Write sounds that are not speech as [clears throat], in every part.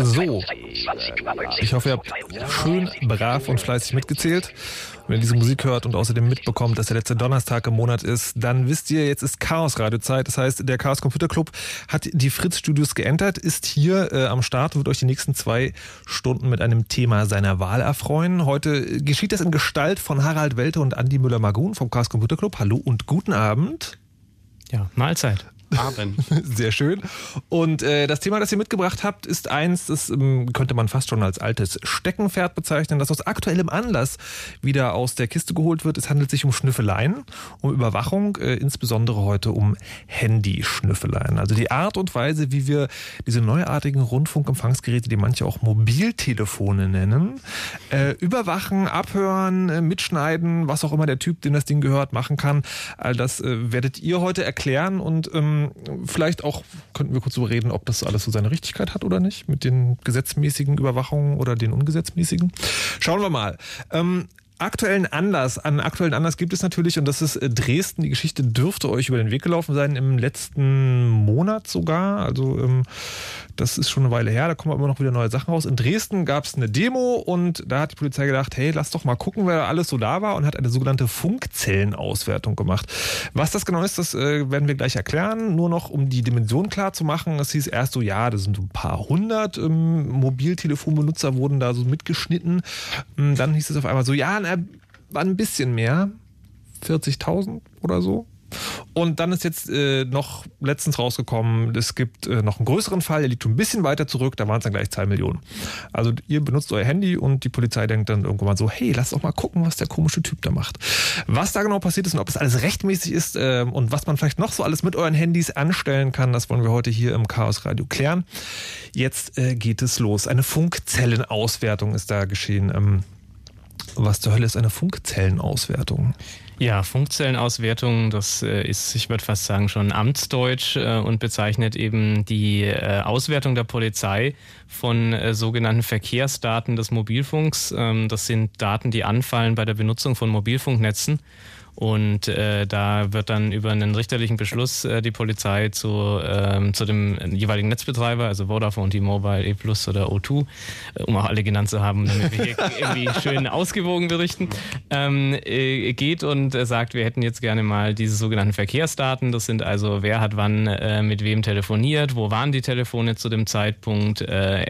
So, ich hoffe, ihr habt schön brav und fleißig mitgezählt. Wenn ihr diese Musik hört und außerdem mitbekommt, dass der letzte Donnerstag im Monat ist, dann wisst ihr, jetzt ist Chaos Radiozeit. Das heißt, der Chaos Computer Club hat die Fritz Studios geändert, ist hier äh, am Start, wird euch die nächsten zwei Stunden mit einem Thema seiner Wahl erfreuen. Heute geschieht das in Gestalt von Harald Welte und Andi Müller-Magun vom Chaos Computer Club. Hallo und guten Abend. Ja, Mahlzeit. Abend. [laughs] Sehr schön. Und äh, das Thema, das ihr mitgebracht habt, ist eins, das ähm, könnte man fast schon als altes Steckenpferd bezeichnen, das aus aktuellem Anlass wieder aus der Kiste geholt wird. Es handelt sich um Schnüffeleien, um Überwachung, äh, insbesondere heute um Handyschnüffeleien. Also die Art und Weise, wie wir diese neuartigen Rundfunkempfangsgeräte, die manche auch Mobiltelefone nennen, äh, überwachen, abhören, äh, mitschneiden, was auch immer der Typ, dem das Ding gehört, machen kann. All das äh, werdet ihr heute erklären und ähm, Ähm, vielleicht auch könnten wir kurz darüber reden, ob das alles so seine Richtigkeit hat oder nicht, mit den gesetzmäßigen Überwachungen oder den ungesetzmäßigen. Schauen wir mal. Ähm, aktuellen Anlass, an aktuellen Anlass gibt es natürlich, und das ist äh, Dresden. Die Geschichte dürfte euch über den Weg gelaufen sein im letzten Monat sogar. Also ähm, das ist schon eine Weile her, da kommen immer noch wieder neue Sachen raus. In Dresden gab es eine Demo und da hat die Polizei gedacht, hey, lass doch mal gucken, wer alles so da war und hat eine sogenannte Funkzellenauswertung gemacht. Was das genau ist, das äh, werden wir gleich erklären. Nur noch, um die Dimension klar zu machen. Es hieß erst so, ja, das sind so ein paar hundert ähm, Mobiltelefonbenutzer wurden da so mitgeschnitten. Ähm, dann hieß es auf einmal so, ja, war ein bisschen mehr. 40.000 oder so. Und dann ist jetzt äh, noch letztens rausgekommen, es gibt äh, noch einen größeren Fall, der liegt schon ein bisschen weiter zurück, da waren es dann gleich zwei Millionen. Also ihr benutzt euer Handy und die Polizei denkt dann irgendwann so, hey, lass doch mal gucken, was der komische Typ da macht. Was da genau passiert ist und ob es alles rechtmäßig ist äh, und was man vielleicht noch so alles mit euren Handys anstellen kann, das wollen wir heute hier im Chaos Radio klären. Jetzt äh, geht es los. Eine Funkzellenauswertung ist da geschehen. Ähm, was zur Hölle ist eine Funkzellenauswertung? Ja, Funkzellenauswertung, das äh, ist, ich würde fast sagen, schon Amtsdeutsch äh, und bezeichnet eben die äh, Auswertung der Polizei von sogenannten Verkehrsdaten des Mobilfunks. Ähm, das sind Daten, die anfallen bei der Benutzung von Mobilfunknetzen. Und äh, da wird dann über einen richterlichen Beschluss äh, die Polizei zu, ähm, zu dem jeweiligen Netzbetreiber, also Vodafone, T-Mobile, E-Plus oder O2, äh, um auch alle genannt zu haben, damit wir hier [laughs] irgendwie schön ausgewogen berichten, ähm, äh, geht und äh, sagt, wir hätten jetzt gerne mal diese sogenannten Verkehrsdaten. Das sind also, wer hat wann äh, mit wem telefoniert, wo waren die Telefone zu dem Zeitpunkt, äh,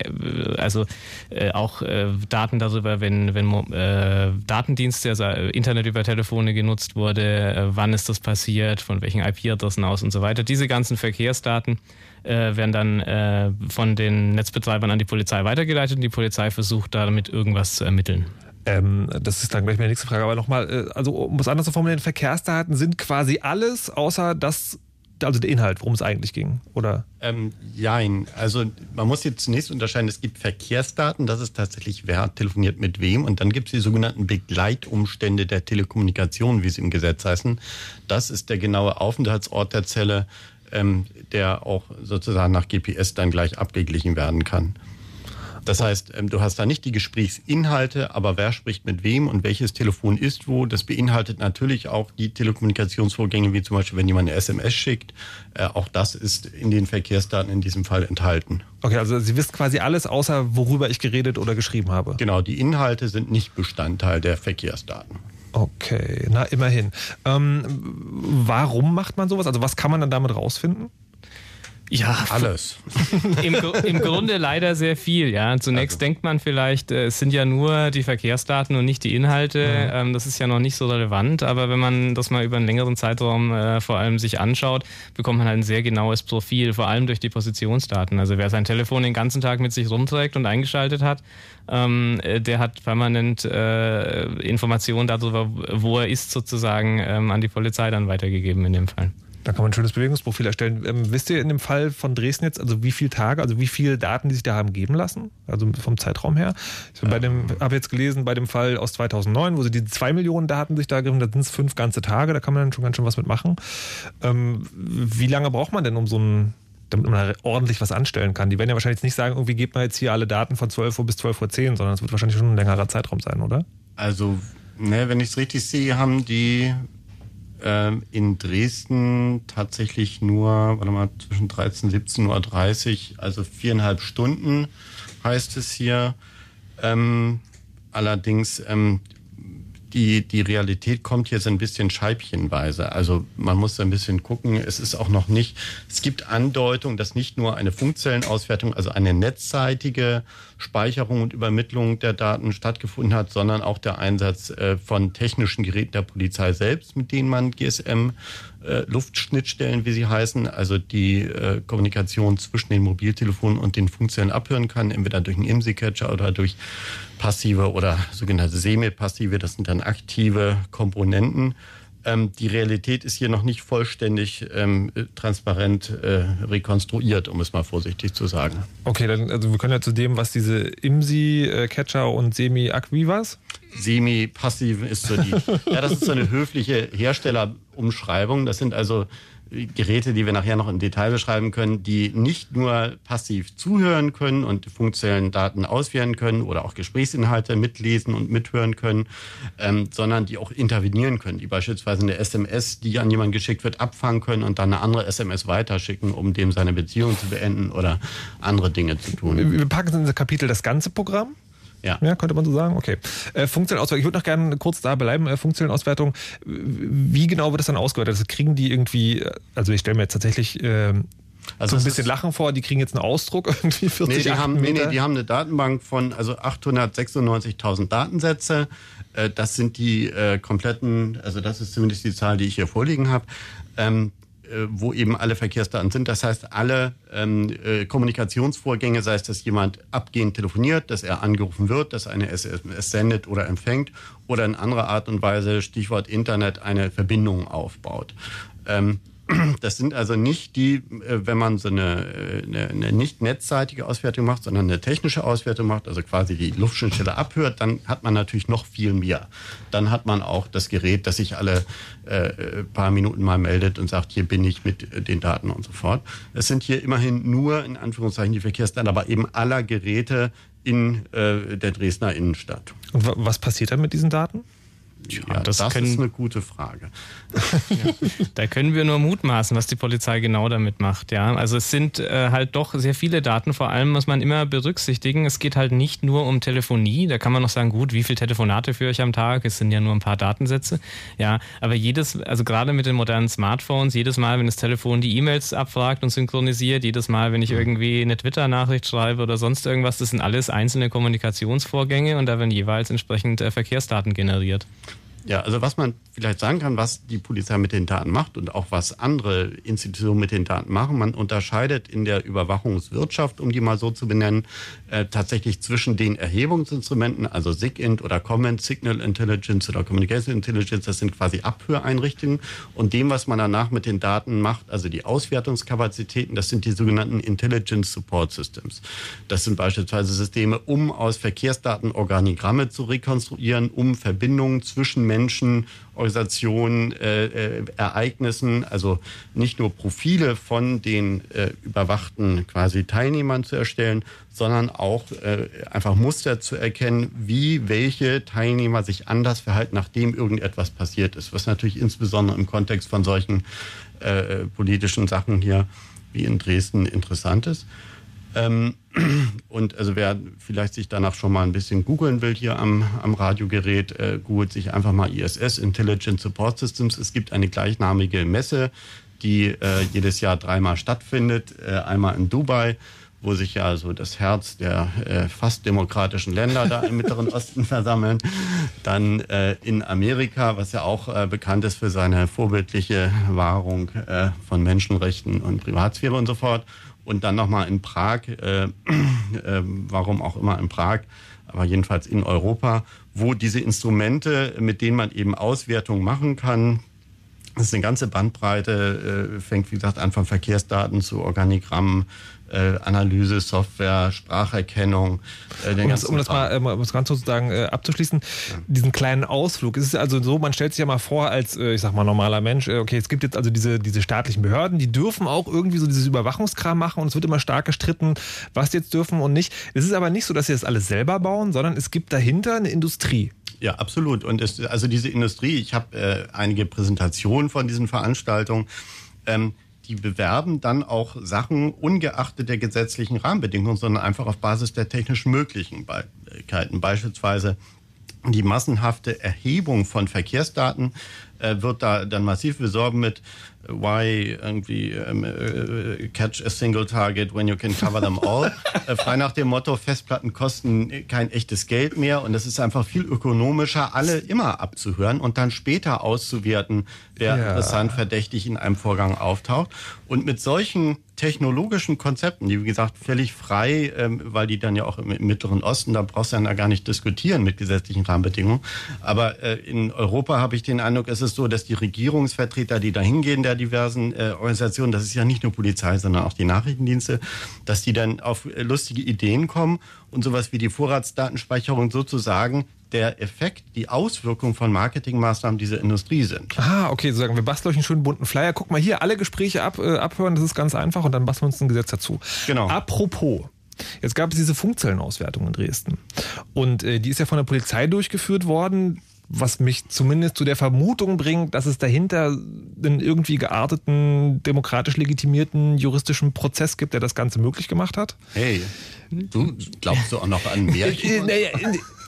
also äh, auch äh, Daten darüber, wenn, wenn äh, Datendienste, also äh, Internet über Telefone genutzt wurde, äh, wann ist das passiert, von welchen IP-Adressen aus und so weiter. Diese ganzen Verkehrsdaten äh, werden dann äh, von den Netzbetreibern an die Polizei weitergeleitet und die Polizei versucht damit irgendwas zu ermitteln. Ähm, das ist dann gleich meine nächste Frage. Aber nochmal, äh, also um es anders zu formulieren, Verkehrsdaten sind quasi alles, außer das also der Inhalt, worum es eigentlich ging, oder? Ähm, jein. Also man muss jetzt zunächst unterscheiden, es gibt Verkehrsdaten, das ist tatsächlich, wer telefoniert mit wem. Und dann gibt es die sogenannten Begleitumstände der Telekommunikation, wie sie im Gesetz heißen. Das ist der genaue Aufenthaltsort der Zelle, ähm, der auch sozusagen nach GPS dann gleich abgeglichen werden kann. Das heißt, ähm, du hast da nicht die Gesprächsinhalte, aber wer spricht mit wem und welches Telefon ist wo. Das beinhaltet natürlich auch die Telekommunikationsvorgänge, wie zum Beispiel, wenn jemand eine SMS schickt. Äh, auch das ist in den Verkehrsdaten in diesem Fall enthalten. Okay, also Sie wissen quasi alles, außer worüber ich geredet oder geschrieben habe. Genau, die Inhalte sind nicht Bestandteil der Verkehrsdaten. Okay, na immerhin. Ähm, warum macht man sowas? Also was kann man dann damit rausfinden? Ja, alles. [laughs] Im, Im, Grunde leider sehr viel. Ja, zunächst also. denkt man vielleicht, äh, es sind ja nur die Verkehrsdaten und nicht die Inhalte. Mhm. Ähm, das ist ja noch nicht so relevant. Aber wenn man das mal über einen längeren Zeitraum äh, vor allem sich anschaut, bekommt man halt ein sehr genaues Profil, vor allem durch die Positionsdaten. Also wer sein Telefon den ganzen Tag mit sich rumträgt und eingeschaltet hat, ähm, äh, der hat permanent äh, Informationen darüber, wo er ist, sozusagen ähm, an die Polizei dann weitergegeben in dem Fall. Da kann man ein schönes Bewegungsprofil erstellen. Ähm, wisst ihr in dem Fall von Dresden jetzt, also wie viele Tage, also wie viele Daten, die sich da haben geben lassen? Also vom Zeitraum her? Ich habe jetzt gelesen, bei dem Fall aus 2009, wo sie die zwei Millionen Daten sich da gegeben, da sind es fünf ganze Tage, da kann man dann schon ganz schön was mitmachen. Ähm, wie lange braucht man denn, um so ein damit man ordentlich was anstellen kann. Die werden ja wahrscheinlich nicht sagen, irgendwie gebt mal jetzt hier alle Daten von 12 Uhr bis 12.10 Uhr, sondern es wird wahrscheinlich schon ein längerer Zeitraum sein, oder? Also, ne, wenn ich es richtig sehe, haben die ähm, in Dresden tatsächlich nur, warte mal, zwischen 13 und 17.30 Uhr, also viereinhalb Stunden heißt es hier. Ähm, allerdings ähm, die, die Realität kommt jetzt ein bisschen scheibchenweise. Also man muss ein bisschen gucken. Es ist auch noch nicht, es gibt Andeutungen, dass nicht nur eine Funkzellenauswertung, also eine netzseitige Speicherung und Übermittlung der Daten stattgefunden hat, sondern auch der Einsatz äh, von technischen Geräten der Polizei selbst, mit denen man GSM äh, Luftschnittstellen, wie sie heißen, also die äh, Kommunikation zwischen den Mobiltelefonen und den Funkzellen abhören kann, entweder durch einen IMSI-Catcher oder durch passive oder sogenannte semi-passive, das sind dann aktive Komponenten. Ähm, die Realität ist hier noch nicht vollständig ähm, transparent äh, rekonstruiert, um es mal vorsichtig zu sagen. Okay, dann also wir können ja zu dem, was diese IMSI-Catcher und Semi-Aquivas? Semi-passiv ist so die, [laughs] ja, das ist so eine höfliche Hersteller- Umschreibung. Das sind also Geräte, die wir nachher noch im Detail beschreiben können, die nicht nur passiv zuhören können und funktionellen Daten auswerten können oder auch Gesprächsinhalte mitlesen und mithören können, ähm, sondern die auch intervenieren können, die beispielsweise eine SMS, die an jemanden geschickt wird, abfangen können und dann eine andere SMS weiterschicken, um dem seine Beziehung zu beenden oder andere Dinge zu tun. Wir packen in das Kapitel das ganze Programm. Ja. ja, könnte man so sagen. Okay. Äh. Ich würde noch gerne kurz da bleiben. Äh, funktionelle Auswertung. Wie genau wird das dann ausgewertet? Also kriegen die irgendwie, also ich stelle mir jetzt tatsächlich äh, also so ein bisschen Lachen vor, die kriegen jetzt einen Ausdruck [laughs] irgendwie 40 nee, die haben, nee, nee, die haben eine Datenbank von also 896.000 Datensätze. Äh, das sind die äh, kompletten, also das ist zumindest die Zahl, die ich hier vorliegen habe. Ähm, äh, wo eben alle Verkehrsdaten sind. Das heißt, alle ähm, äh, Kommunikationsvorgänge, sei es, dass jemand abgehend telefoniert, dass er angerufen wird, dass eine SMS sendet oder empfängt oder in anderer Art und Weise, Stichwort Internet, eine Verbindung aufbaut. Ähm, [clears throat] das sind also nicht die, äh, wenn man so eine, äh, eine, eine nicht netzseitige Auswertung macht, sondern eine technische Auswertung macht, also quasi die Luftschnittstelle abhört, dann hat man natürlich noch viel mehr. Dann hat man auch das Gerät, das sich alle äh, paar Minuten mal meldet und sagt, hier bin ich mit äh, den Daten und so fort. Es sind hier immerhin nur in Anführungszeichen die Verkehrsdaten, aber eben aller Geräte in äh, der Dresdner Innenstadt. Und was passiert dann mit diesen Daten? Ja, das, das können, ist eine gute Frage. [laughs] Ja, da können wir nur mutmaßen, was die Polizei genau damit macht. Ja, also es sind äh, halt doch sehr viele Daten. Vor allem muss man immer berücksichtigen, es geht halt nicht nur um Telefonie. Da kann man noch sagen, gut, wie viele Telefonate führe ich am Tag? Es sind ja nur ein paar Datensätze. Ja, aber jedes, also gerade mit den modernen Smartphones, jedes Mal, wenn das Telefon die E-Mails abfragt und synchronisiert, jedes Mal, wenn ich mhm. irgendwie eine Twitter-Nachricht schreibe oder sonst irgendwas, das sind alles einzelne Kommunikationsvorgänge und da werden jeweils entsprechend äh, Verkehrsdaten generiert. Ja, also was man vielleicht sagen kann, was die Polizei mit den Daten macht und auch was andere Institutionen mit den Daten machen, man unterscheidet in der Überwachungswirtschaft, um die mal so zu benennen, äh, tatsächlich zwischen den Erhebungsinstrumenten, also SIGINT oder Comment, Signal Intelligence oder Communication Intelligence, das sind quasi Abhöreinrichtungen, und dem, was man danach mit den Daten macht, also die Auswertungskapazitäten, das sind die sogenannten Intelligence Support Systems. Das sind beispielsweise Systeme, um aus Verkehrsdaten Organigramme zu rekonstruieren, um Verbindungen zwischen Menschen Menschen, Organisationen, äh, äh, Ereignissen, also nicht nur Profile von den äh, überwachten quasi Teilnehmern zu erstellen, sondern auch äh, einfach Muster zu erkennen, wie welche Teilnehmer sich anders verhalten, nachdem irgendetwas passiert ist, was natürlich insbesondere im Kontext von solchen äh, politischen Sachen hier wie in Dresden interessant ist. Ähm, [clears throat] und also wer vielleicht sich danach schon mal ein bisschen googeln will hier am, am Radiogerät, äh, googelt sich einfach mal ISS, Intelligent Support Systems. Es gibt eine gleichnamige Messe, die äh, jedes Jahr dreimal stattfindet. Äh, einmal in Dubai, wo sich ja so das Herz der äh, fast demokratischen Länder da im Mittleren [laughs] Osten versammeln. Dann äh, in Amerika, was ja auch äh, bekannt ist für seine vorbildliche Wahrung äh, von Menschenrechten und Privatsphäre und so fort und dann nochmal in Prag, äh, [clears throat] äh, warum auch immer in Prag, aber jedenfalls in Europa, wo diese Instrumente, mit denen man eben Auswertungen machen kann, das ist eine ganze Bandbreite, äh, fängt wie gesagt an von Verkehrsdaten zu Organigrammen, äh, Analyse, Software, Spracherkennung. Äh, um, das, um das mal, äh, um das ganz sozusagen äh, abzuschließen, ja. diesen kleinen Ausflug. Es ist also so, man stellt sich ja mal vor als, äh, ich sag mal, normaler Mensch, äh, okay, es gibt jetzt also diese, diese staatlichen Behörden, die dürfen auch irgendwie so dieses Überwachungskram machen und es wird immer stark gestritten, was jetzt dürfen und nicht. Es ist aber nicht so, dass sie das alles selber bauen, sondern es gibt dahinter eine Industrie. Ja, absolut. Und es, also diese Industrie, ich habe äh, einige Präsentationen von diesen Veranstaltungen. Ähm, die bewerben dann auch Sachen ungeachtet der gesetzlichen Rahmenbedingungen, sondern einfach auf Basis der technischen Möglichkeiten. Beispielsweise die massenhafte Erhebung von Verkehrsdaten äh, wird da dann massiv besorgen mit why irgendwie um, uh, catch a single target when you can cover them all. äh, frei nach dem Motto, Festplatten kosten kein echtes Geld mehr und es ist einfach viel ökonomischer, alle immer abzuhören und dann später auszuwerten, wer ja. interessant verdächtig in einem Vorgang auftaucht. Und mit solchen technologischen Konzepten, die wie gesagt völlig frei, ähm, weil die dann ja auch im, Mittleren Osten, da brauchst du ja gar nicht diskutieren mit gesetzlichen Rahmenbedingungen. Aber äh, in Europa habe ich den Eindruck, es ist so, dass die Regierungsvertreter, die da hingehen, der diversen äh, Organisationen, das ist ja nicht nur Polizei, sondern auch die Nachrichtendienste, dass die dann auf äh, lustige Ideen kommen und sowas wie die Vorratsdatenspeicherung sozusagen der Effekt, die Auswirkung von Marketingmaßnahmen dieser Industrie sind. Ah, okay, so sagen wir basteln euch einen schönen bunten Flyer. Guck mal hier, alle Gespräche ab, äh, abhören, das ist ganz einfach und dann basteln wir uns ein Gesetz dazu. Genau. Apropos, jetzt gab es diese Funkzellenauswertung in Dresden und äh, die ist ja von der Polizei durchgeführt worden was mich zumindest zu der Vermutung bringt, dass es dahinter einen irgendwie gearteten, demokratisch legitimierten juristischen Prozess gibt, der das Ganze möglich gemacht hat. Hey, du glaubst du auch noch an Märchen? naja,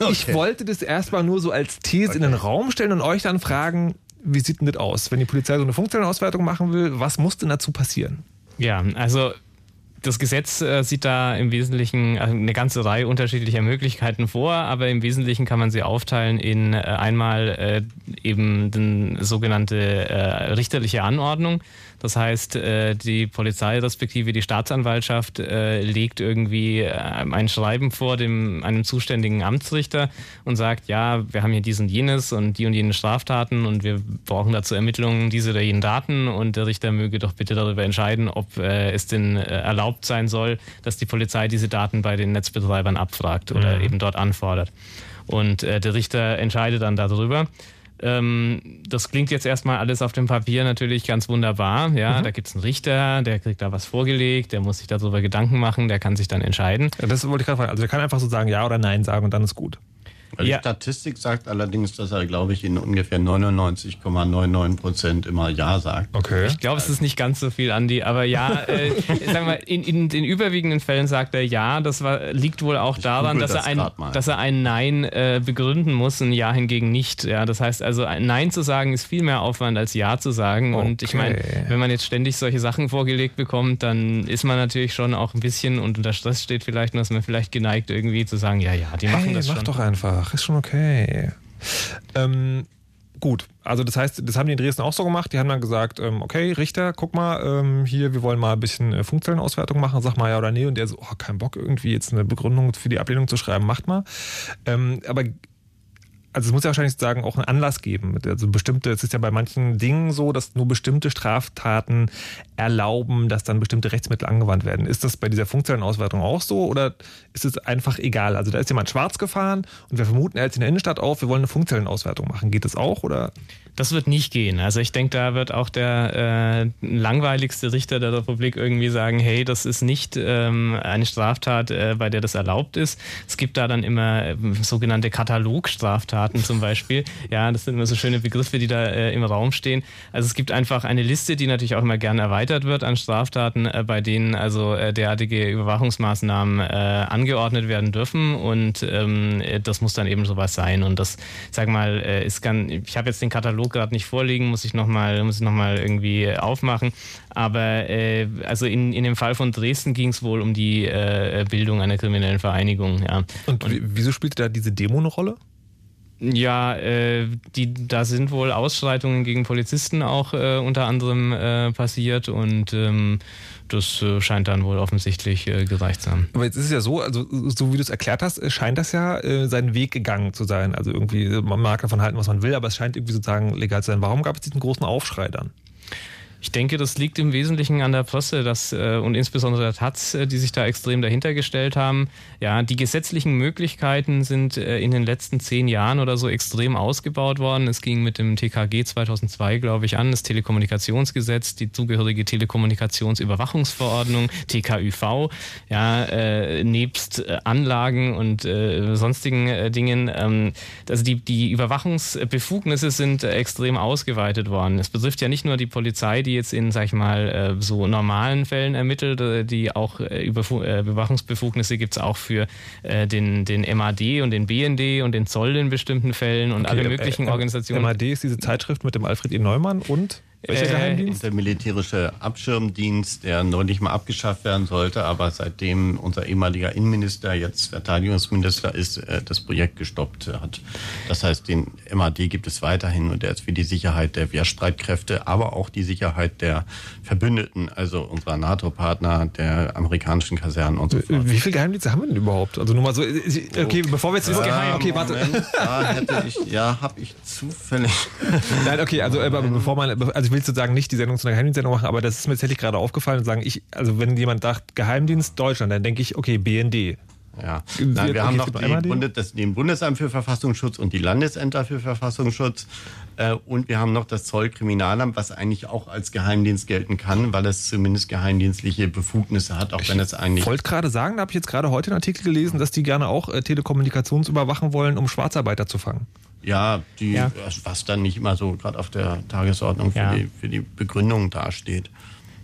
ich Okay. wollte das erstmal nur so als These in den Raum stellen und euch dann fragen, wie sieht denn das aus? Wenn die Polizei so eine Funkzellenauswertung machen will, was muss denn dazu passieren? Ja, also das Gesetz äh, sieht da im Wesentlichen also eine ganze Reihe unterschiedlicher Möglichkeiten vor, aber im Wesentlichen kann man sie aufteilen in äh, einmal äh, eben den sogenannte äh, richterliche Anordnung. Das heißt, äh, die Polizei respektive die Staatsanwaltschaft äh, legt irgendwie äh, ein Schreiben vor dem einem zuständigen Amtsrichter und sagt, ja, wir haben hier dies und jenes und die und jene Straftaten und wir brauchen dazu Ermittlungen diese oder jenen Daten und der Richter möge doch bitte darüber entscheiden, ob äh, es denn erlaubt sein soll, dass die Polizei diese Daten bei den Netzbetreibern abfragt oder eben dort anfordert. Und der Richter entscheidet dann darüber. Ähm, das klingt jetzt erstmal alles auf dem Papier natürlich ganz wunderbar. Ja, da gibt's einen Richter, der kriegt da was vorgelegt, der muss sich darüber Gedanken machen, der kann sich dann entscheiden. Ja, Das wollte ich gerade fragen. Also der kann einfach so sagen Ja oder Nein sagen und dann ist gut. Weil Ja. Die Statistik sagt allerdings, dass er, glaube ich, in ungefähr 99,99 Prozent immer Ja sagt. Okay. Ich glaube, es ist nicht ganz so viel, Andi, aber ja, [laughs] äh, sagen wir, in, in den überwiegenden Fällen sagt er ja. Das war, liegt wohl auch daran, google dass er, das ein, grad mal. dass er ein Nein äh, begründen muss, ein Ja hingegen nicht. Ja, das heißt also, ein Nein zu sagen ist viel mehr Aufwand als Ja zu sagen. Und ich Okay. meine, wenn man jetzt ständig solche Sachen vorgelegt bekommt, dann ist man natürlich schon auch ein bisschen und unter Stress steht vielleicht, und ist man vielleicht geneigt irgendwie zu sagen, ja, ja, die machen Hey, das mach schon. doch einfach. Ist schon okay. Ähm, gut, also das heißt, das haben die in Dresden auch so gemacht. Die haben dann gesagt, ähm, okay, Richter, guck mal, ähm, hier, wir wollen mal ein bisschen äh, Funkzellenauswertung machen, sag mal ja oder nee. Und der so, oh, kein Bock irgendwie jetzt eine Begründung für die Ablehnung zu schreiben, macht mal. Ähm, aber also es muss ja wahrscheinlich sagen, auch einen Anlass geben. Also bestimmte, es ist ja bei manchen Dingen so, dass nur bestimmte Straftaten erlauben, dass dann bestimmte Rechtsmittel angewandt werden. Ist das bei dieser Funkzellenauswertung auch so oder ist es einfach egal? Also da ist jemand schwarz gefahren und wir vermuten, er sich in der Innenstadt auf, wir wollen eine Funkzellenauswertung machen. Geht das auch oder? Das wird nicht gehen. Also ich denke, da wird auch der äh, langweiligste Richter der Republik irgendwie sagen, hey, das ist nicht ähm, eine Straftat, äh, bei der das erlaubt ist. Es gibt da dann immer ähm, sogenannte Katalogstraftaten zum Beispiel. Ja, das sind immer so schöne Begriffe, die da äh, im Raum stehen. Also es gibt einfach eine Liste, die natürlich auch immer gerne erweitert wird an Straftaten, äh, bei denen also äh, derartige Überwachungsmaßnahmen äh, angeordnet werden dürfen und ähm, äh, das muss dann eben sowas sein. Und das, sag mal, äh, ist ganz, ich habe jetzt den Katalog gerade nicht vorliegen, muss ich nochmal, muss ich noch mal irgendwie aufmachen. Aber äh, also in, in dem Fall von Dresden ging es wohl um die äh, Bildung einer kriminellen Vereinigung, ja. Und, wie- wieso spielt da diese Demo eine Rolle? Ja, äh, die, da sind wohl Ausschreitungen gegen Polizisten auch äh, unter anderem äh, passiert und ähm, das äh, scheint dann wohl offensichtlich äh, gereicht zu haben. Aber jetzt ist es ja so, also so wie du es erklärt hast, äh, scheint das ja seinen Weg gegangen zu sein. Also irgendwie, man mag davon halten, was man will, aber es scheint irgendwie sozusagen legal zu sein. Warum gab es diesen großen Aufschrei dann? Ich denke, das liegt im Wesentlichen an der Presse dass, äh, und insbesondere der Taz, äh, die sich da extrem dahinter gestellt haben. Ja, die gesetzlichen Möglichkeiten sind äh, in den letzten zehn Jahren oder so extrem ausgebaut worden. Es ging mit dem TKG 2002, glaube ich, an, das Telekommunikationsgesetz, die zugehörige Telekommunikationsüberwachungsverordnung, TKÜV, ja, äh, nebst Anlagen und äh, sonstigen äh, Dingen. Ähm, also die, die Überwachungsbefugnisse sind extrem ausgeweitet worden. Es betrifft ja nicht nur die Polizei, die jetzt in, sag ich mal, äh, so normalen Fällen ermittelt, äh, die auch äh, Überwachungsbefugnisse gibt's auch für den, den MAD und den BND und den Zoll in bestimmten Fällen und alle Okay, möglichen äh, äh, Organisationen. MAD ist diese Zeitschrift mit dem Alfred E. Neumann und welcher Äh, Geheimdienst? der militärische Abschirmdienst, der neulich mal abgeschafft werden sollte, aber seitdem unser ehemaliger Innenminister jetzt Verteidigungsminister ist, äh, das Projekt gestoppt hat. Das heißt, den MAD gibt es weiterhin und der ist für die Sicherheit der Wehrstreitkräfte, aber auch die Sicherheit der Verbündeten, also unserer NATO-Partner, der amerikanischen Kasernen und so fort. Wie viele Geheimdienste haben wir denn überhaupt? Also nur mal so, äh, okay, bevor wir jetzt ins Geheim, okay, warte. Moment, da hätte ich, ja, habe ich zufällig. [laughs] Nein, okay, also äh, aber bevor man, also ich will sozusagen nicht die Sendung zu einer Geheimdienstsendung machen, aber das ist mir tatsächlich gerade aufgefallen und sagen, ich, also wenn jemand sagt Geheimdienst Deutschland, dann denke ich, okay, BND. Ja. Nein, wir haben noch die Bundes, das, den Bundesamt für Verfassungsschutz und die Landesämter für Verfassungsschutz. Äh, und wir haben noch das Zollkriminalamt, was eigentlich auch als Geheimdienst gelten kann, weil es zumindest geheimdienstliche Befugnisse hat, auch ich wenn es eigentlich. Ich wollte gerade sagen, da habe ich jetzt gerade heute einen Artikel gelesen, dass die gerne auch äh, Telekommunikationsüberwachen wollen, um Schwarzarbeiter zu fangen. Ja, die, ja. was dann nicht immer so gerade auf der Tagesordnung für, ja. die, für die Begründung dasteht.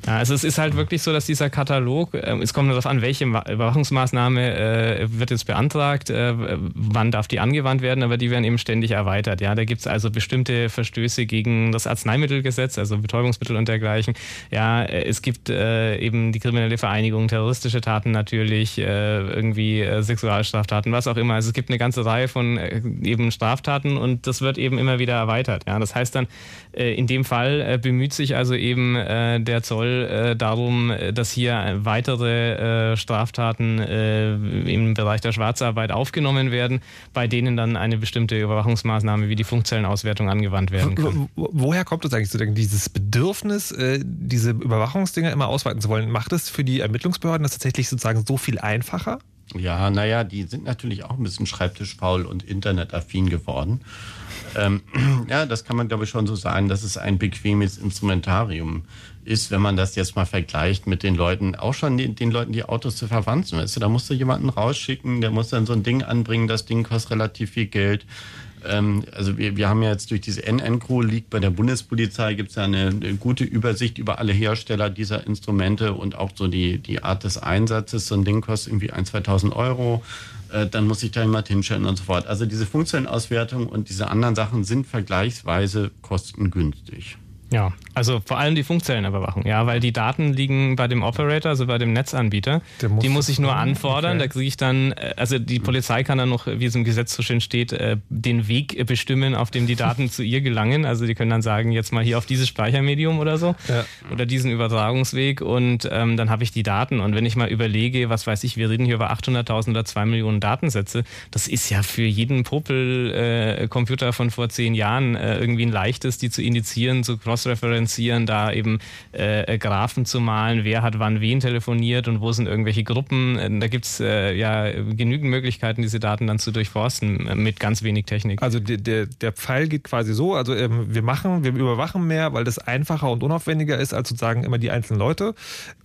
Ja, also es ist halt wirklich so, dass dieser Katalog, äh, es kommt darauf an, welche Überwachungsmaßnahme äh, wird jetzt beantragt, äh, wann darf die angewandt werden, aber die werden eben ständig erweitert. Ja, da gibt es also bestimmte Verstöße gegen das Arzneimittelgesetz, also Betäubungsmittel und dergleichen. Ja, äh, es gibt äh, eben die kriminelle Vereinigung, terroristische Taten natürlich, äh, irgendwie Sexualstraftaten, was auch immer. Also es gibt eine ganze Reihe von eben Straftaten und das wird eben immer wieder erweitert. Ja, das heißt dann, in dem Fall äh, bemüht sich also eben äh, der Zoll äh, darum, dass hier weitere äh, Straftaten äh, im Bereich der Schwarzarbeit aufgenommen werden, bei denen dann eine bestimmte Überwachungsmaßnahme wie die Funkzellenauswertung angewandt werden kann. Woher kommt es eigentlich zu denken, dieses Bedürfnis, äh, diese Überwachungsdinger immer ausweiten zu wollen? Macht es für die Ermittlungsbehörden das tatsächlich sozusagen so viel einfacher? Ja, naja, die sind natürlich auch ein bisschen schreibtischfaul und internetaffin geworden. Ähm, [clears throat] ja, das kann man, glaube ich, schon so sagen, dass es ein bequemes Instrumentarium ist, wenn man das jetzt mal vergleicht mit den Leuten, auch schon den, den Leuten, die Autos zu verwanzen. Weißt du, da musst du jemanden rausschicken, der muss dann so ein Ding anbringen, das Ding kostet relativ viel Geld. Ähm, also wir, wir haben ja jetzt durch diese NN-Crew liegt bei der Bundespolizei gibt es ja eine, eine, gute Übersicht über alle Hersteller dieser Instrumente und auch so die, die Art des Einsatzes. So ein Ding kostet irgendwie 1.000, 2.000 Euro. Äh, dann muss ich da jemand hinstellen und so fort. Also diese Funktionenauswertung und diese anderen Sachen sind vergleichsweise kostengünstig. Ja, also vor allem die Funkzellenüberwachung, ja, weil die Daten liegen bei dem Operator, also bei dem Netzanbieter. Muss die muss ich nur anfordern, okay. da kriege ich dann, äh, also die Polizei kann dann noch, wie es im Gesetz so schön steht, äh, den Weg bestimmen, auf dem die Daten [laughs] zu ihr gelangen. Also die können dann sagen, jetzt mal hier auf dieses Speichermedium oder so ja. oder diesen Übertragungsweg und ähm, dann habe ich die Daten. Und wenn ich mal überlege, was weiß ich, wir reden hier über 800.000 oder 2 Millionen Datensätze, das ist ja für jeden Popel-Computer äh, von vor zehn Jahren äh, irgendwie ein leichtes, die zu indizieren, zu cross cross-referenzieren, da eben äh, Graphen zu malen, wer hat wann wen telefoniert und wo sind irgendwelche Gruppen. Äh, da gibt es äh, ja genügend Möglichkeiten, diese Daten dann zu durchforsten äh, mit ganz wenig Technik. Also der, der, der Pfeil geht quasi so, also ähm, wir machen, wir überwachen mehr, weil das einfacher und unaufwendiger ist, als sozusagen immer die einzelnen Leute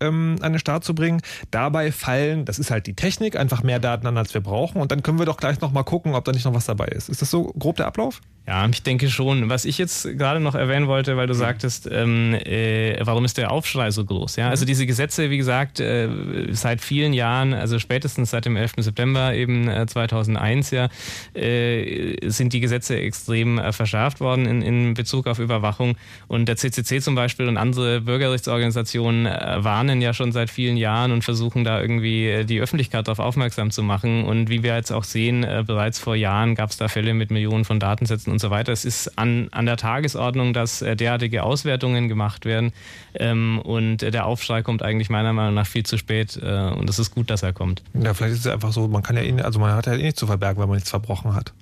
ähm, an den Start zu bringen. Dabei fallen, das ist halt die Technik, einfach mehr Daten an, als wir brauchen und dann können wir doch gleich nochmal gucken, ob da nicht noch was dabei ist. Ist das so grob der Ablauf? Ja, ich denke schon. Was ich jetzt gerade noch erwähnen wollte, weil du sagtest, ähm, äh, warum ist der Aufschrei so groß? Ja, also diese Gesetze, wie gesagt, äh, seit vielen Jahren, also spätestens seit dem 11. September eben äh, 2001 ja, äh, sind die Gesetze extrem äh, verschärft worden in, in Bezug auf Überwachung. Und der CCC zum Beispiel und andere Bürgerrechtsorganisationen äh, warnen ja schon seit vielen Jahren und versuchen da irgendwie die Öffentlichkeit darauf aufmerksam zu machen. Und wie wir jetzt auch sehen, bereits vor Jahren gab es da Fälle mit Millionen von Datensätzen und so weiter. Es ist an, an der Tagesordnung, dass äh, derartige Auswertungen gemacht werden. Ähm, und der Aufschrei kommt eigentlich meiner Meinung nach viel zu spät. Äh, und es ist gut, dass er kommt. Ja, vielleicht ist es einfach so, man kann ja ihn, also man hat ja eh nichts zu verbergen, weil man nichts verbrochen hat.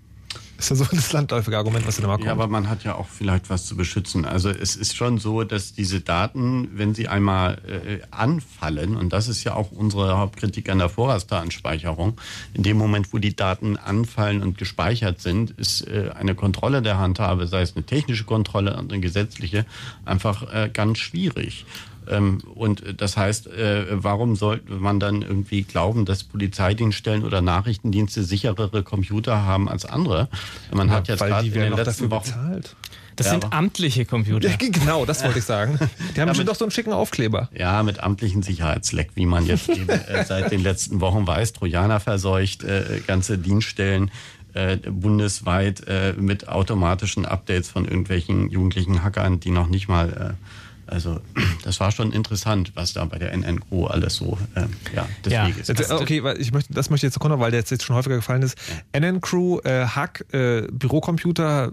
Ist ja so das landläufige Argument, was dann immer kommt. Ja, aber man hat ja auch vielleicht was zu beschützen. Also es ist schon so, dass diese Daten, wenn sie einmal äh, anfallen, und das ist ja auch unsere Hauptkritik an der Vorratsdatenspeicherung, in dem Moment, wo die Daten anfallen und gespeichert sind, ist äh, eine Kontrolle der Handhabe, sei es eine technische Kontrolle und eine gesetzliche, einfach äh, ganz schwierig. Ähm, und das heißt, äh, warum sollte man dann irgendwie glauben, dass Polizeidienststellen oder Nachrichtendienste sicherere Computer haben als andere? Man ja, hat jetzt gerade in den letzten Wochen bezahlt. Das ja, sind amtliche Computer. Ja, genau, das wollte ich sagen. Die haben ja, bestimmt doch so einen schicken Aufkleber. Ja, mit amtlichen Sicherheitsleck, wie man jetzt eben, [laughs] äh, seit den letzten Wochen weiß. Trojaner verseucht äh, ganze Dienststellen äh, bundesweit äh, mit automatischen Updates von irgendwelchen jugendlichen Hackern, die noch nicht mal äh, also [clears throat] das war schon interessant, was da bei der NNCO alles so äh, ja, des ja. Weges ist. Okay, ich möchte, das möchte ich jetzt erkunden, weil der jetzt schon häufiger gefallen ist. Ja. NN-Crew, äh, Hack, äh, Bürocomputer,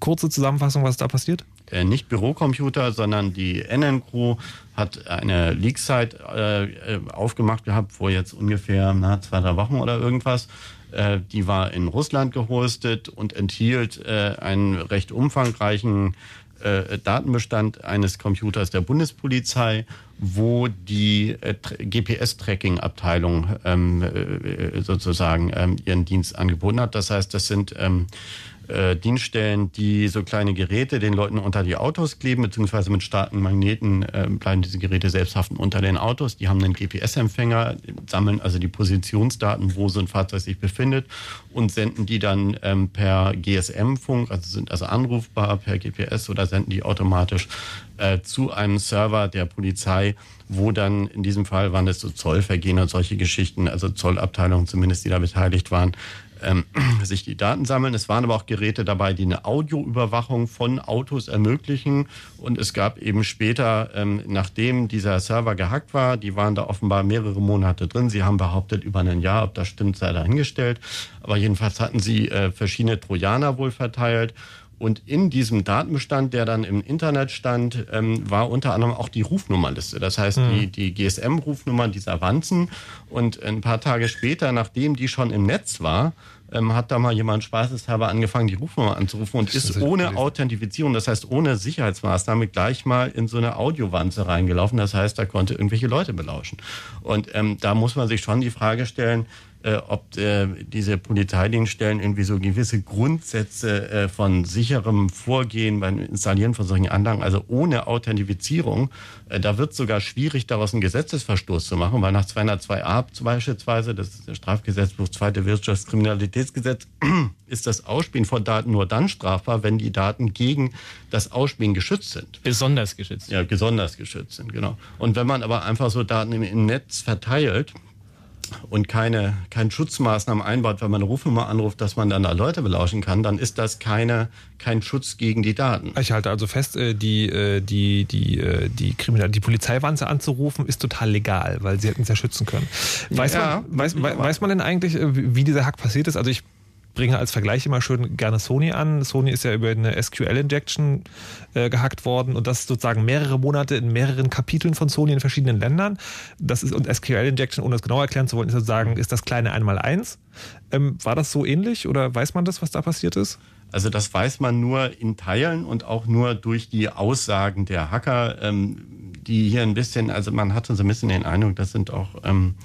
kurze Zusammenfassung, was da passiert? Äh, nicht Bürocomputer, sondern die NN-Crew hat eine Leak-Site äh, aufgemacht gehabt, vor jetzt ungefähr na, zwei, drei Wochen oder irgendwas. Äh, die war in Russland gehostet und enthielt äh, einen recht umfangreichen äh, Datenbestand eines Computers der Bundespolizei, wo die äh, GPS-Tracking-Abteilung ähm, äh, sozusagen ähm, ihren Dienst angeboten hat. Das heißt, das sind ähm, äh, Dienststellen, die so kleine Geräte den Leuten unter die Autos kleben, beziehungsweise mit starken Magneten äh, bleiben diese Geräte selbst haften unter den Autos. Die haben einen GPS-Empfänger, sammeln also die Positionsdaten, wo so ein Fahrzeug sich befindet und senden die dann ähm, per GSM-Funk, also sind also anrufbar per GPS oder senden die automatisch äh, zu einem Server der Polizei, wo dann in diesem Fall waren es so Zollvergehen und solche Geschichten, also Zollabteilungen zumindest, die da beteiligt waren, ähm, [clears throat] sich die Daten sammeln. Es waren aber auch Geräte dabei, die eine Audioüberwachung von Autos ermöglichen. Und es gab eben später, ähm, nachdem dieser Server gehackt war, die waren da offenbar mehrere Monate drin. Sie haben behauptet, über ein Jahr, ob das stimmt, sei dahingestellt. Aber jedenfalls hatten sie äh, verschiedene Trojaner wohl verteilt. Und in diesem Datenbestand, der dann im Internet stand, ähm, war unter anderem auch die Rufnummerliste. Das heißt, mhm. die, die GSM-Rufnummern dieser Wanzen. Und ein paar Tage später, nachdem die schon im Netz war, ähm, hat da mal jemand spaßeshalber angefangen, die Rufnummer anzurufen und ist ohne Authentifizierung, das heißt ohne Sicherheitsmaßnahme, gleich mal in so eine Audiowanze reingelaufen. Das heißt, da konnte irgendwelche Leute belauschen. Und ähm, da muss man sich schon die Frage stellen, äh, ob äh, diese Polizeidienststellen irgendwie so gewisse Grundsätze äh, von sicherem Vorgehen beim Installieren von solchen Anlagen, also ohne Authentifizierung, äh, da wird sogar schwierig, daraus einen Gesetzesverstoß zu machen, weil nach 202a beispielsweise, das ist der Strafgesetzbuch, zweite Wirtschaftskriminalitätsgesetz, [clears throat] ist das Ausspielen von Daten nur dann strafbar, wenn die Daten gegen das Ausspielen geschützt sind. Besonders geschützt. Ja, besonders geschützt sind, genau. Und wenn man aber einfach so Daten im, im Netz verteilt, und keine, keine Schutzmaßnahmen einbaut, wenn man eine Rufnummer anruft, dass man dann da Leute belauschen kann, dann ist das keine, kein Schutz gegen die Daten. Ich halte also fest, äh, die, äh, die, die, äh, die, Kriminal die Polizeiwanze anzurufen, ist total legal, weil sie hätten es ja schützen können. Weiß, ja, man, weiß, weiß man denn eigentlich, wie dieser Hack passiert ist? Also ich bringe als Vergleich immer schön gerne Sony an. Sony ist ja über eine SQL-Injection äh, gehackt worden und das sozusagen mehrere Monate in mehreren Kapiteln von Sony in verschiedenen Ländern. Das ist und SQL-Injection, ohne es genau erklären zu wollen, ist sozusagen, ist das kleine Einmaleins. Ähm, war das so ähnlich oder weiß man das, was da passiert ist? Also das weiß man nur in Teilen und auch nur durch die Aussagen der Hacker, ähm, die hier ein bisschen, also man hatte so ein bisschen den Eindruck, das sind auch ähm,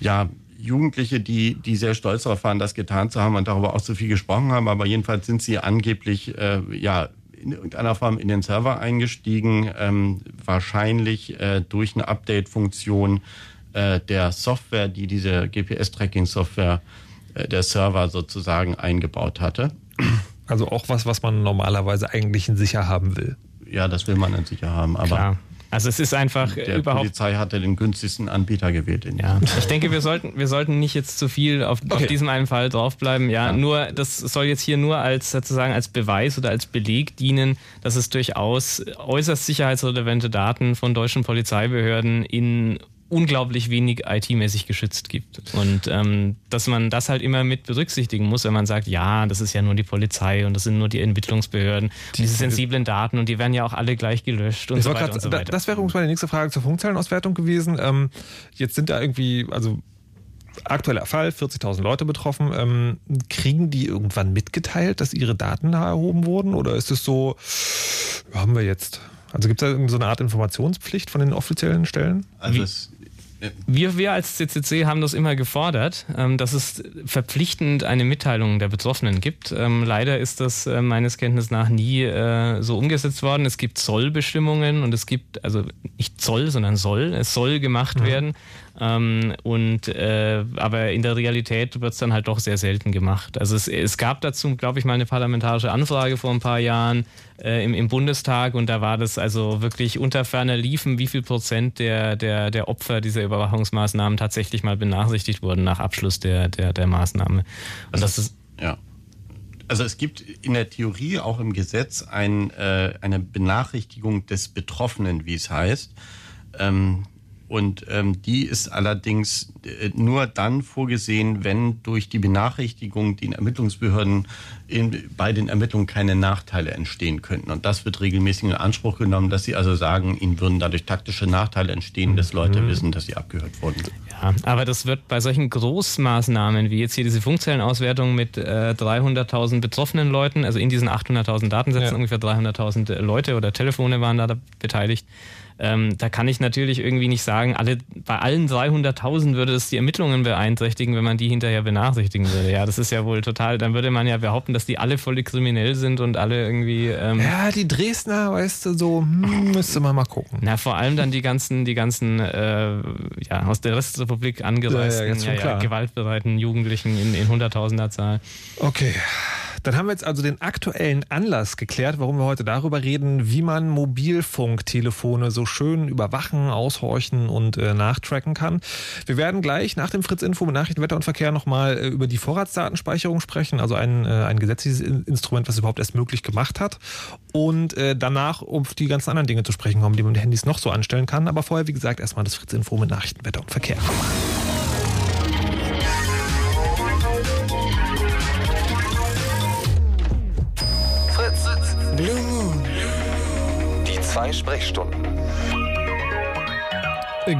ja Jugendliche, die, die sehr stolz darauf waren, das getan zu haben und darüber auch so viel gesprochen haben. Aber jedenfalls sind sie angeblich äh, ja in irgendeiner Form in den Server eingestiegen, ähm, wahrscheinlich äh, durch eine Update-Funktion äh, der Software, die diese GPS-Tracking-Software äh, der Server sozusagen eingebaut hatte. Also auch was, was man normalerweise eigentlich in sicher haben will. Ja, das will man in sicher haben, aber Klar. Also es ist einfach der überhaupt. Die Polizei hatte den günstigsten Anbieter gewählt. ja, ich denke, wir sollten, wir sollten nicht jetzt zu viel auf, okay. auf diesem einen Fall draufbleiben. Ja, ja, nur das soll jetzt hier nur als sozusagen als Beweis oder als Beleg dienen, dass es durchaus äußerst sicherheitsrelevante Daten von deutschen Polizeibehörden in unglaublich wenig IT-mäßig geschützt gibt. Und ähm, dass man das halt immer mit berücksichtigen muss, wenn man sagt, ja, das ist ja nur die Polizei und das sind nur die Entwicklungsbehörden, die, diese sensiblen Daten und die werden ja auch alle gleich gelöscht und, so weiter, grad, und so weiter. Das wäre übrigens meine nächste Frage zur Funkzellenauswertung gewesen. Ähm, jetzt sind da irgendwie, also aktueller Fall, 40.000 Leute betroffen. Ähm, kriegen die irgendwann mitgeteilt, dass ihre Daten da erhoben wurden? Oder ist es so, haben wir jetzt? Also gibt es da so eine Art Informationspflicht von den offiziellen Stellen? Also es wir, wir als CCC haben das immer gefordert, ähm, dass es verpflichtend eine Mitteilung der Betroffenen gibt. Ähm, leider ist das äh, meines Kenntnisses nach nie äh, so umgesetzt worden. Es gibt Zollbestimmungen und es gibt, also nicht Zoll, sondern soll, es soll gemacht mhm. werden. Ähm, und äh, aber in der Realität wird es dann halt doch sehr selten gemacht. Also es, es gab dazu, glaube ich, mal eine parlamentarische Anfrage vor ein paar Jahren äh, im, im Bundestag und da war das also wirklich unter ferner liefen, wie viel Prozent der, der, der Opfer dieser Überwachungsmaßnahmen tatsächlich mal benachrichtigt wurden nach Abschluss der, der, der Maßnahme. Und also, das ist ja. Also es gibt in der Theorie auch im Gesetz ein, äh, eine Benachrichtigung des Betroffenen, wie es heißt. Ähm, Und ähm, die ist allerdings äh, nur dann vorgesehen, wenn durch die Benachrichtigung den Ermittlungsbehörden in, bei den Ermittlungen keine Nachteile entstehen könnten. Und das wird regelmäßig in Anspruch genommen, dass sie also sagen, ihnen würden dadurch taktische Nachteile entstehen, dass Leute mhm. wissen, dass sie abgehört wurden. Ja, aber das wird bei solchen Großmaßnahmen wie jetzt hier diese Funkzellenauswertung mit äh, 300.000 betroffenen Leuten, also in diesen 800.000 Datensätzen ja. ungefähr 300.000 Leute oder Telefone waren da beteiligt. Ähm, da kann ich natürlich irgendwie nicht sagen, alle, bei allen 300.000 würde es die Ermittlungen beeinträchtigen, wenn man die hinterher benachrichtigen würde. Ja, das ist ja wohl total, dann würde man ja behaupten, dass die alle voll kriminell sind und alle irgendwie. Ähm, ja, die Dresdner, weißt du, so, hm, müsste man mal gucken. Na, vor allem dann die ganzen, die ganzen, äh, ja, aus der Restrepublik angereisten, ja, ja, ja, gewaltbereiten Jugendlichen in, in Hunderttausender Zahl. Okay. Dann haben wir jetzt also den aktuellen Anlass geklärt, warum wir heute darüber reden, wie man Mobilfunktelefone so schön überwachen, aushorchen und äh, nachtracken kann. Wir werden gleich nach dem Fritz-Info mit Nachrichten, Wetter und Verkehr nochmal äh, über die Vorratsdatenspeicherung sprechen, also ein, äh, ein gesetzliches Instrument, was überhaupt erst möglich gemacht hat. Und äh, danach um die ganzen anderen Dinge zu sprechen kommen, die man mit Handys noch so anstellen kann. Aber vorher, wie gesagt, erstmal das Fritz-Info mit Nachrichten, Wetter und Verkehr. Zwei Sprechstunden.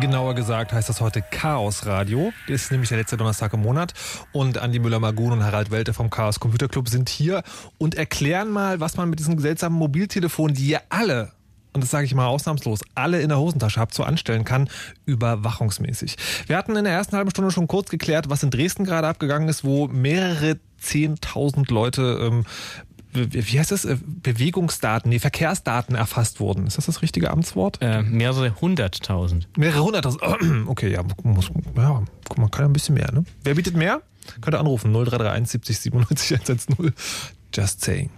Genauer gesagt heißt das heute Chaos Radio. Das ist nämlich der letzte Donnerstag im Monat. Und Andi Müller-Magun und Harald Welte vom Chaos Computer Club sind hier und erklären mal, was man mit diesen seltsamen Mobiltelefonen, die ihr alle und das sage ich mal ausnahmslos, alle in der Hosentasche habt, so anstellen kann, überwachungsmäßig. Wir hatten in der ersten halben Stunde schon kurz geklärt, was in Dresden gerade abgegangen ist, wo mehrere 10.000 Leute ähm, wie heißt das, äh, Bewegungsdaten, nee, Verkehrsdaten erfasst wurden. Ist das das richtige Amtswort? Äh, mehrere hunderttausend. Mehrere hunderttausend. [clears throat] Okay, ja, muss, ja, man kann ja ein bisschen mehr, ne? Wer bietet mehr? Könnt ihr anrufen, 0331 70 97 110. Just saying.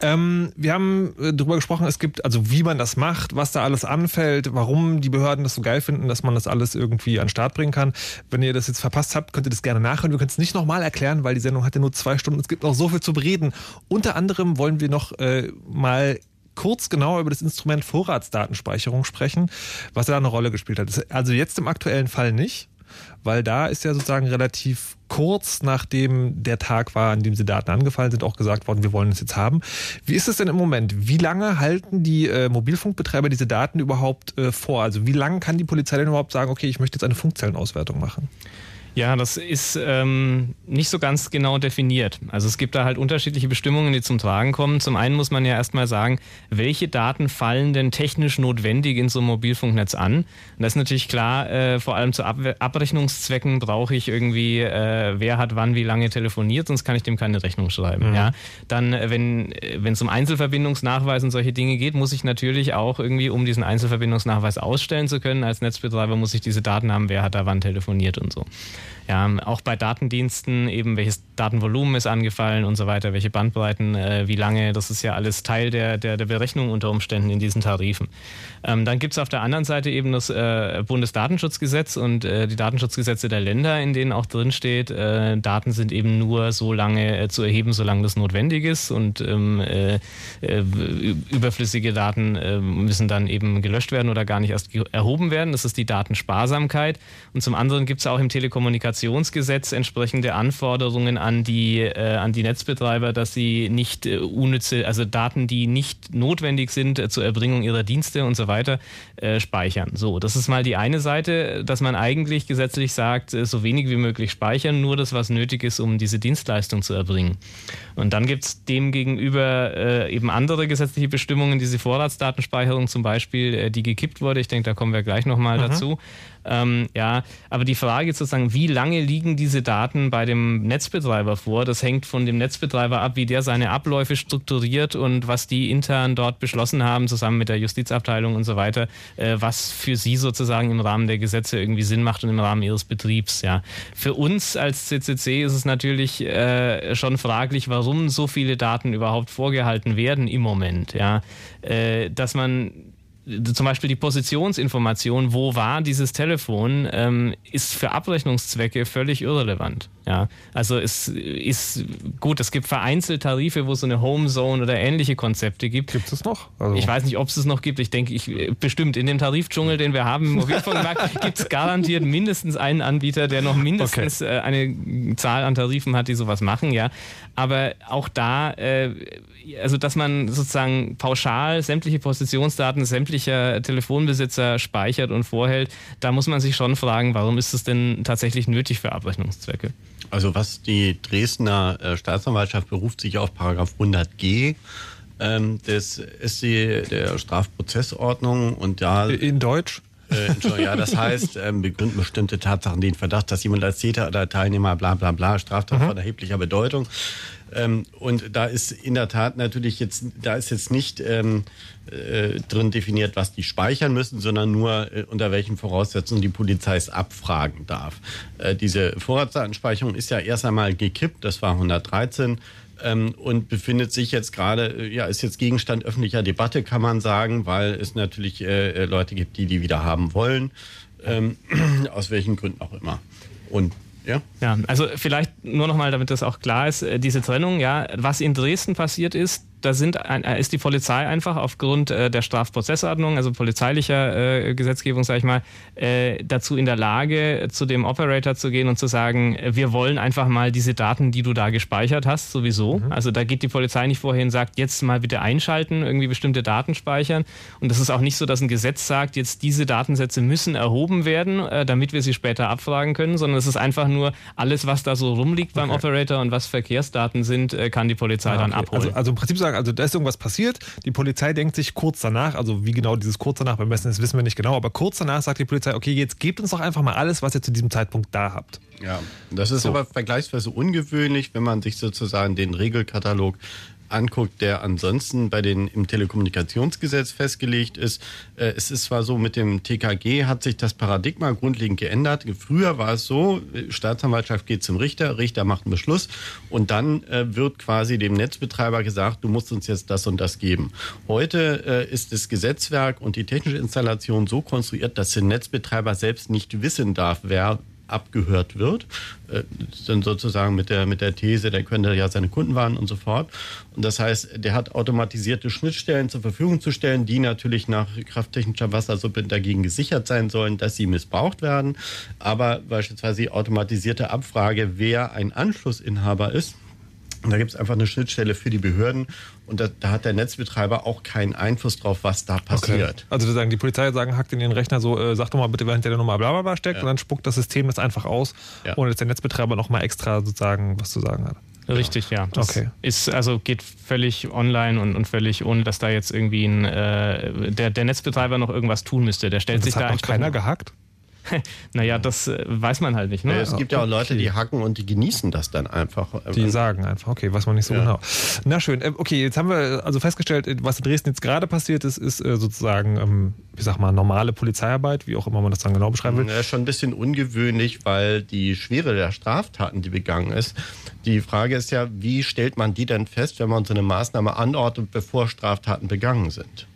Ähm, wir haben äh, darüber gesprochen, es gibt, also wie man das macht, was da alles anfällt, warum die Behörden das so geil finden, dass man das alles irgendwie an den Start bringen kann. Wenn ihr das jetzt verpasst habt, könnt ihr das gerne nachhören. Wir können es nicht nochmal erklären, weil die Sendung hat ja nur zwei Stunden. Es gibt noch so viel zu bereden. Unter anderem wollen wir noch äh, mal kurz genauer über das Instrument Vorratsdatenspeicherung sprechen, was da eine Rolle gespielt hat. Also jetzt im aktuellen Fall nicht weil da ist ja sozusagen relativ kurz nachdem der Tag war, an dem diese Daten angefallen sind, auch gesagt worden, wir wollen es jetzt haben. Wie ist es denn im Moment? Wie lange halten die äh, Mobilfunkbetreiber diese Daten überhaupt äh, vor? Also wie lange kann die Polizei denn überhaupt sagen, okay, ich möchte jetzt eine Funkzellenauswertung machen? Ja, das ist ähm, nicht so ganz genau definiert. Also es gibt da halt unterschiedliche Bestimmungen, die zum Tragen kommen. Zum einen muss man ja erstmal sagen, welche Daten fallen denn technisch notwendig in so einem Mobilfunknetz an? Und das ist natürlich klar, äh, vor allem zu Ab Abrechnungszwecken brauche ich irgendwie, äh, wer hat wann wie lange telefoniert, sonst kann ich dem keine Rechnung schreiben. Mhm. Ja? Dann, äh, wenn äh, wenn es um Einzelverbindungsnachweis und solche Dinge geht, muss ich natürlich auch irgendwie, um diesen Einzelverbindungsnachweis ausstellen zu können, als Netzbetreiber muss ich diese Daten haben, wer hat da wann telefoniert und so. Ja, auch bei Datendiensten eben, welches Datenvolumen ist angefallen und so weiter, welche Bandbreiten, äh, wie lange, das ist ja alles Teil der, der, der Berechnung unter Umständen in diesen Tarifen. Ähm, dann gibt es auf der anderen Seite eben das äh, Bundesdatenschutzgesetz und äh, die Datenschutzgesetze der Länder, in denen auch drin steht, äh, Daten sind eben nur so lange äh, zu erheben, solange das notwendig ist und ähm, äh, überflüssige Daten müssen dann eben gelöscht werden oder gar nicht erst erhoben werden. Das ist die Datensparsamkeit. Und zum anderen gibt es auch im Telekommunikations Telekommunikationsgesetz entsprechende Anforderungen an die, äh, an die Netzbetreiber, dass sie nicht äh, unnütze, also Daten, die nicht notwendig sind äh, zur Erbringung ihrer Dienste und so weiter, äh, speichern. So, das ist mal die eine Seite, dass man eigentlich gesetzlich sagt, äh, so wenig wie möglich speichern, nur das, was nötig ist, um diese Dienstleistung zu erbringen. Und dann gibt es demgegenüber äh, eben andere gesetzliche Bestimmungen, diese Vorratsdatenspeicherung zum Beispiel, die gekippt wurde. Ich denke, da kommen wir gleich nochmal mhm. dazu. Ähm, ja, aber die Frage ist sozusagen, wie lange liegen diese Daten bei dem Netzbetreiber vor? Das hängt von dem Netzbetreiber ab, wie der seine Abläufe strukturiert und was die intern dort beschlossen haben, zusammen mit der Justizabteilung und so weiter, äh, was für sie sozusagen im Rahmen der Gesetze irgendwie Sinn macht und im Rahmen ihres Betriebs. Ja, für uns als CCC ist es natürlich äh, schon fraglich, warum so viele Daten überhaupt vorgehalten werden im Moment. Ja, äh, dass man zum Beispiel die Positionsinformation, wo war dieses Telefon, ähm, ist für Abrechnungszwecke völlig irrelevant. Ja, also es ist gut, es gibt vereinzelt Tarife, wo es so eine Homezone oder ähnliche Konzepte gibt. Gibt es noch? Also ich weiß nicht, ob es es noch gibt. Ich denke, ich bestimmt in dem Tarifdschungel, den wir haben im Mobilfunkmarkt, [laughs] gibt es garantiert mindestens einen Anbieter, der noch mindestens okay. Äh, eine Zahl an Tarifen hat, die sowas machen. Ja, aber auch da, äh, also dass man sozusagen pauschal sämtliche Positionsdaten sämtlicher Telefonbesitzer speichert und vorhält, da muss man sich schon fragen, warum ist es denn tatsächlich nötig für Abrechnungszwecke? Also was die Dresdner äh, Staatsanwaltschaft beruft sich auf Paragraph 100g ähm, des SC der Strafprozessordnung und da in Deutsch äh, ja, das heißt, ähm, begründen bestimmte Tatsachen den Verdacht, dass jemand als Täter oder Teilnehmer bla bla bla Straftat mhm. von erheblicher Bedeutung. Ähm, und da ist in der Tat natürlich jetzt, da ist jetzt nicht ähm, äh, drin definiert, was die speichern müssen, sondern nur äh, unter welchen Voraussetzungen die Polizei es abfragen darf. Äh, diese Vorratsdatenspeicherung ist ja erst einmal gekippt, das war 113 ähm, und befindet sich jetzt gerade, äh, ja, ist jetzt Gegenstand öffentlicher Debatte, kann man sagen, weil es natürlich äh, äh Leute gibt, die die wieder haben wollen, ähm, [clears throat] aus welchen Gründen auch immer. Und ja. Ja, also vielleicht nur nochmal, damit das auch klar ist, äh, diese Trennung, ja, was in Dresden passiert ist, da sind, äh, ist die Polizei einfach aufgrund äh, der Strafprozessordnung, also polizeilicher äh, Gesetzgebung, sage ich mal, dazu in der Lage, zu dem Operator zu gehen und zu sagen, wir wollen einfach mal diese Daten, die du da gespeichert hast, sowieso. Mhm. Also da geht die Polizei nicht vorher und sagt, jetzt mal bitte einschalten, irgendwie bestimmte Daten speichern. Und das ist auch nicht so, dass ein Gesetz sagt, jetzt diese Datensätze müssen erhoben werden, damit wir sie später abfragen können, sondern es ist einfach nur alles, was da so rumliegt beim okay. Operator und was Verkehrsdaten sind, kann die Polizei ah, okay. dann abholen. Also, also im Prinzip sagen sagen, also da ist irgendwas passiert. Die Polizei denkt sich kurz danach, also wie genau dieses kurz danach bemessen ist, wissen wir nicht genau, aber kurz danach sagt die Polizei, okay, jetzt gebt uns doch einfach mal alles, was ihr zu diesem Zeitpunkt da habt. Ja, das ist so. aber vergleichsweise ungewöhnlich, wenn man sich sozusagen den Regelkatalog anguckt, der ansonsten bei den im Telekommunikationsgesetz festgelegt ist. Äh, es ist zwar so, mit dem TKG hat sich das Paradigma grundlegend geändert. Früher war es so, Staatsanwaltschaft geht zum Richter, Richter macht einen Beschluss und dann äh, wird quasi dem Netzbetreiber gesagt, du musst uns jetzt das und das geben. Heute äh, ist das Gesetzwerk und die technische Installation so konstruiert, dass der Netzbetreiber selbst nicht wissen darf, wer abgehört wird. Äh, dann sozusagen mit der, mit der These, der könnte ja seine Kunden warnen und so fort. Und das heißt, der hat automatisierte Schnittstellen zur Verfügung zu stellen, die natürlich nach krafttechnischer Wassersuppe dagegen gesichert sein sollen, dass sie missbraucht werden. Aber beispielsweise die automatisierte Abfrage, wer ein Anschlussinhaber ist, da gibt es einfach eine Schnittstelle für die Behörden und da, da, hat der Netzbetreiber auch keinen Einfluss drauf, was da passiert. Okay. Also sagen die Polizei sagen, hackt in den Rechner so, äh, sag doch mal bitte, wer hinter der Nummer bla bla bla steckt ja. und dann spuckt das System das einfach aus, ja. ohne dass der Netzbetreiber nochmal extra sozusagen was zu sagen hat. Richtig, ja. Das okay. ist also geht völlig online und, und völlig ohne, dass da jetzt irgendwie ein äh, der, der Netzbetreiber noch irgendwas tun müsste. Der stellt und sich das da hat noch keiner gehackt. [laughs] naja, das äh, weiß man halt nicht. Ne? Es gibt ja auch Leute, die hacken und die genießen das dann einfach. Die sagen einfach, okay, weiß man nicht so ja. genau. Na schön, äh, okay, jetzt haben wir also festgestellt, was in Dresden jetzt gerade passiert ist, ist äh, sozusagen, ähm, wie sag mal, normale Polizeiarbeit, wie auch immer man das dann genau beschreiben will. Ja, schon ein bisschen ungewöhnlich, weil die Schwere der Straftaten, die begangen ist, die Frage ist ja, wie stellt man die denn fest, wenn man so eine Maßnahme anordnet, bevor Straftaten begangen sind?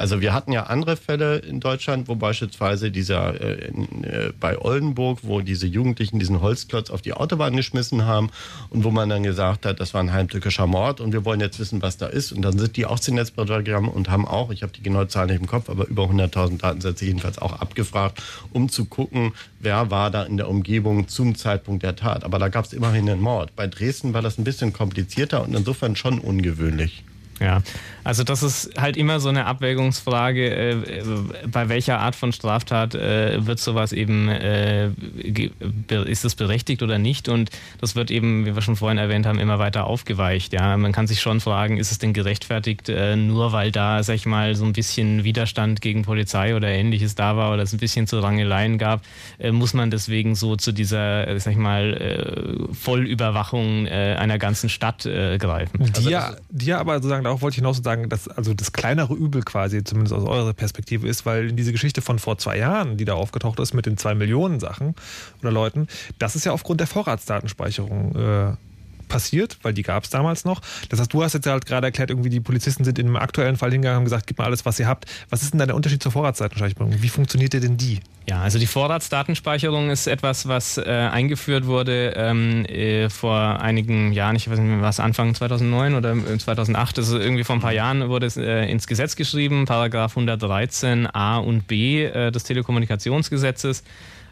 Also wir hatten ja andere Fälle in Deutschland, wo beispielsweise dieser äh, in, äh, bei Oldenburg, wo diese Jugendlichen diesen Holzklotz auf die Autobahn geschmissen haben und wo man dann gesagt hat, das war ein heimtückischer Mord und wir wollen jetzt wissen, was da ist. Und dann sind die auch zu Netzprogramm und haben auch, ich habe die genaue Zahl nicht im Kopf, aber über 100.000 Datensätze jedenfalls auch abgefragt, um zu gucken, wer war da in der Umgebung zum Zeitpunkt der Tat. Aber da gab es immerhin einen Mord. Bei Dresden war das ein bisschen komplizierter und insofern schon ungewöhnlich. Ja, also das ist halt immer so eine Abwägungsfrage, äh, bei welcher Art von Straftat äh, wird sowas eben, äh, ist es berechtigt oder nicht? Und das wird eben, wie wir schon vorhin erwähnt haben, immer weiter aufgeweicht. Ja, man kann sich schon fragen, ist es denn gerechtfertigt, äh, nur weil da, sag ich mal, so ein bisschen Widerstand gegen Polizei oder ähnliches da war oder es ein bisschen zu Rangeleien gab, äh, muss man deswegen so zu dieser, äh, sag ich mal, Vollüberwachung einer ganzen Stadt greifen? Die also ja, die ja aber sozusagen darauf wollte ich hinaus sagen, dass also das kleinere Übel quasi, zumindest aus eurer Perspektive ist, weil diese Geschichte von vor zwei Jahren, die da aufgetaucht ist mit den zwei Millionen Sachen oder Leuten, das ist ja aufgrund der Vorratsdatenspeicherung äh, passiert, weil die gab es damals noch. Das heißt, du hast jetzt halt gerade erklärt, irgendwie die Polizisten sind in einem aktuellen Fall hingegangen und gesagt, gib mal alles, was ihr habt. Was ist denn da der Unterschied zur Vorratsdatenspeicherung? Wie funktioniert denn die? Ja, also die Vorratsdatenspeicherung ist etwas, was äh, eingeführt wurde ähm, äh, vor einigen Jahren, ich weiß nicht mehr, was Anfang 2009 oder 2008, also irgendwie vor ein paar Jahren wurde es äh, ins Gesetz geschrieben, Paragraph 113 a und b äh, des Telekommunikationsgesetzes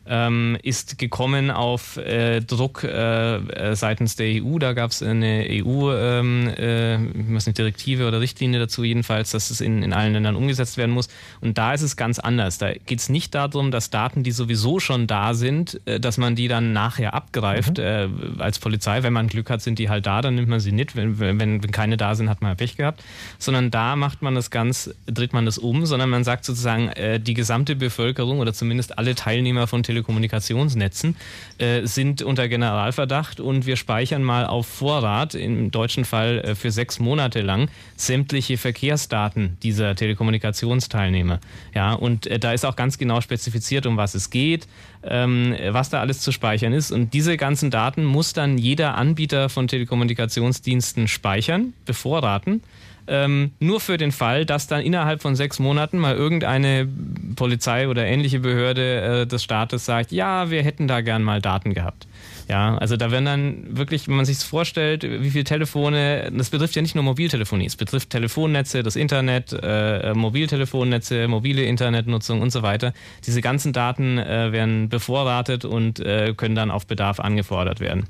ähm, ist gekommen auf äh, Druck äh, äh seitens der EU. Da gab es eine EU, ähm, äh, ich nicht, Direktive oder Richtlinie dazu jedenfalls, dass es in, in allen Ländern umgesetzt werden muss. Und da ist es ganz anders. Da geht es nicht darum, dass Daten, die sowieso schon da sind, äh, dass man die dann nachher abgreift mhm. äh, als Polizei. Wenn man Glück hat, sind die halt da, dann nimmt man sie nicht. Wenn, wenn, wenn keine da sind, hat man Pech gehabt. Sondern da macht man das ganz, dreht man das um, sondern man sagt sozusagen, die gesamte Bevölkerung oder zumindest alle Teilnehmer von Telekom Telekommunikationsnetzen äh, sind unter Generalverdacht und wir speichern mal auf Vorrat, im deutschen Fall äh, für sechs Monate lang, sämtliche Verkehrsdaten dieser Telekommunikationsteilnehmer. Ja, und äh, da ist auch ganz genau spezifiziert, um was es geht, ähm, was da alles zu speichern ist. Und diese ganzen Daten muss dann jeder Anbieter von Telekommunikationsdiensten speichern, bevorraten ähm, nur für den Fall, dass dann innerhalb von sechs Monaten mal irgendeine Polizei oder ähnliche Behörde äh, des Staates sagt, ja, wir hätten da gern mal Daten gehabt. Ja, also da werden dann wirklich, wenn man sich vorstellt, wie viele Telefone, das betrifft ja nicht nur Mobiltelefonie, es betrifft Telefonnetze, das Internet, äh, Mobiltelefonnetze, mobile Internetnutzung und so weiter. Diese ganzen Daten äh, werden bevorratet und äh, können dann auf Bedarf angefordert werden.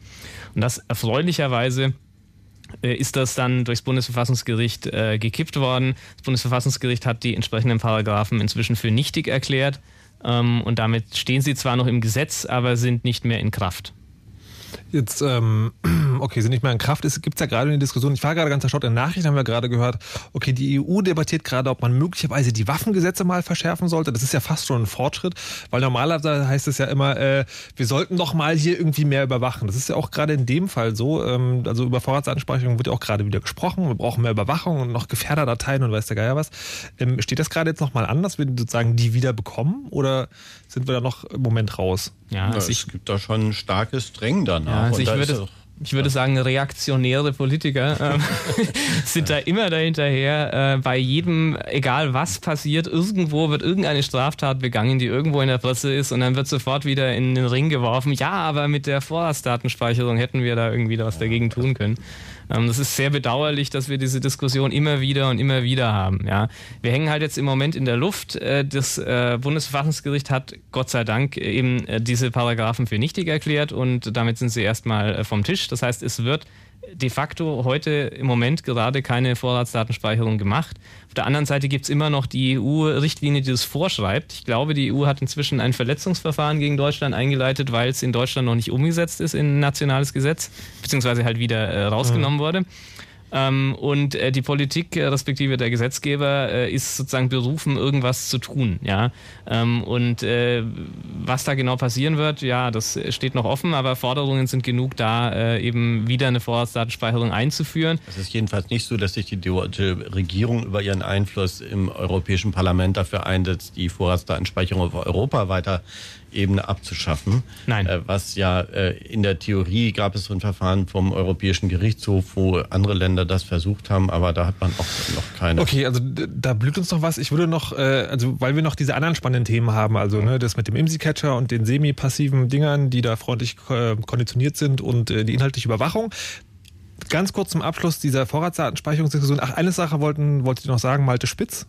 Und das erfreulicherweise äh, ist das dann durchs Bundesverfassungsgericht äh, gekippt worden. Das Bundesverfassungsgericht hat die entsprechenden Paragraphen inzwischen für nichtig erklärt ähm, und damit stehen sie zwar noch im Gesetz, aber sind nicht mehr in Kraft. Jetzt, ähm, [clears throat] okay, sind nicht mehr in Kraft. Es gibt ja gerade eine Diskussion. Ich war gerade ganz erstaunt. In Nachrichten haben wir gerade gehört, okay, die EU debattiert gerade, ob man möglicherweise die Waffengesetze mal verschärfen sollte. Das ist ja fast schon ein Fortschritt, weil normalerweise heißt es ja immer, äh, wir sollten doch mal hier irgendwie mehr überwachen. Das ist ja auch gerade in dem Fall so. Ähm, also über Vorratsansprechungen wird ja auch gerade wieder gesprochen. Wir brauchen mehr Überwachung und noch Gefährderdateien und weiß der Geier was. Ähm, steht das gerade jetzt nochmal an, dass wir sozusagen die wieder bekommen oder sind wir da noch im Moment raus? Ja, also es gibt da schon ein starkes Drängen danach. Ja, also ich, würde, ich würde sagen, reaktionäre Politiker [laughs] äh, [laughs] sind da immer dahinterher. Äh, bei jedem, egal was passiert, irgendwo wird irgendeine Straftat begangen, die irgendwo in der Presse ist und dann wird sofort wieder in den Ring geworfen. Ja, aber mit der Vorratsdatenspeicherung hätten wir da irgendwie was dagegen tun können. Ähm, das ist sehr bedauerlich, dass wir diese Diskussion immer wieder und immer wieder haben. Ja. Wir hängen halt jetzt im Moment in der Luft. Äh, das äh, Bundesverfassungsgericht hat Gott sei Dank eben äh, diese Paragraphen für nichtig erklärt und damit sind sie erstmal vom Tisch. Das heißt, es wird de facto heute im Moment gerade keine Vorratsdatenspeicherung gemacht. Auf der anderen Seite gibt es immer noch die EU-Richtlinie, die das vorschreibt. Ich glaube, die EU hat inzwischen ein Verletzungsverfahren gegen Deutschland eingeleitet, weil es in Deutschland noch nicht umgesetzt ist in nationales Gesetz, beziehungsweise halt wieder äh, rausgenommen mhm. wurde. Ähm, und äh, die Politik, äh, respektive der Gesetzgeber, äh, ist sozusagen berufen, irgendwas zu tun. Ja? Ähm, und äh, was da genau passieren wird, ja, das steht noch offen, aber Forderungen sind genug da, äh, eben wieder eine Vorratsdatenspeicherung einzuführen. Es ist jedenfalls nicht so, dass sich die deutsche Regierung über ihren Einfluss im Europäischen Parlament dafür einsetzt, die Vorratsdatenspeicherung auf Europa weiter Ebene abzuschaffen. Nein. Äh, was ja äh, in der Theorie gab es so ein Verfahren vom Europäischen Gerichtshof, wo andere Länder das versucht haben, aber da hat man auch noch keine. Okay, also da blüht uns noch was. Ich würde noch, äh, also weil wir noch diese anderen spannenden Themen haben, also ne, das mit dem IMSI-Catcher und den semi-passiven Dingern, die da freundlich konditioniert sind und die inhaltliche Überwachung. Ganz kurz zum Abschluss dieser Vorratsdatenspeicherungsdiskussion. Ach, eine Sache wollten, wollte ich noch sagen, Malte Spitz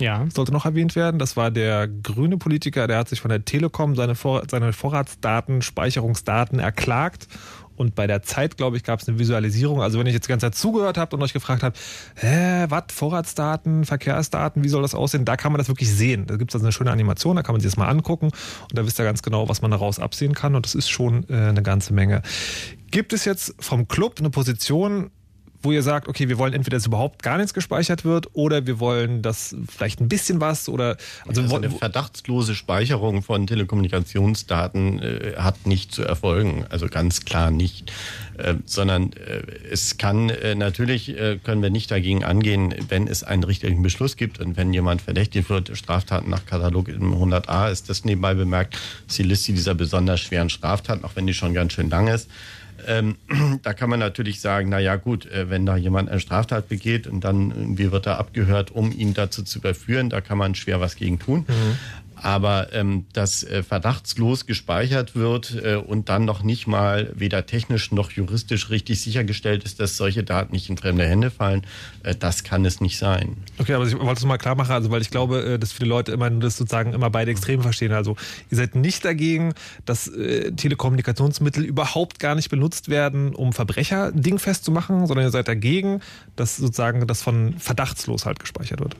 ja. sollte noch erwähnt werden. Das war der grüne Politiker, der hat sich von der Telekom seine, Vor seine Vorratsdaten, Speicherungsdaten erklagt. Und bei der Zeit, glaube ich, gab es eine Visualisierung. Also wenn ich jetzt die ganze Zeit zugehört habe und euch gefragt habe, hä, was, Vorratsdaten, Verkehrsdaten, wie soll das aussehen? Da kann man das wirklich sehen. Da gibt es also eine schöne Animation, da kann man sich das mal angucken. Und da wisst ihr ganz genau, was man daraus absehen kann. Und das ist schon äh, eine ganze Menge. Gibt es jetzt vom Club eine Position, wo ihr sagt, okay, wir wollen entweder, dass überhaupt gar nichts gespeichert wird oder wir wollen, dass vielleicht ein bisschen was oder also, also eine verdachtslose Speicherung von Telekommunikationsdaten äh, hat nicht zu erfolgen, also ganz klar nicht, äh, sondern äh, es kann äh, natürlich äh, können wir nicht dagegen angehen, wenn es einen richtigen Beschluss gibt und wenn jemand verdächtigt wird, Straftaten nach Katalog im 100a ist das nebenbei bemerkt, ist die Liste dieser besonders schweren Straftaten, auch wenn die schon ganz schön lang ist Ähm, [clears throat] da kann man natürlich sagen, na ja gut, äh, wenn da jemand eine Straftat begeht und dann irgendwie wird er abgehört, um ihn dazu zu überführen, da kann man schwer was gegen tun. Mhm aber ähm, dass äh, verdachtslos gespeichert wird äh, und dann noch nicht mal weder technisch noch juristisch richtig sichergestellt ist, dass solche Daten nicht in fremde Hände fallen, äh, das kann es nicht sein. Okay, aber ich wollte es mal klar machen, also weil ich glaube, äh, dass viele Leute immer das sozusagen immer beide Extreme verstehen. Also ihr seid nicht dagegen, dass äh, Telekommunikationsmittel überhaupt gar nicht benutzt werden, um Verbrecher dingfest zu machen, sondern ihr seid dagegen, dass sozusagen das von verdachtslos halt gespeichert wird.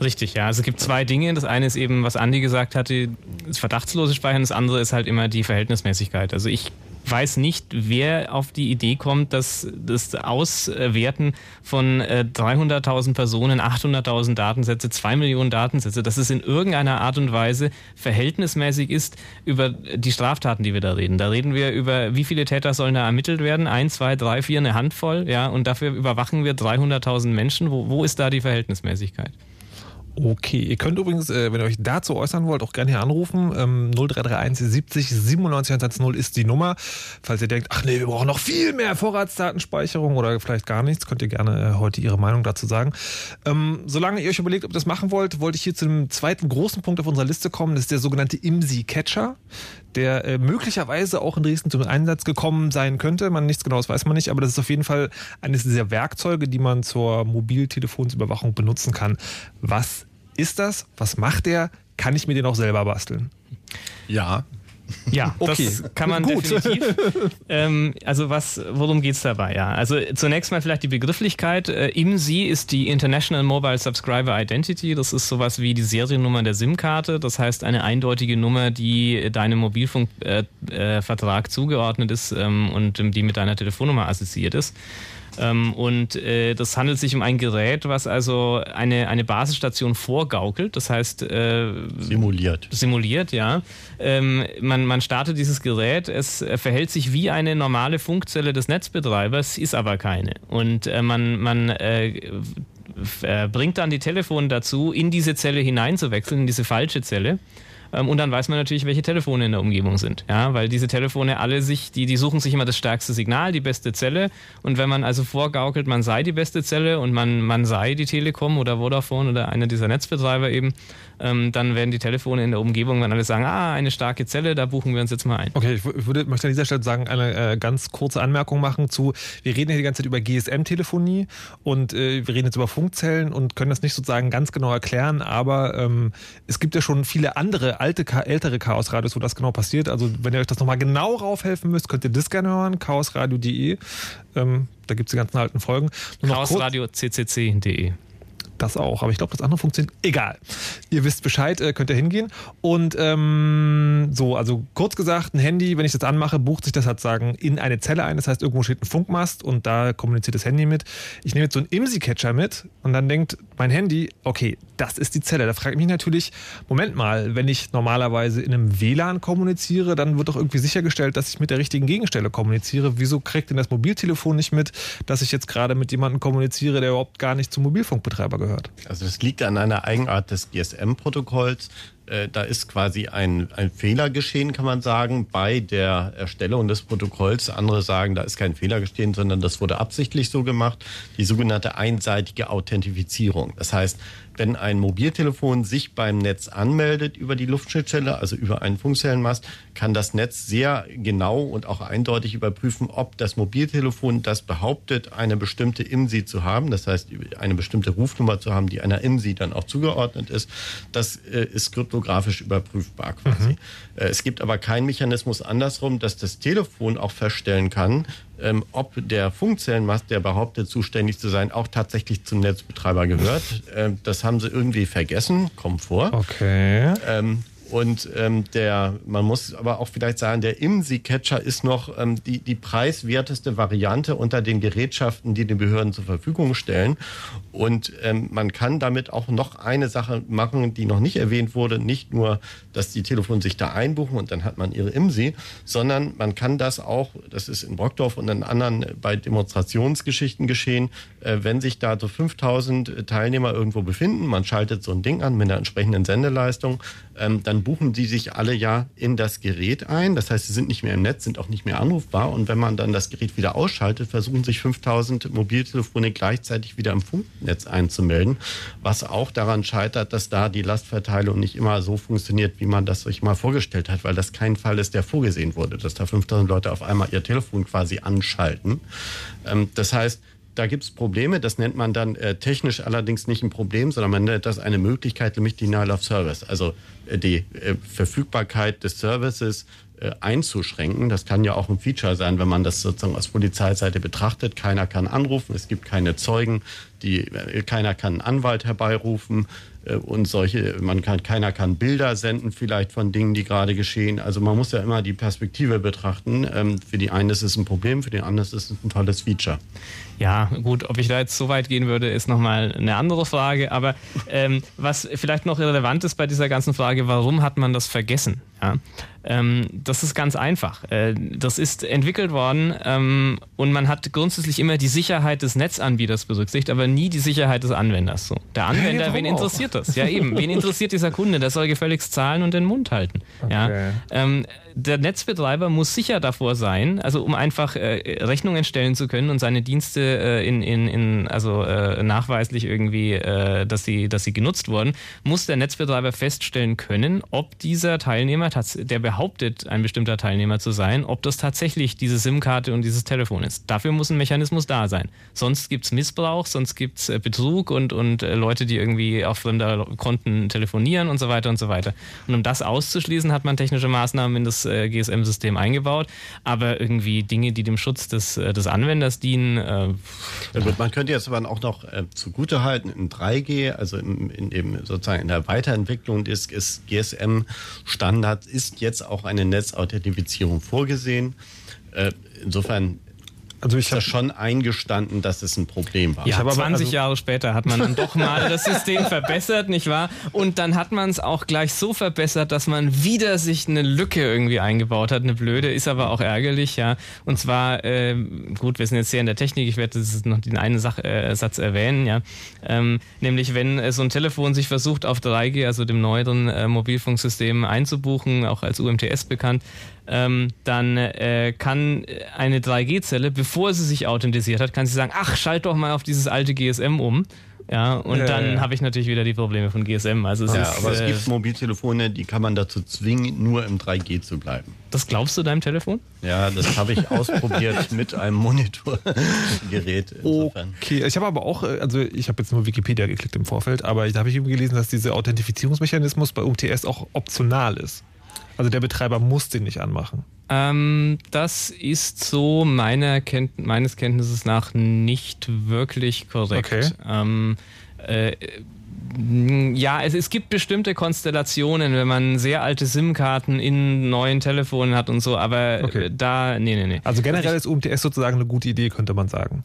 Richtig, ja. Also es gibt zwei Dinge. Das eine ist eben, was Andi gesagt hatte, das verdachtslose Speichern. Das andere ist halt immer die Verhältnismäßigkeit. Also ich weiß nicht, wer auf die Idee kommt, dass das Auswerten von 300.000 äh, Personen, 800.000 Datensätze, 2 Millionen Datensätze, dass es in irgendeiner Art und Weise verhältnismäßig ist über die Straftaten, die wir da reden. Da reden wir über, wie viele Täter sollen da ermittelt werden? Ein, zwei, drei, vier, eine Handvoll, ja, und dafür überwachen wir 300.000 Menschen. Wo, wo ist da die Verhältnismäßigkeit? Okay, ihr könnt übrigens, äh, wenn ihr euch dazu äußern wollt, auch gerne hier anrufen. Ähm, 0331 70 97 110 ist die Nummer. Falls ihr denkt, ach nee, wir brauchen noch viel mehr Vorratsdatenspeicherung oder vielleicht gar nichts, könnt ihr gerne äh, heute Ihre Meinung dazu sagen. Ähm, solange ihr euch überlegt, ob ihr das machen wollt, wollte ich hier zu einem zweiten großen Punkt auf unserer Liste kommen. Das ist der sogenannte IMSI-Catcher, der äh, möglicherweise auch in Dresden zum Einsatz gekommen sein könnte. Man nichts genaues weiß man nicht, aber das ist auf jeden Fall eines dieser Werkzeuge, die man zur Mobiltelefonsüberwachung benutzen kann. Was ist das? Was macht der? Kann ich mir den auch selber basteln? Ja. Ja, [laughs] okay. das kann man Gut. definitiv. [laughs] Ähm, also was, worum geht's dabei? Ja, also zunächst mal vielleicht die Begrifflichkeit. Äh, IMSI ist die International Mobile Subscriber Identity. Das ist sowas wie die Seriennummer der SIM-Karte. Das heißt eine eindeutige Nummer, die deinem Mobilfunkvertrag äh, äh, zugeordnet ist ähm, und die mit deiner Telefonnummer assoziiert ist. Ähm, und äh, das handelt sich um ein Gerät, was also eine, eine Basisstation vorgaukelt, das heißt äh, simuliert. Simuliert, ja. Ähm, man, man startet dieses Gerät, es verhält sich wie eine normale Funkzelle des Netzbetreibers, ist aber keine. Und äh, man, man äh, äh, bringt dann die Telefone dazu, in diese Zelle hineinzuwechseln, in diese falsche Zelle. Ähm, und dann weiß man natürlich, welche Telefone in der Umgebung sind. Ja, weil diese Telefone alle sich, die, die suchen sich immer das stärkste Signal, die beste Zelle. Und wenn man also vorgaukelt, man sei die beste Zelle und man, man sei die Telekom oder Vodafone oder einer dieser Netzbetreiber eben, ähm, dann werden die Telefone in der Umgebung, wenn alle sagen, ah, eine starke Zelle, da buchen wir uns jetzt mal ein. Okay, ich würde, möchte an dieser Stelle sagen, eine äh, ganz kurze Anmerkung machen zu, wir reden hier die ganze Zeit über GSM-Telefonie und äh, wir reden jetzt über Funkzellen und können das nicht sozusagen ganz genau erklären, aber ähm, es gibt ja schon viele andere alte, ältere Chaosradios, wo das genau passiert. Also wenn ihr euch das nochmal genau raufhelfen müsst, könnt ihr das gerne hören, chaosradio.de. Ähm, da gibt es die ganzen alten Folgen. Chaosradio.ccc.de das auch. Aber ich glaube, das andere funktioniert. Egal. Ihr wisst Bescheid, äh, könnt ihr hingehen. Und ähm, so, also kurz gesagt, ein Handy, wenn ich das anmache, bucht sich das halt sagen in eine Zelle ein. Das heißt, irgendwo steht ein Funkmast und da kommuniziert das Handy mit. Ich nehme jetzt so einen IMSI-Catcher mit und dann denkt mein Handy, okay, das ist die Zelle. Da frage ich mich natürlich, Moment mal, wenn ich normalerweise in einem WLAN kommuniziere, dann wird doch irgendwie sichergestellt, dass ich mit der richtigen Gegenstelle kommuniziere. Wieso kriegt denn das Mobiltelefon nicht mit, dass ich jetzt gerade mit jemandem kommuniziere, der überhaupt gar nicht zum Mobilfunkbetreiber gehört? Gehört. Also das liegt an einer Eigenart des GSM-Protokolls. Äh, da ist quasi ein, ein Fehler geschehen, kann man sagen, bei der Erstellung des Protokolls. Andere sagen, da ist kein Fehler geschehen, sondern das wurde absichtlich so gemacht. Die sogenannte einseitige Authentifizierung. Das heißt, wenn ein Mobiltelefon sich beim Netz anmeldet über die Luftschnittstelle, also über einen Funkzellenmast, kann das Netz sehr genau und auch eindeutig überprüfen, ob das Mobiltelefon, das behauptet, eine bestimmte IMSI zu haben, das heißt eine bestimmte Rufnummer zu haben, die einer IMSI dann auch zugeordnet ist, das äh, ist kryptografisch überprüfbar quasi. Mhm. Äh, es gibt aber keinen Mechanismus andersrum, dass das Telefon auch feststellen kann, ähm, ob der Funkzellenmast, der behauptet, zuständig zu sein, auch tatsächlich zum Netzbetreiber gehört. Ähm, das haben sie irgendwie vergessen, kommt vor. Okay. Ähm, und ähm, der, man muss aber auch vielleicht sagen, der IMSI-Catcher ist noch ähm, die, die preiswerteste Variante unter den Gerätschaften, die den Behörden zur Verfügung stellen. Und ähm, man kann damit auch noch eine Sache machen, die noch nicht erwähnt wurde. Nicht nur, dass die Telefone sich da einbuchen und dann hat man ihre IMSI, sondern man kann das auch, das ist in Brockdorf und in anderen äh, bei Demonstrationsgeschichten geschehen, äh, wenn sich da so 5000 Teilnehmer irgendwo befinden, man schaltet so ein Ding an mit einer entsprechenden Sendeleistung, ähm, dann buchen die sich alle ja in das Gerät ein. Das heißt, sie sind nicht mehr im Netz, sind auch nicht mehr anrufbar. Und wenn man dann das Gerät wieder ausschaltet, versuchen sich 5000 Mobiltelefone gleichzeitig wieder im Funknetz einzumelden, was auch daran scheitert, dass da die Lastverteilung nicht immer so funktioniert, wie man das sich mal vorgestellt hat, weil das kein Fall ist, der vorgesehen wurde, dass da 5000 Leute auf einmal ihr Telefon quasi anschalten. Ähm, das heißt, da gibt es Probleme, das nennt man dann äh, technisch allerdings nicht ein Problem, sondern man nennt das eine Möglichkeit, nämlich Denial of Service, also äh, die äh, Verfügbarkeit des Services einzuschränken. Das kann ja auch ein Feature sein, wenn man das sozusagen aus Polizeiseite betrachtet. Keiner kann anrufen, es gibt keine Zeugen, die, äh, keiner kann einen Anwalt herbeirufen äh, und solche, man kann, keiner kann Bilder senden vielleicht von Dingen, die gerade geschehen. Also man muss ja immer die Perspektive betrachten. Ähm, für die einen ist es ein Problem, für den anderen ist es ein tolles Feature. Ja, gut, ob ich da jetzt so weit gehen würde, ist nochmal eine andere Frage. Aber ähm, was vielleicht noch relevant ist bei dieser ganzen Frage, warum hat man das vergessen? Ja, ähm, das ist ganz einfach. Äh, das ist entwickelt worden ähm, und man hat grundsätzlich immer die Sicherheit des Netzanbieters berücksichtigt, aber nie die Sicherheit des Anwenders. So. Der Anwender, wen interessiert das? Ja, eben. Wen interessiert dieser Kunde? Der soll gefälligst zahlen und den Mund halten. Okay. Ja, ähm, der Netzbetreiber muss sicher davor sein, also um einfach äh, Rechnungen stellen zu können und seine Dienste äh, in, in, in also äh, nachweislich irgendwie, äh, dass sie, dass sie genutzt wurden, muss der Netzbetreiber feststellen können, ob dieser Teilnehmer, der behauptet, ein bestimmter Teilnehmer zu sein, ob das tatsächlich diese SIM-Karte und dieses Telefon ist. Dafür muss ein Mechanismus da sein. Sonst gibt's Missbrauch, sonst gibt's äh, Betrug und, und äh, Leute, die irgendwie auf fremder Konten telefonieren und so weiter und so weiter. Und um das auszuschließen, hat man technische Maßnahmen in das äh, GSM-System eingebaut, aber irgendwie Dinge, die dem Schutz des, äh, des Anwenders dienen. Äh, ja, gut, man könnte jetzt aber auch noch äh, zugute halten, in 3G, also in, in eben sozusagen in der Weiterentwicklung des, des GSM-Standards ist jetzt auch eine Netzauthentifizierung vorgesehen. Äh, insofern also ich habe schon eingestanden, dass es ein Problem war. Ja, aber 20 also Jahre später hat man dann doch mal das System verbessert, nicht wahr? Und dann hat man es auch gleich so verbessert, dass man wieder sich eine Lücke irgendwie eingebaut hat. Eine blöde, ist aber auch ärgerlich, ja. Und zwar, äh, gut, wir sind jetzt sehr in der Technik, ich werde noch den einen Sach, äh, Satz erwähnen, ja. Ähm, nämlich, wenn äh, so ein Telefon sich versucht, auf 3G, also dem neueren äh, Mobilfunksystem einzubuchen, auch als UMTS bekannt, ähm, dann äh, kann eine 3G-Zelle, bevor sie sich authentisiert hat, kann sie sagen, ach, schalt doch mal auf dieses alte GSM um. Ja, und ja, dann ja. habe ich natürlich wieder die Probleme von GSM. Also es ja, ist, aber es äh, gibt Mobiltelefone, die kann man dazu zwingen, nur im 3G zu bleiben. Das glaubst du deinem Telefon? Ja, das habe ich ausprobiert [laughs] mit einem Monitorgerät. Okay, ich habe aber auch, äh, also ich habe jetzt nur Wikipedia geklickt im Vorfeld, aber da habe ich eben gelesen, dass dieser Authentifizierungsmechanismus bei UMTS auch optional ist. Also der Betreiber muss den nicht anmachen. Ähm, das ist so meiner Kennt meines Kenntnisses nach nicht wirklich korrekt. Okay. Ähm, äh, ja, es, es gibt bestimmte Konstellationen, wenn man sehr alte SIM-Karten in neuen Telefonen hat und so, aber okay. da, nee, nee, nee. Also generell ist UMTS sozusagen eine gute Idee, könnte man sagen.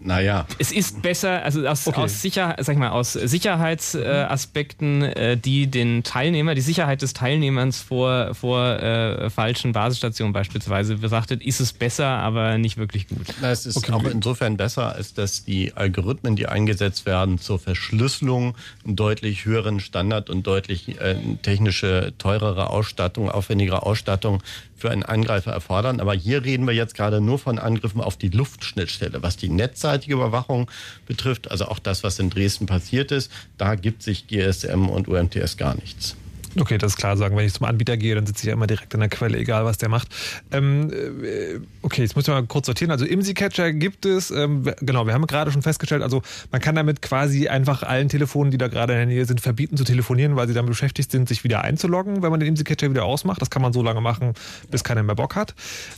Naja. Es ist besser, also aus, okay. aus, Sicher, sag ich mal, aus Sicherheitsaspekten, äh, die den Teilnehmer, die Sicherheit des Teilnehmers vor, vor äh, falschen Basisstationen beispielsweise betrachtet, ist es besser, aber nicht wirklich gut. Na, es ist okay. auch insofern besser, als dass die Algorithmen, die eingesetzt werden zur Verschlüsselung, einen deutlich höheren Standard und deutlich äh, technische, teurere Ausstattung, aufwendigere Ausstattung für einen Angreifer erfordern. Aber hier reden wir jetzt gerade nur von Angriffen auf die Luftschnittstelle. Was die netzseitige Überwachung betrifft, also auch das, was in Dresden passiert ist, da gibt sich GSM und UMTS gar nichts. Okay, das ist klar sagen. Wenn ich zum Anbieter gehe, dann sitze ich ja immer direkt an der Quelle, egal was der macht. Ähm, äh, okay, jetzt muss ich mal kurz sortieren. Also IMSI-Catcher gibt es, ähm, genau, wir haben gerade schon festgestellt, also man kann damit quasi einfach allen Telefonen, die da gerade in der Nähe sind, verbieten zu telefonieren, weil sie damit beschäftigt sind, sich wieder einzuloggen, wenn man den IMSI-Catcher wieder ausmacht. Das kann man so lange machen, bis keiner mehr Bock hat.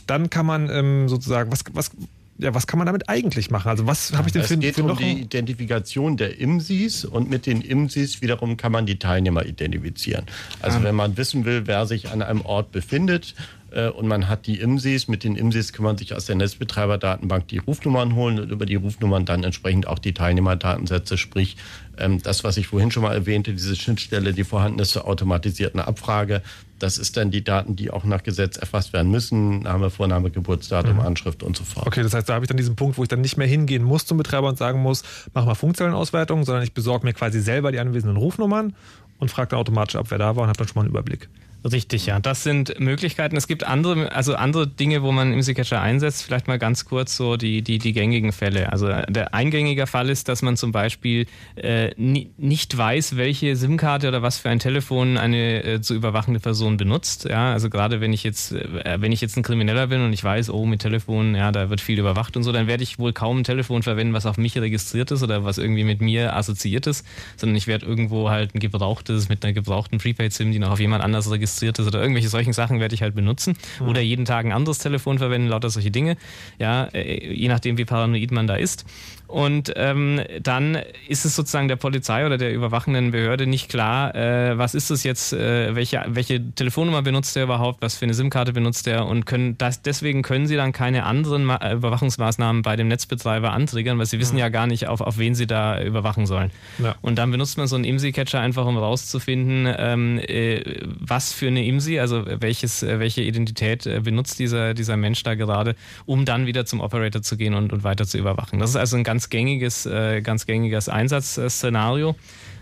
Dann kann man ähm, sozusagen, was, was ja, was kann man damit eigentlich machen? Also was habe ich denn es für, geht für um noch die Identifikation der IMSIs und mit den IMSIs wiederum kann man die Teilnehmer identifizieren. Also ah. wenn man wissen will, wer sich an einem Ort befindet äh, und man hat die IMSIs, mit den IMSIs kann man sich aus der Netzbetreiberdatenbank die Rufnummern holen und über die Rufnummern dann entsprechend auch die Teilnehmerdatensätze, sprich ähm, das, was ich vorhin schon mal erwähnte, diese Schnittstelle, die vorhanden ist zur automatisierten Abfrage, das ist dann die Daten, die auch nach Gesetz erfasst werden müssen. Name, Vorname, Geburtsdatum, mhm. Anschrift und so fort. Okay, das heißt, da habe ich dann diesen Punkt, wo ich dann nicht mehr hingehen muss zum Betreiber und sagen muss, mach mal Funkzellenauswertung, sondern ich besorge mir quasi selber die anwesenden Rufnummern und fragt dann automatisch ab, wer da war und hat dann schon mal einen Überblick. Richtig, ja. Das sind Möglichkeiten. Es gibt andere, also andere Dinge, wo man IMSI-Catcher einsetzt. Vielleicht mal ganz kurz so die, die, die gängigen Fälle. Also der eingängige Fall ist, dass man zum Beispiel äh, nicht weiß, welche SIM-Karte oder was für ein Telefon eine äh, zu überwachende Person benutzt. Ja, also gerade wenn ich jetzt, äh, wenn ich jetzt ein Krimineller bin und ich weiß, oh, mit Telefon, ja, da wird viel überwacht und so, dann werde ich wohl kaum ein Telefon verwenden, was auf mich registriert ist oder was irgendwie mit mir assoziiert ist, sondern ich werde irgendwo halt ein gebrauchtes mit einer gebrauchten Prepaid-SIM, die noch auf jemand anders registriert registriert ist oder irgendwelche solchen Sachen werde ich halt benutzen. Mhm. Oder jeden Tag ein anderes Telefon verwenden, lauter solche Dinge. Ja, äh, je nachdem, wie paranoid man da ist. Und ähm, dann ist es sozusagen der Polizei oder der überwachenden Behörde nicht klar, äh, was ist das jetzt, äh, welche, welche Telefonnummer benutzt er überhaupt, was für eine SIM-Karte benutzt er und können das, deswegen können sie dann keine anderen Ma äh, Überwachungsmaßnahmen bei dem Netzbetreiber antriggern, weil sie wissen mhm. ja gar nicht, auf, auf wen sie da überwachen sollen. Ja. Und dann benutzt man so einen IMSI-Catcher einfach, um rauszufinden, ähm, äh, was für eine IMSI, also welches, äh, welche Identität äh, benutzt dieser, dieser Mensch da gerade, um dann wieder zum Operator zu gehen und, und weiter zu überwachen. Das ist also ein ganz gängiges, äh, ganz gängiges Einsatzszenario.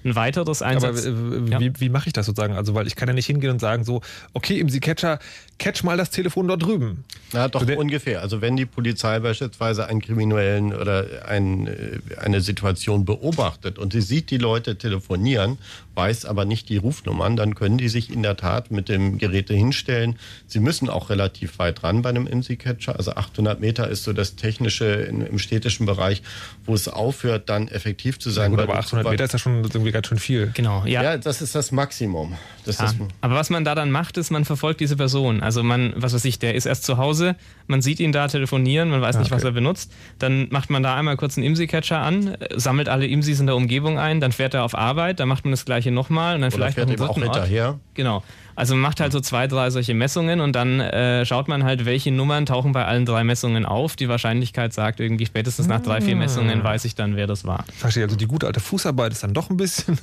Ein weiteres Einsatz. Aber äh, ja. wie, wie mache ich das sozusagen? Also, weil ich kann ja nicht hingehen und sagen so, okay, im Catcher, catch mal das Telefon dort drüben. Na, doch so, ungefähr. Also, wenn die Polizei beispielsweise einen Kriminellen oder ein, äh, eine Situation beobachtet und sie sieht die Leute telefonieren, weiß aber nicht die Rufnummern, dann können die sich in der Tat mit dem Gerät hinstellen. Sie müssen auch relativ weit ran bei einem IMSI-Catcher. Also 800 Meter ist so das technische im städtischen Bereich, wo es aufhört, dann effektiv zu sein. Ja, gut, aber 800 Meter ist ja schon irgendwie ganz schön viel. Genau, ja. Ja, das ist das Maximum. Das ja. ist aber was man da dann macht, ist, man verfolgt diese Person. Also man, was weiß ich, der ist erst zu Hause, man sieht ihn da telefonieren, man weiß nicht, okay. was er benutzt. Dann macht man da einmal kurz einen IMSI-Catcher an, sammelt alle IMSIs in der Umgebung ein, dann fährt er auf Arbeit, dann macht man das gleiche nochmal und dann Oder vielleicht fährt noch einen dritten auch hinterher. Genau. Also man macht halt so zwei, drei solche Messungen und dann äh, schaut man halt, welche Nummern tauchen bei allen drei Messungen auf. Die Wahrscheinlichkeit sagt irgendwie spätestens nach drei, vier Messungen ah. weiß ich dann, wer das war. Verstehe, also die gute alte Fußarbeit ist dann doch ein bisschen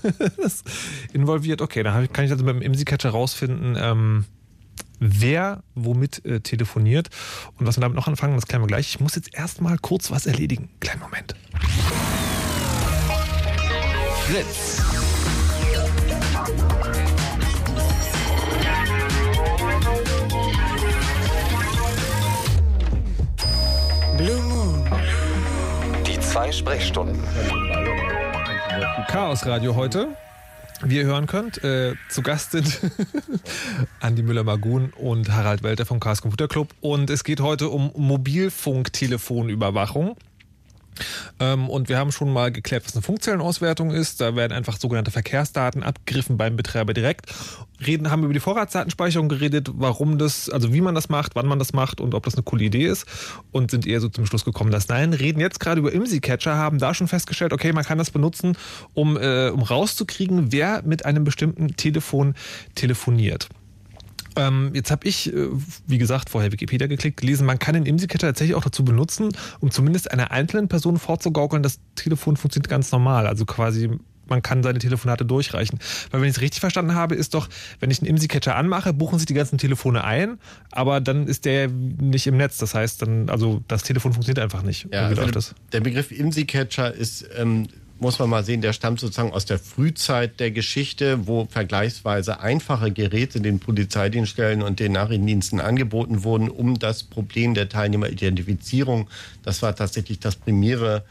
[laughs] involviert. Okay, dann kann ich also mit dem IMSI-Catcher rausfinden, ähm, wer womit äh, telefoniert. Und was wir damit noch anfangen, das klären wir gleich. Ich muss jetzt erstmal kurz was erledigen. Kleinen Moment. Fritz. Blue Moon. Die zwei Sprechstunden. Chaos Radio heute. Wie ihr hören könnt, äh, zu Gast sind [laughs] Andi Müller-Magun und Harald Welter vom Chaos Computer Club. Und es geht heute um Mobilfunktelefonüberwachung. Ähm, und wir haben schon mal geklärt, was eine Funkzellenauswertung ist. Da werden einfach sogenannte Verkehrsdaten abgegriffen beim Betreiber direkt. Reden, haben über die Vorratsdatenspeicherung geredet, warum das, also wie man das macht, wann man das macht und ob das eine coole Idee ist. Und sind eher so zum Schluss gekommen, dass nein, reden jetzt gerade über IMSI-Catcher, haben da schon festgestellt, okay, man kann das benutzen, um, äh, um rauszukriegen, wer mit einem bestimmten Telefon telefoniert. Ähm, jetzt habe ich, äh, wie gesagt, vorher Wikipedia geklickt, gelesen, man kann den IMSI-Catcher tatsächlich auch dazu benutzen, um zumindest einer einzelnen Person vorzugaukeln, das Telefon funktioniert ganz normal. Also quasi man kann seine Telefonate durchreichen. Weil wenn ich es richtig verstanden habe, ist doch, wenn ich einen IMSI-Catcher anmache, buchen sich die ganzen Telefone ein, aber dann ist der nicht im Netz. Das heißt, dann, also das Telefon funktioniert einfach nicht. Ja, also der Begriff IMSI-Catcher ist ähm, muss man mal sehen, der stammt sozusagen aus der Frühzeit der Geschichte, wo vergleichsweise einfache Geräte den Polizeidienststellen und den Nachrichtendiensten angeboten wurden, um das Problem der Teilnehmeridentifizierung, das war tatsächlich das primäre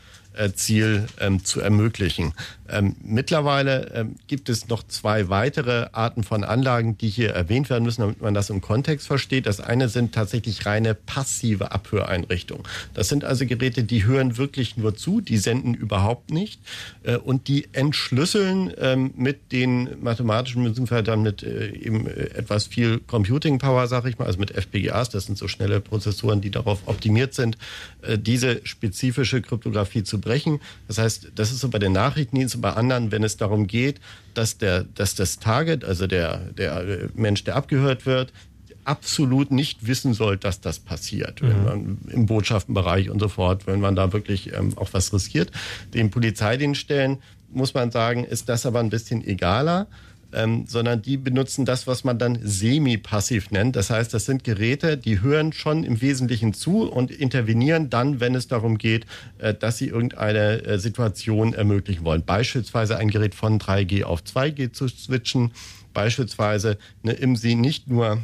Ziel ähm, zu ermöglichen. Ähm, mittlerweile ähm, gibt es noch zwei weitere Arten von Anlagen, die hier erwähnt werden müssen, damit man das im Kontext versteht. Das eine sind tatsächlich reine passive Abhöreinrichtungen. Das sind also Geräte, die hören wirklich nur zu, die senden überhaupt nicht äh, und die entschlüsseln ähm, mit den mathematischen beziehungsweise dann mit äh, eben äh, etwas viel Computing Power, sag ich mal, also mit FPGAs, das sind so schnelle Prozessoren, die darauf optimiert sind, äh, diese spezifische Kryptographie zu brechen. Das heißt, das ist so bei den Nachrichtendiensten, bei anderen, wenn es darum geht, dass der, dass das Target, also der, der Mensch, der abgehört wird, absolut nicht wissen soll, dass das passiert, mhm. wenn man im Botschaftenbereich und so fort, wenn man da wirklich ähm, auch was riskiert. Den Polizeidienststellen muss man sagen, ist das aber ein bisschen egaler. Ähm, sondern die benutzen das, was man dann semi-passiv nennt. Das heißt, das sind Geräte, die hören schon im Wesentlichen zu und intervenieren dann, wenn es darum geht, äh, dass sie irgendeine äh, Situation ermöglichen wollen. Beispielsweise ein Gerät von 3G auf 2G zu switchen, beispielsweise eine IMSI nicht nur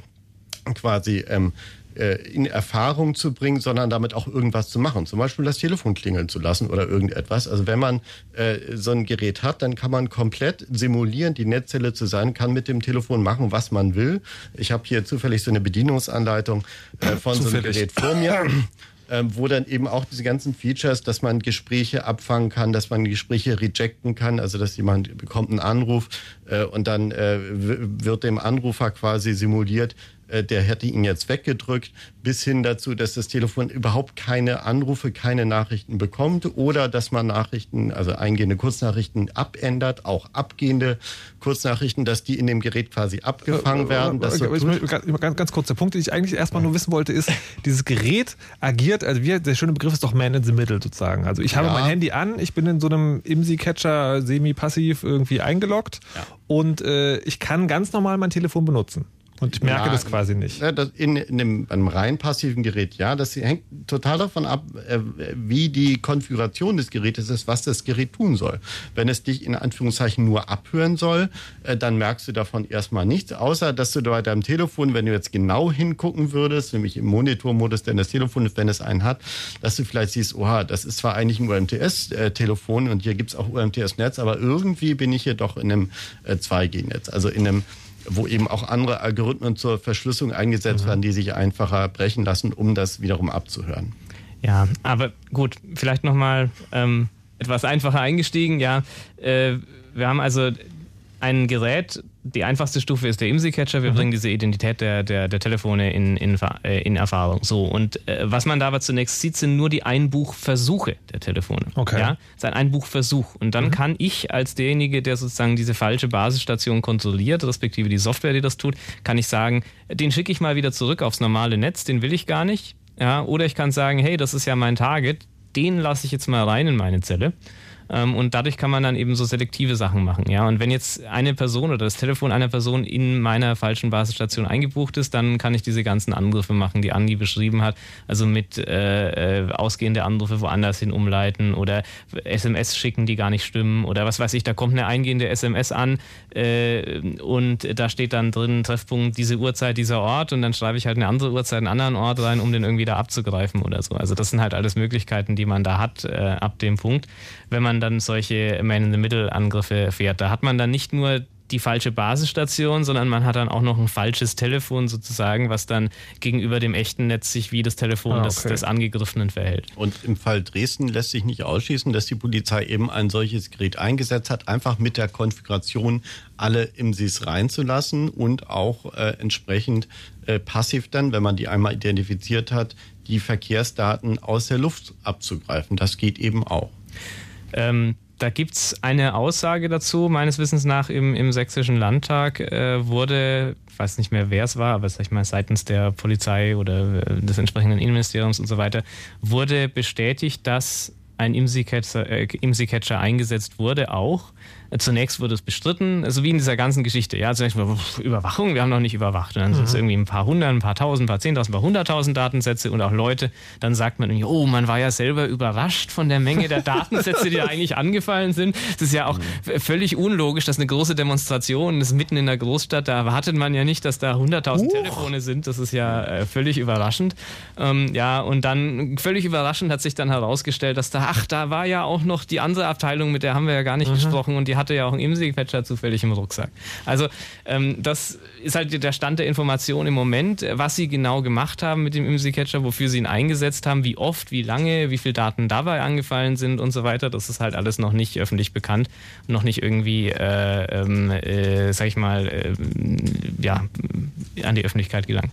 quasi ähm, äh, in Erfahrung zu bringen, sondern damit auch irgendwas zu machen. Zum Beispiel das Telefon klingeln zu lassen oder irgendetwas. Also wenn man äh, so ein Gerät hat, dann kann man komplett simulieren, die Netzzelle zu sein, kann mit dem Telefon machen, was man will. Ich habe hier zufällig so eine Bedienungsanleitung äh, von zufällig. so einem Gerät vor mir. [clears throat] Ähm, wo dann eben auch diese ganzen Features, dass man Gespräche abfangen kann, dass man Gespräche rejecten kann, also dass jemand bekommt einen Anruf äh, und dann äh, wird dem Anrufer quasi simuliert, äh, der hätte ihn jetzt weggedrückt, bis hin dazu, dass das Telefon überhaupt keine Anrufe, keine Nachrichten bekommt oder dass man Nachrichten, also eingehende Kurznachrichten abändert, auch abgehende Kurznachrichten, dass die in dem Gerät quasi abgefangen werden. Das so ganz, ganz kurz, der Punkt, den ich eigentlich erstmal nur wissen wollte, ist, dieses Gerät agiert, also wir, der schöne Begriff ist doch Man in the Middle sozusagen. Also ich habe ja. mein Handy an, ich bin in so einem IMSI-Catcher semi-passiv irgendwie eingeloggt ja. und äh, ich kann ganz normal mein Telefon benutzen. Und ich merke ja, das quasi nicht. In, in einem, einem rein passiven Gerät, ja. Das hängt total davon ab, äh, wie die Konfiguration des Gerätes ist, was das Gerät tun soll. Wenn es dich in Anführungszeichen nur abhören soll, äh, dann merkst du davon erstmal nichts, außer dass du bei deinem Telefon, wenn du jetzt genau hingucken würdest, nämlich im Monitormodus, denn das Telefon ist, wenn es einen hat, dass du vielleicht siehst, oha, das ist zwar eigentlich ein UMTS-Telefon und hier gibt's auch UMTS-Netz, aber irgendwie bin ich hier doch in einem 2G-Netz, also in einem wo eben auch andere Algorithmen zur Verschlüsselung eingesetzt mhm. werden, die sich einfacher brechen lassen, um das wiederum abzuhören. Ja, aber gut, vielleicht nochmal ähm, etwas einfacher eingestiegen. Ja, äh, wir haben also ein Gerät, die einfachste Stufe ist der IMSI-Catcher. Wir mhm. bringen diese Identität der, der, der Telefone in, in, äh, in Erfahrung. So, und äh, was man da aber zunächst sieht, sind nur die Einbuchversuche der Telefone. Okay. Ja, es ist ein Einbuchversuch. Und dann mhm. kann ich als derjenige, der sozusagen diese falsche Basisstation kontrolliert, respektive die Software, die das tut, kann ich sagen, den schicke ich mal wieder zurück aufs normale Netz, den will ich gar nicht. Ja, oder ich kann sagen, hey, das ist ja mein Target, den lasse ich jetzt mal rein in meine Zelle. Ähm, und dadurch kann man dann eben so selektive Sachen machen. Ja, und wenn jetzt eine Person oder das Telefon einer Person in meiner falschen Basisstation eingebucht ist, dann kann ich diese ganzen Angriffe machen, die Andi beschrieben hat. Also mit äh, äh ausgehende Anrufe woanders hin umleiten oder SMS schicken, die gar nicht stimmen oder was weiß ich, da kommt eine eingehende SMS an äh, und da steht dann drin Treffpunkt diese Uhrzeit, dieser Ort und dann schreibe ich halt eine andere Uhrzeit, einen anderen Ort rein, um den irgendwie da abzugreifen oder so. Also das sind halt alles Möglichkeiten, die man da hat äh, ab dem Punkt wenn man dann solche Man-in-the-Middle-Angriffe fährt. Da hat man dann nicht nur die falsche Basisstation, sondern man hat dann auch noch ein falsches Telefon sozusagen, was dann gegenüber dem echten Netz sich wie das Telefon ah, okay. des, des, Angegriffenen verhält. Und im Fall Dresden lässt sich nicht ausschließen, dass die Polizei eben ein solches Gerät eingesetzt hat, einfach mit der Konfiguration alle IMSIs reinzulassen und auch äh, entsprechend äh, passiv dann, wenn man die einmal identifiziert hat, die Verkehrsdaten aus der Luft abzugreifen. Das geht eben auch. Ähm, da gibt es eine Aussage dazu, meines Wissens nach im, im Sächsischen Landtag äh, wurde, ich weiß nicht mehr wer es war, aber sag ich mal seitens der Polizei oder äh, des entsprechenden Innenministeriums und so weiter, wurde bestätigt, dass ein IMSI-Catcher äh, IMSI eingesetzt wurde auch Zunächst wurde es bestritten, also wie in dieser ganzen Geschichte. Ja, zunächst mal Überwachung, wir haben noch nicht überwacht. Und dann mhm. sind es irgendwie ein paar hundert, ein paar tausend, ein paar zehntausend, ein paar hunderttausend Datensätze und auch Leute. Dann sagt man, oh, man war ja selber überrascht von der Menge der Datensätze, die da [laughs] eigentlich angefallen sind. Das ist ja auch mhm. völlig unlogisch, dass eine große Demonstration ist mitten in der Großstadt. Da erwartet man ja nicht, dass da hunderttausend. Telefone sind. Das ist ja äh, völlig überraschend. Ähm, ja, und dann völlig überraschend hat sich dann herausgestellt, dass da, ach, da war ja auch noch die andere Abteilung, mit der haben wir ja gar nicht mhm. gesprochen und die hatte ja auch einen IMSI-Patcher zufällig im Rucksack. Also ähm, das ist halt der Stand der Information im Moment, was sie genau gemacht haben mit dem IMSI-Catcher, wofür sie ihn eingesetzt haben, wie oft, wie lange, wie viele Daten dabei angefallen sind und so weiter. Das ist halt alles noch nicht öffentlich bekannt, noch nicht irgendwie, äh, ähm, äh, sag ich mal, äh, ja, an die Öffentlichkeit gelangt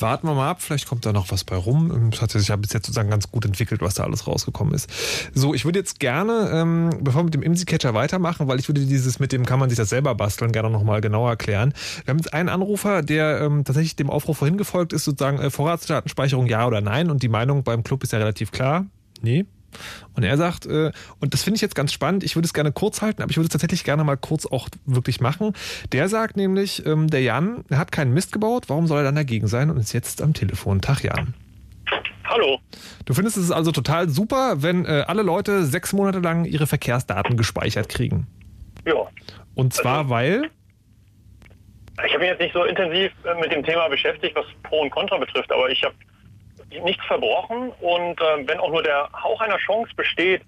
warten wir mal ab, vielleicht kommt da noch was bei rum. Es hat sich ja bis jetzt sozusagen ganz gut entwickelt, was da alles rausgekommen ist. So, ich würde jetzt gerne, ähm, bevor wir mit dem IMSI-Catcher weitermachen, weil ich würde dieses mit dem, kann man sich das selber basteln, gerne nochmal genauer erklären. Wir haben jetzt einen Anrufer, der ähm, tatsächlich dem Aufruf vorhin gefolgt ist, sozusagen äh, Vorratsdatenspeicherung ja oder nein und die Meinung beim Club ist ja relativ klar. Nee, Und er sagt, äh, und das finde ich jetzt ganz spannend, ich würde es gerne kurz halten, aber ich würde es tatsächlich gerne mal kurz auch wirklich machen. Der sagt nämlich, ähm, der Jan, er hat keinen Mist gebaut, warum soll er dann dagegen sein und ist jetzt am Telefon. Tag Jan. Hallo. Du findest es also total super, wenn äh, alle Leute sechs Monate lang ihre Verkehrsdaten gespeichert kriegen. Ja. Und zwar Also- weil, Ich habe mich jetzt nicht so intensiv äh, mit dem Thema beschäftigt, was Pro und Contra betrifft, aber ich habe nichts verbrochen und äh, wenn auch nur der Hauch einer Chance besteht,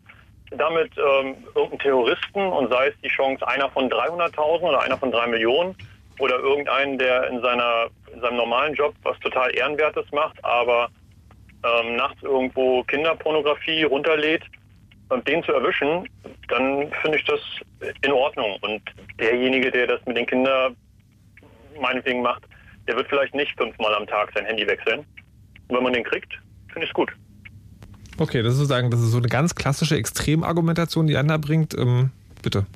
damit ähm, irgendeinen Terroristen und sei es die Chance einer von 300.000 oder einer von drei Millionen oder irgendeinen, der in seiner in seinem normalen Job was total Ehrenwertes macht, aber ähm, nachts irgendwo Kinderpornografie runterlädt und den zu erwischen, dann finde ich das in Ordnung. Und derjenige, der das mit den Kindern meinetwegen macht, der wird vielleicht nicht fünfmal am Tag sein Handy wechseln. Wenn man den kriegt, finde ich es gut. okay, das ist sozusagen, das ist so eine ganz klassische Extremargumentation, die Anna bringt. Ähm, bitte.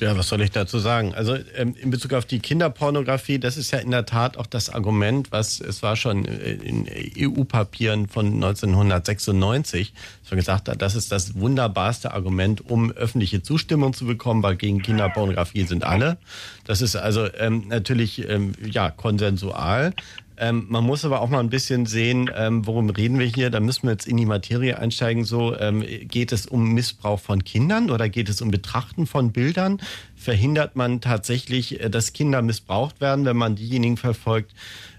Ja, was soll ich dazu sagen? Also ähm, in Bezug auf die Kinderpornografie, das ist ja in der Tat auch das Argument, was es war schon äh, in EU-Papieren von 1996, dass man gesagt hat, das ist das wunderbarste Argument, um öffentliche Zustimmung zu bekommen, weil gegen Kinderpornografie sind alle. Das ist also ähm, natürlich ähm, ja konsensual. Ähm, man muss aber auch mal ein bisschen sehen, ähm, worum reden wir hier. Da müssen wir jetzt in die Materie einsteigen. So ähm, geht es um Missbrauch von Kindern oder geht es um Betrachten von Bildern? Verhindert man tatsächlich, äh, dass Kinder missbraucht werden, wenn man diejenigen verfolgt,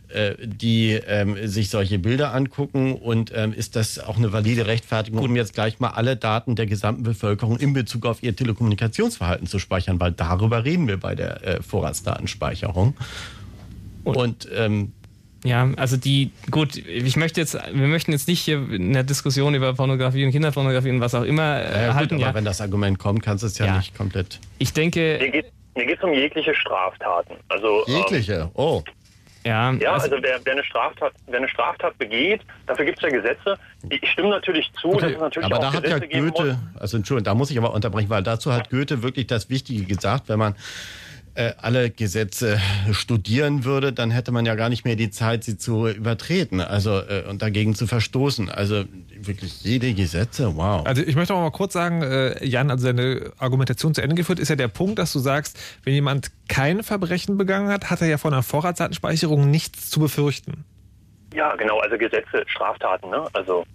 äh, die ähm, sich solche Bilder angucken? Und ähm, ist das auch eine valide Rechtfertigung, um jetzt gleich mal alle Daten der gesamten Bevölkerung in Bezug auf ihr Telekommunikationsverhalten zu speichern? Weil darüber reden wir bei der äh, Vorratsdatenspeicherung. Und ähm, Ja, also die, gut, ich möchte jetzt, wir möchten jetzt nicht hier in der Diskussion über Pornografie und Kinderpornografie und was auch immer äh, Ja, gut, halten. aber Ja, wenn das Argument kommt, kannst du es ja, Ja. nicht komplett. ich denke, Mir geht geht's um jegliche Straftaten. Also ähm, Jegliche. Oh. ja, Ja, also, also wer, wer, eine Straftat, wer eine Straftat begeht, dafür gibt es ja Gesetze. Ich stimme natürlich zu, dass es natürlich aber auch da hat ja Gesetze Goethe, muss. also Entschuldigung, da muss ich aber unterbrechen, weil dazu hat Goethe wirklich das Wichtige gesagt, wenn man äh, alle Gesetze studieren würde, dann hätte man ja gar nicht mehr die Zeit, sie zu übertreten, also äh, und dagegen zu verstoßen. Also wirklich jede Gesetze, wow. Also ich möchte auch mal kurz sagen, äh, Jan, also deine Argumentation zu Ende geführt ist ja der Punkt, dass du sagst, wenn jemand kein Verbrechen begangen hat, hat er ja von einer Vorratsdatenspeicherung nichts zu befürchten. Ja, genau, also Gesetze, Straftaten, ne? Also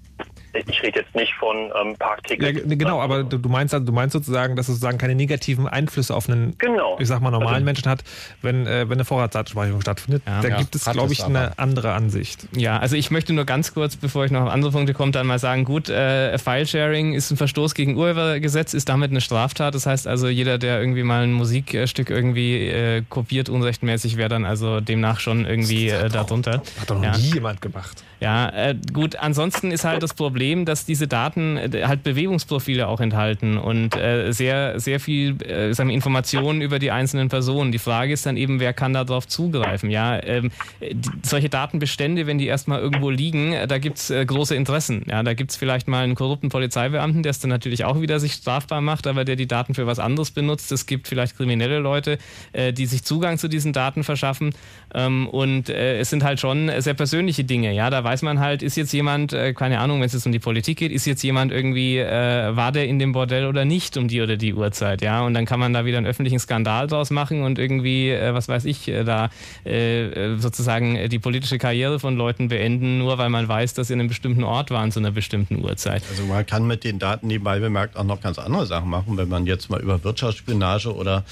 ich rede jetzt nicht von ähm, Ja, Parktickets. g- genau, aber du du meinst, also, du meinst sozusagen, dass es sozusagen keine negativen Einflüsse auf einen, Genau. ich sag mal, normalen Also- Menschen hat, wenn, äh, wenn eine Vorratsdatenspeicherung stattfindet. Ja. da Ja, gibt es, glaube ich, aber. eine andere Ansicht. ja, also ich möchte nur ganz kurz, bevor ich noch auf andere Punkte komme, dann mal sagen, gut, äh, File-Sharing ist ein Verstoß gegen Urhebergesetz, ist damit eine Straftat. Das heißt also, jeder, der irgendwie mal ein Musikstück irgendwie äh, kopiert unrechtmäßig, wäre dann also demnach schon irgendwie äh, darunter. Hat doch noch Ja. nie jemand gemacht. Ja, äh, gut, ansonsten ist halt das Problem, dass diese Daten äh, halt Bewegungsprofile auch enthalten und äh, sehr, sehr viel äh, sagen wir, Informationen über die einzelnen Personen. Die Frage ist dann eben, wer kann darauf zugreifen? Ja, ähm, die, solche Datenbestände, wenn die erstmal irgendwo liegen, äh, da gibt's äh, große Interessen. Ja, da gibt's vielleicht mal einen korrupten Polizeibeamten, der es dann natürlich auch wieder sich strafbar macht, aber der die Daten für was anderes benutzt. Es gibt vielleicht kriminelle Leute, äh, die sich Zugang zu diesen Daten verschaffen. Ähm, und äh, es sind halt schon sehr persönliche Dinge. Ja, da weiß man halt, ist jetzt jemand, äh, keine Ahnung, wenn es jetzt um die Politik geht, ist jetzt jemand irgendwie, äh, war der in dem Bordell oder nicht um die oder die Uhrzeit. Ja, und dann kann man da wieder einen öffentlichen Skandal draus machen und irgendwie, äh, was weiß ich, äh, da äh, äh, sozusagen äh, die politische Karriere von Leuten beenden, nur weil man weiß, dass sie in einem bestimmten Ort waren zu einer bestimmten Uhrzeit. Also man kann mit den Daten nebenbei bemerkt auch noch ganz andere Sachen machen, wenn man jetzt mal über Wirtschaftsspionage oder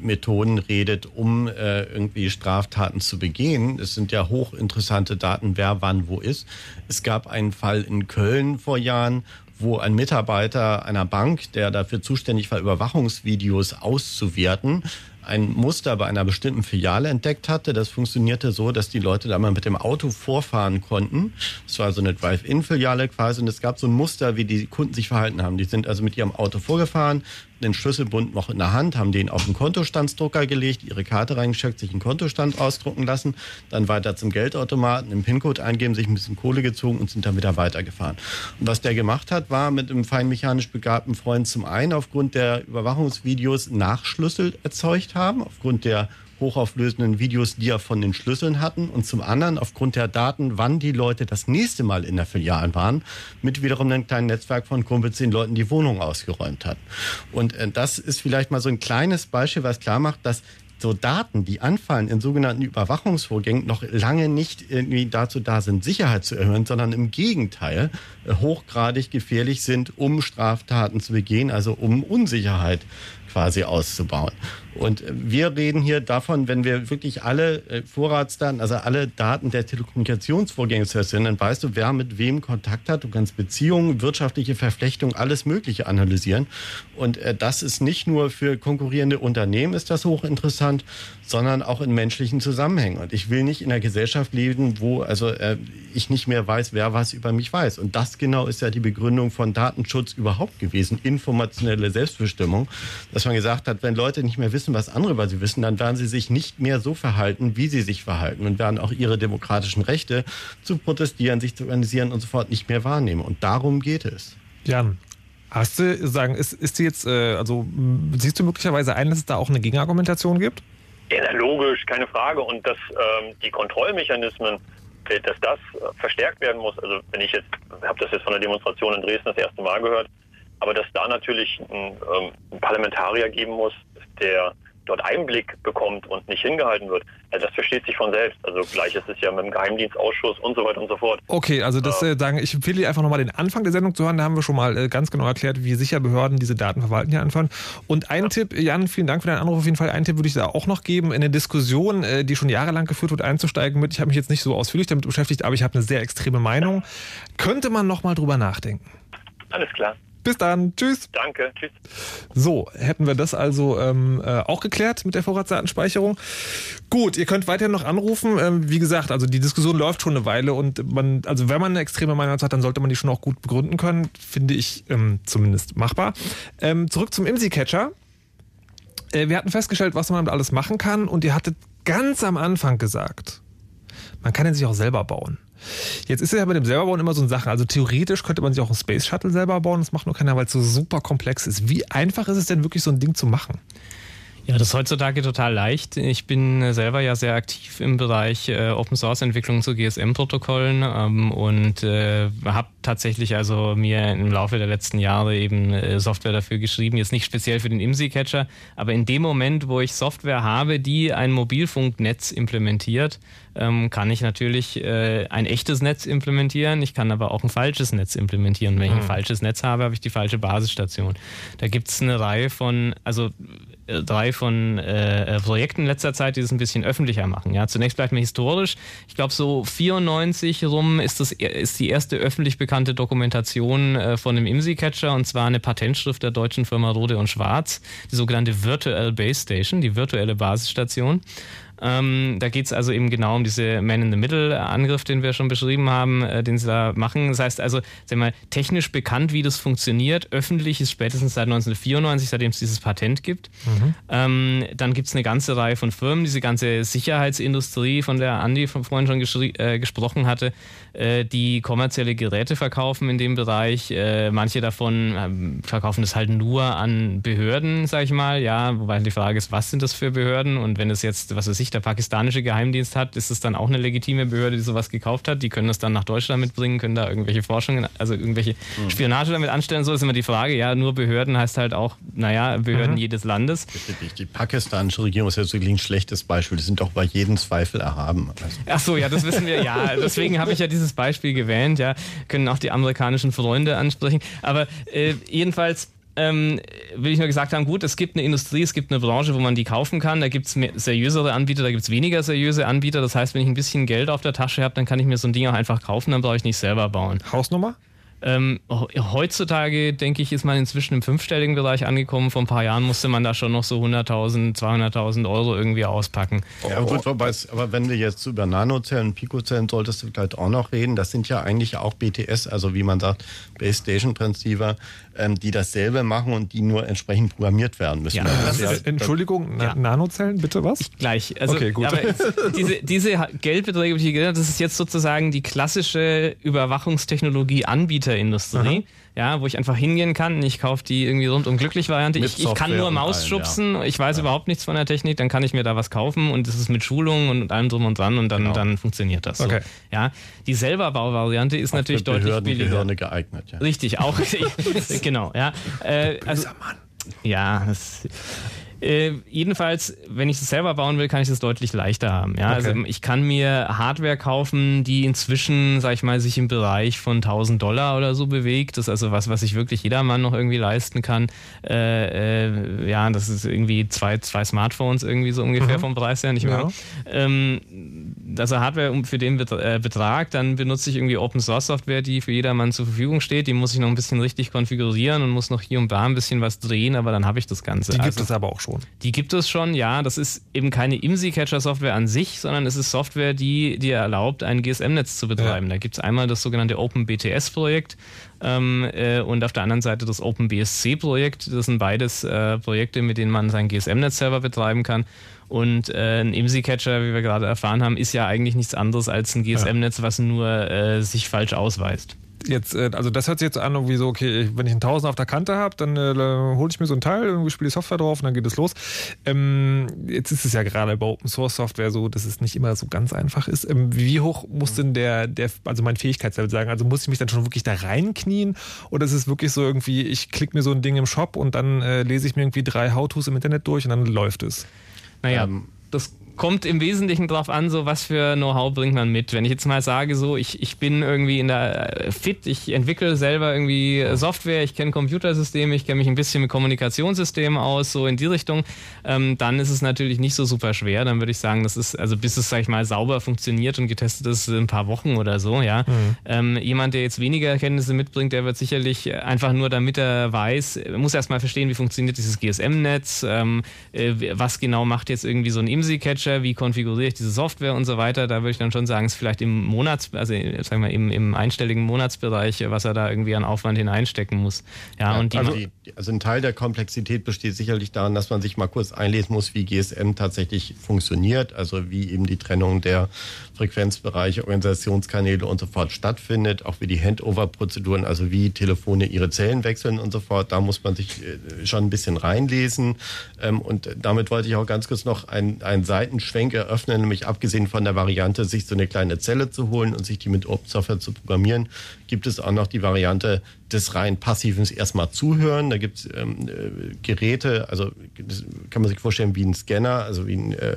Methoden redet, um äh, irgendwie Straftaten zu begehen. Es sind ja hochinteressante Daten, wer wann wo ist. Es gab einen Fall in Köln vor Jahren, wo ein Mitarbeiter einer Bank, der dafür zuständig war, Überwachungsvideos auszuwerten, ein Muster bei einer bestimmten Filiale entdeckt hatte. Das funktionierte so, dass die Leute da mal mit dem Auto vorfahren konnten. Das war so eine Drive-In-Filiale quasi und es gab so ein Muster, wie die Kunden sich verhalten haben. Die sind also mit ihrem Auto vorgefahren, den Schlüsselbund noch in der Hand, haben den auf den Kontostandsdrucker gelegt, ihre Karte reingesteckt, sich einen Kontostand ausdrucken lassen, dann weiter zum Geldautomaten, den PIN-Code eingeben, sich ein bisschen Kohle gezogen und sind dann wieder weitergefahren. Und was der gemacht hat, war mit einem feinmechanisch begabten Freund zum einen aufgrund der Überwachungsvideos Nachschlüssel erzeugt haben, aufgrund der hochauflösenden Videos, die er von den Schlüsseln hatten und zum anderen aufgrund der Daten, wann die Leute das nächste Mal in der Filiale waren, mit wiederum einem kleinen Netzwerk von Kumpels den Leuten die Wohnung ausgeräumt hatten. Und äh, das ist vielleicht mal so ein kleines Beispiel, was klar macht, dass so Daten, die anfallen in sogenannten Überwachungsvorgängen, noch lange nicht irgendwie dazu da sind, Sicherheit zu erhöhen, sondern im Gegenteil äh, hochgradig gefährlich sind, um Straftaten zu begehen, also um Unsicherheit quasi auszubauen. Und wir reden hier davon, wenn wir wirklich alle äh, Vorratsdaten, also alle Daten der Telekommunikationsvorgänge zerstellen, dann weißt du, wer mit wem Kontakt hat. Du kannst Beziehungen, wirtschaftliche Verflechtungen, alles Mögliche analysieren. Und äh, das ist nicht nur für konkurrierende Unternehmen ist das hochinteressant, sondern auch in menschlichen Zusammenhängen. Und ich will nicht in einer Gesellschaft leben, wo also äh, ich nicht mehr weiß, wer was über mich weiß. Und das genau ist ja die Begründung von Datenschutz überhaupt gewesen, informationelle Selbstbestimmung, dass man gesagt hat, wenn Leute nicht mehr wissen, wissen, was andere über sie wissen, dann werden sie sich nicht mehr so verhalten, wie sie sich verhalten und werden auch ihre demokratischen Rechte zu protestieren, sich zu organisieren und so fort nicht mehr wahrnehmen. Und darum geht es. Jan, hast du sagen, ist, ist sie jetzt, äh, also siehst du möglicherweise ein, dass es da auch eine Gegenargumentation gibt? Ja, logisch, keine Frage. Und dass ähm, die Kontrollmechanismen, dass das äh, verstärkt werden muss. Also wenn ich jetzt, habe das jetzt von der Demonstration in Dresden das erste Mal gehört, aber dass da natürlich ein, ähm, ein Parlamentarier geben muss, der dort Einblick bekommt und nicht hingehalten wird, also das versteht sich von selbst. Also gleich ist es ja mit dem Geheimdienstausschuss und so weiter und so fort. Okay, also das äh, sagen, ich empfehle dir einfach nochmal den Anfang der Sendung zu hören. Da haben wir schon mal äh, ganz genau erklärt, wie sicher Behörden diese Daten verwalten hier anfangen. Und ein ja. Tipp, Jan, vielen Dank für deinen Anruf. Auf jeden Fall einen Tipp würde ich da auch noch geben, in eine Diskussion, äh, die schon jahrelang geführt wird, einzusteigen mit. Ich habe mich jetzt nicht so ausführlich damit beschäftigt, aber ich habe eine sehr extreme Meinung. Könnte man nochmal drüber nachdenken. Alles klar. Bis dann. Tschüss. Danke. Tschüss. So, hätten wir das also ähm, äh, auch geklärt mit der Vorratsdatenspeicherung. Gut, ihr könnt weiterhin noch anrufen. Ähm, wie gesagt, also die Diskussion läuft schon eine Weile und man, also wenn man eine extreme Meinung hat, dann sollte man die schon auch gut begründen können. Finde ich ähm, zumindest machbar. Ähm, zurück zum IMSI-Catcher. Äh, wir hatten festgestellt, was man damit alles machen kann und ihr hattet ganz am Anfang gesagt, man kann ihn sich auch selber bauen. Jetzt ist ja bei dem selberbauen immer so eine Sache. Also theoretisch könnte man sich auch einen Space Shuttle selber bauen. Das macht nur keiner, weil es so super komplex ist. Wie einfach ist es denn wirklich, so ein Ding zu machen? Ja, das ist heutzutage total leicht. Ich bin selber ja sehr aktiv im Bereich äh, Open Source Entwicklung zu GSM-Protokollen ähm, und äh, habe tatsächlich also mir im Laufe der letzten Jahre eben äh, Software dafür geschrieben. Jetzt nicht speziell für den IMSI-Catcher, aber in dem Moment, wo ich Software habe, die ein Mobilfunknetz implementiert, ähm, kann ich natürlich äh, ein echtes Netz implementieren. Ich kann aber auch ein falsches Netz implementieren. Wenn ich ein mhm. falsches Netz habe, habe ich die falsche Basisstation. Da gibt es eine Reihe von, also äh, drei von äh, äh, Projekten in letzter Zeit, die das ein bisschen öffentlicher machen. Ja, zunächst bleibt mir historisch. Ich glaube, so 94 rum ist das ist die erste öffentlich bekannte Dokumentation äh, von dem IMSI-Catcher und zwar eine Patentschrift der deutschen Firma Rode und Schwarz, die sogenannte Virtual Base Station, die virtuelle Basisstation. Ähm, da geht es also eben genau um diese Man-in-the-Middle-Angriff, den wir schon beschrieben haben, äh, den sie da machen. Das heißt also, sag mal, technisch bekannt, wie das funktioniert. Öffentlich ist spätestens seit 1994, seitdem es dieses Patent gibt. Mhm. Ähm, dann gibt es eine ganze Reihe von Firmen, diese ganze Sicherheitsindustrie, von der Andi von vorhin schon äh, gesprochen hatte, äh, die kommerzielle Geräte verkaufen in dem Bereich. Äh, manche davon ähm, verkaufen das halt nur an Behörden, sag ich mal. Ja, wobei die Frage ist, was sind das für Behörden? Und wenn es jetzt, was weiß ich, der pakistanische Geheimdienst hat, ist es dann auch eine legitime Behörde, die sowas gekauft hat. Die können das dann nach Deutschland mitbringen, können da irgendwelche Forschungen, also irgendwelche mhm. Spionage damit anstellen. So ist immer die Frage. Ja, nur Behörden heißt halt auch, naja, Behörden mhm. jedes Landes. Die pakistanische Regierung ist jetzt wirklich ein schlechtes Beispiel. Die sind doch bei jedem Zweifel erhaben. Also. Ach so, ja, das wissen wir. Ja, [laughs] deswegen habe ich ja dieses Beispiel gewählt. Ja, können auch die amerikanischen Freunde ansprechen. Aber äh, jedenfalls ähm, will ich nur gesagt haben, gut, es gibt eine Industrie, es gibt eine Branche, wo man die kaufen kann. Da gibt es seriösere Anbieter, da gibt es weniger seriöse Anbieter. Das heißt, wenn ich ein bisschen Geld auf der Tasche habe, dann kann ich mir so ein Ding auch einfach kaufen, dann brauche ich nicht selber bauen. Hausnummer? Ähm, heutzutage, denke ich, ist man inzwischen im fünfstelligen Bereich angekommen. Vor ein paar Jahren musste man da schon noch so 100.000, 200.000 Euro irgendwie auspacken. Ja, gut, wobei, aber wenn wir jetzt über Nanozellen, Pikozellen, solltest du vielleicht auch noch reden. Das sind ja eigentlich auch BTS, also wie man sagt, Base Station Transceiver, ähm, die dasselbe machen und die nur entsprechend programmiert werden müssen. Ja, das ist, Entschuldigung, ja. Nanozellen, bitte was? Ich gleich. Also, okay, gut. Aber [laughs] diese, diese Geldbeträge, die ich genannt das ist jetzt sozusagen die klassische Überwachungstechnologie Anbieter Anbieterindustrie. Aha ja, wo ich einfach hingehen kann. Ich kaufe die irgendwie rundum glücklich Variante. Ich, ich, kann nur Maus schubsen. Ja. Ich weiß ja. überhaupt nichts von der Technik. Dann kann ich mir da was kaufen und das ist mit Schulung und allem drum und dran und dann, genau. dann funktioniert das. Okay. So. Ja, die selber Bauvariante ist Auf natürlich deutlich billiger. Geeignet. Ja. Richtig, auch [laughs] [laughs] genau. Ja, äh, also, ja, das, äh, jedenfalls, wenn ich es selber bauen will, kann ich es deutlich leichter haben. Ja? Also, okay. Also ich kann mir Hardware kaufen, die inzwischen, sag ich mal, sich im Bereich von 1000 Dollar oder so bewegt. Das ist also was, was sich wirklich jedermann noch irgendwie leisten kann. Äh, äh, ja, das ist irgendwie zwei, zwei Smartphones irgendwie so ungefähr mhm. vom Preis her, nicht mehr. Ja. Ähm, also Hardware für den äh, Betrag, dann benutze ich irgendwie Open Source Software, die für jedermann zur Verfügung steht. Die muss ich noch ein bisschen richtig konfigurieren und muss noch hier und da ein bisschen was drehen, aber dann habe ich das Ganze. Die gibt also, es aber auch schon schon. Die gibt es schon, ja. Das ist eben keine IMSI-Catcher-Software an sich, sondern es ist Software, die dir erlaubt, ein GSM-Netz zu betreiben. Ja. Da gibt es einmal das sogenannte OpenBTS-Projekt ähm, äh, und auf der anderen Seite das OpenBSC-Projekt. Das sind beides äh, Projekte, mit denen man sein GSM-Netz selber betreiben kann. Und äh, ein IMSI-Catcher, wie wir gerade erfahren haben, ist ja eigentlich nichts anderes als ein GSM-Netz, was nur äh, sich falsch ausweist jetzt, äh, also das hört sich jetzt an, irgendwie so, okay, wenn ich einen Tausend auf der Kante habe, dann äh, hole ich mir so ein Teil, irgendwie spiele ich Software drauf und dann geht es los. Ähm, jetzt ist es ja gerade bei Open Source Software so, dass es nicht immer so ganz einfach ist. Ähm, wie hoch muss denn der, der, also mein Fähigkeitslevel sagen? Also muss ich mich dann schon wirklich da reinknien oder ist es wirklich so irgendwie, ich klicke mir so ein Ding im Shop und dann äh, lese ich mir irgendwie drei How-Tos im Internet durch und dann läuft es? Naja, ähm, das kommt im Wesentlichen darauf an, so was für Know-how bringt man mit. Wenn ich jetzt mal sage, so ich, ich bin irgendwie in der äh, fit, ich entwickle selber irgendwie Software, ich kenne Computersysteme, ich kenne mich ein bisschen mit Kommunikationssystemen aus, so in die Richtung, ähm, dann ist es natürlich nicht so super schwer. Dann würde ich sagen, das ist, also bis es, sag ich mal, sauber funktioniert und getestet ist, ein paar Wochen oder so, ja. Mhm. Ähm, jemand, der jetzt weniger Erkenntnisse mitbringt, der wird sicherlich einfach nur, damit er weiß, muss erstmal verstehen, wie funktioniert dieses GSM-Netz, ähm, äh, was genau macht jetzt irgendwie so ein IMSI-Catcher, Feature, wie konfiguriere ich diese Software und so weiter. Da würde ich dann schon sagen, ist vielleicht im Monats, also sagen wir im, im einstelligen Monatsbereich, was er da irgendwie an Aufwand hineinstecken muss. Ja, ja und die also, also ein Teil der Komplexität besteht sicherlich darin, dass man sich mal kurz einlesen muss, wie GSM tatsächlich funktioniert, also wie eben die Trennung der Frequenzbereiche, Organisationskanäle und so fort stattfindet, auch wie die Handover-Prozeduren, also wie Telefone ihre Zellen wechseln und so fort. Da muss man sich äh, schon ein bisschen reinlesen. Ähm, und damit wollte ich auch ganz kurz noch einen, einen Seitenschwenk eröffnen, nämlich abgesehen von der Variante, sich so eine kleine Zelle zu holen und sich die mit Open Software zu programmieren, gibt es auch noch die Variante des rein passiven erstmal zuhören. Da gibt es ähm, äh, Geräte, also kann man sich vorstellen wie ein Scanner, also wie ein äh,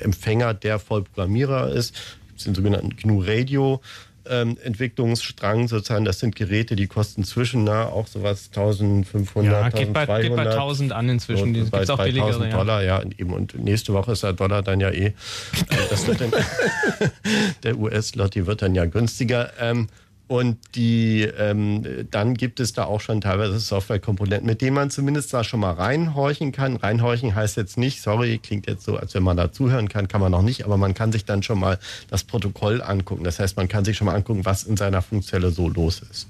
Empfänger, der voll Programmierer ist. Es den sogenannten GNU Radio. Ähm, Entwicklungsstrang sozusagen, das sind Geräte, die kosten zwischen na, auch sowas 1500, ja, geht bei, geht bei 1000 an inzwischen, die gibt auch billigere. Dollar, ja. ja. eben, und nächste Woche ist der Dollar dann ja eh, [laughs] das wird dann, [laughs] der US-Lotti wird dann ja günstiger. Ähm, und die, ähm, dann gibt es da auch schon teilweise Softwarekomponenten, mit denen man zumindest da schon mal reinhorchen kann. Reinhorchen heißt jetzt nicht, sorry, klingt jetzt so, als wenn man da zuhören kann, kann man noch nicht, aber man kann sich dann schon mal das Protokoll angucken. Das heißt, man kann sich schon mal angucken, was in seiner Funkzelle so los ist.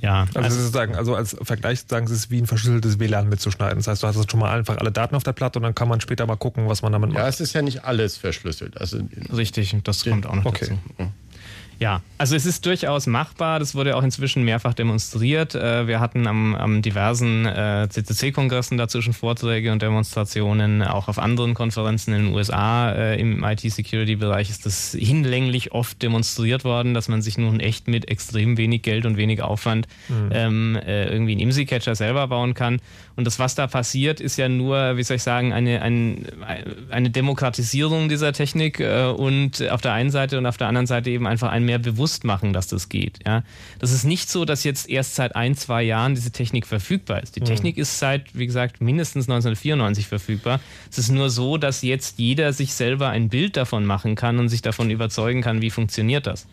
Ja, also, also sozusagen, also als Vergleich sagen Sie es ist wie ein verschlüsseltes WLAN mitzuschneiden. Das heißt, du hast schon mal einfach alle Daten auf der Platte und dann kann man später mal gucken, was man damit macht. Ja, es ist ja nicht alles verschlüsselt. Also Richtig, das kommt auch noch okay. dazu. Ja, also es ist durchaus machbar. Das wurde auch inzwischen mehrfach demonstriert. Äh, wir hatten am, am diversen äh, CCC-Kongressen dazwischen Vorträge und Demonstrationen. Auch auf anderen Konferenzen in den USA äh, im IT-Security-Bereich ist das hinlänglich oft demonstriert worden, dass man sich nun echt mit extrem wenig Geld und wenig Aufwand mhm. ähm, irgendwie einen IMSI-Catcher selber bauen kann. Und das, was da passiert, ist ja nur, wie soll ich sagen, eine, ein, eine Demokratisierung dieser Technik und auf der einen Seite und auf der anderen Seite eben einfach ein mehr bewusst machen, dass das geht. Ja? Das ist nicht so, dass jetzt erst seit ein, zwei Jahren diese Technik verfügbar ist. Die mhm. Technik ist seit, wie gesagt, mindestens 1994 verfügbar. Es ist nur so, dass jetzt jeder sich selber ein Bild davon machen kann und sich davon überzeugen kann, wie funktioniert das.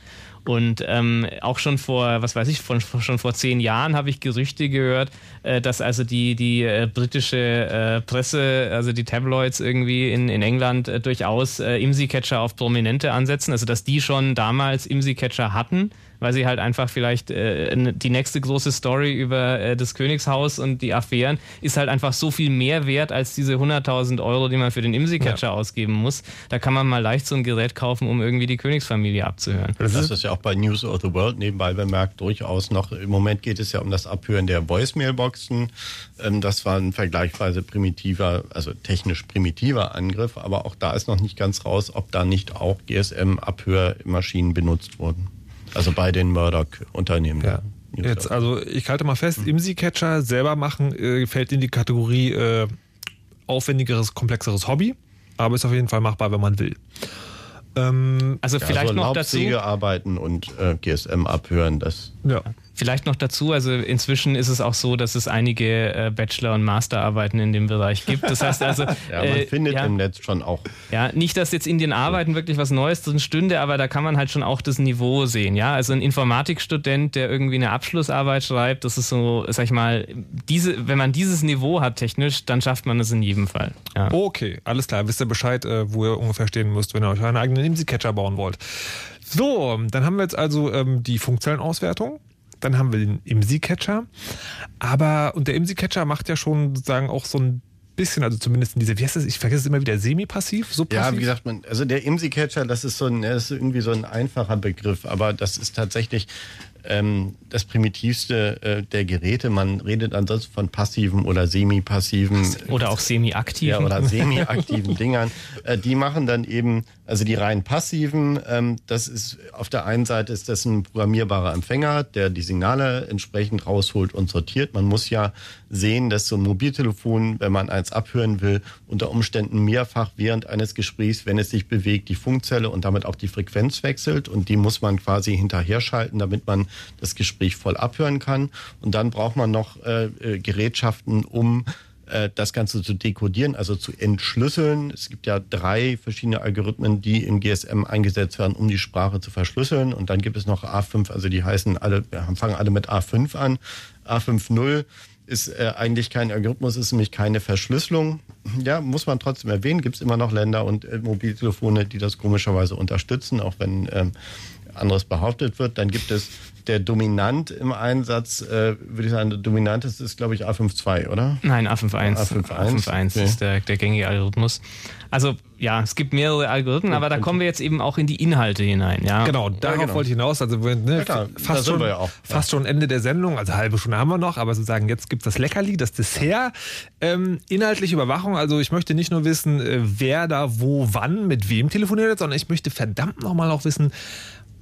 Und ähm, auch schon vor, was weiß ich, von, schon vor zehn Jahren habe ich Gerüchte gehört, äh, dass also die, die äh, britische äh, Presse, also die Tabloids irgendwie in, in England äh, durchaus äh, IMSI-Catcher auf Prominente ansetzen, also dass die schon damals IMSI-Catcher hatten weil sie halt einfach vielleicht äh, die nächste große Story über äh, das Königshaus und die Affären ist halt einfach so viel mehr wert als diese 100.000 Euro, die man für den IMSI-Catcher ja. ausgeben muss. Da kann man mal leicht so ein Gerät kaufen, um irgendwie die Königsfamilie abzuhören. Das ist ja auch bei News of the World nebenbei bemerkt durchaus noch. Im Moment geht es ja um das Abhören der Voicemailboxen. Ähm, das war ein vergleichsweise primitiver, also technisch primitiver Angriff, aber auch da ist noch nicht ganz raus, ob da nicht auch GSM-Abhörmaschinen benutzt wurden. Also bei den Murdoch-Unternehmen. Ja. Jetzt, also ich halte mal fest, IMSI-Catcher selber machen äh, fällt in die Kategorie äh, aufwendigeres, komplexeres Hobby, aber ist auf jeden Fall machbar, wenn man will. Ähm, also ja, vielleicht so noch dazu. arbeiten und äh, GSM abhören, das. Ja. Vielleicht noch dazu, also inzwischen ist es auch so, dass es einige äh, Bachelor- und Masterarbeiten in dem Bereich gibt. Das heißt also. [laughs] ja, man äh, findet ja, im Netz schon auch. Ja, nicht, dass jetzt in den Arbeiten wirklich was Neues drin stünde, aber da kann man halt schon auch das Niveau sehen. Ja, also ein Informatikstudent, der irgendwie eine Abschlussarbeit schreibt, das ist so, sag ich mal, diese, wenn man dieses Niveau hat technisch, dann schafft man es in jedem Fall. Ja. Okay, alles klar. Wisst ihr Bescheid, äh, wo ihr ungefähr stehen müsst, wenn ihr euch einen eigenen IMSI-Catcher bauen wollt. So, dann haben wir jetzt also ähm, die Funkzellenauswertung. Dann haben wir den IMSI-Catcher. Aber, und der IMSI-Catcher macht ja schon sozusagen auch so ein bisschen, also zumindest in diese, wie heißt das, ich vergesse es immer wieder, semi-passiv, so passiv? Ja, wie gesagt, man, also der IMSI-Catcher, das ist so ein, das ist irgendwie so ein einfacher Begriff, aber das ist tatsächlich ähm, das primitivste äh, der Geräte. Man redet ansonsten von passiven oder semi-passiven. Oder auch semi-aktiven. Ja, oder semi-aktiven Dingern. Äh, die machen dann eben, also die rein passiven, ähm, das ist auf der einen Seite ist das ein programmierbarer Empfänger, der die Signale entsprechend rausholt und sortiert. Man muss ja sehen, dass so ein Mobiltelefon, wenn man eins abhören will, unter Umständen mehrfach während eines Gesprächs, wenn es sich bewegt, die Funkzelle und damit auch die Frequenz wechselt und die muss man quasi hinterher schalten, damit man das Gespräch voll abhören kann. Und dann braucht man noch äh, äh Gerätschaften, um äh, das Ganze zu dekodieren, also zu entschlüsseln. Es gibt ja drei verschiedene Algorithmen, die im GSM eingesetzt werden, um die Sprache zu verschlüsseln. Und dann gibt es noch A5, also die heißen alle, fangen alle mit A5 an. A5.0 ist äh, eigentlich kein Algorithmus, ist nämlich keine Verschlüsselung. Ja, muss man trotzdem erwähnen, gibt es immer noch Länder und äh, Mobiltelefone, die das komischerweise unterstützen, auch wenn ähm, anderes behauptet wird. Dann gibt es der Dominant im Einsatz, äh, würde ich sagen, der dominanteste ist, glaube ich, A52, oder? Nein, A51. A51, A51 okay. ist der, der gängige Algorithmus. Also ja, es gibt mehrere Algorithmen, aber da kommen wir jetzt eben auch in die Inhalte hinein. Ja, genau, darauf ja, genau. wollte ich hinaus. Also ne, ja, fast, schon, ja fast schon Ende der Sendung, also halbe Stunde haben wir noch, aber sozusagen jetzt gibt es das Leckerli, das Dessert. Ähm, inhaltliche Überwachung, also ich möchte nicht nur wissen, äh, wer da wo wann mit wem telefoniert, sondern ich möchte verdammt nochmal auch wissen,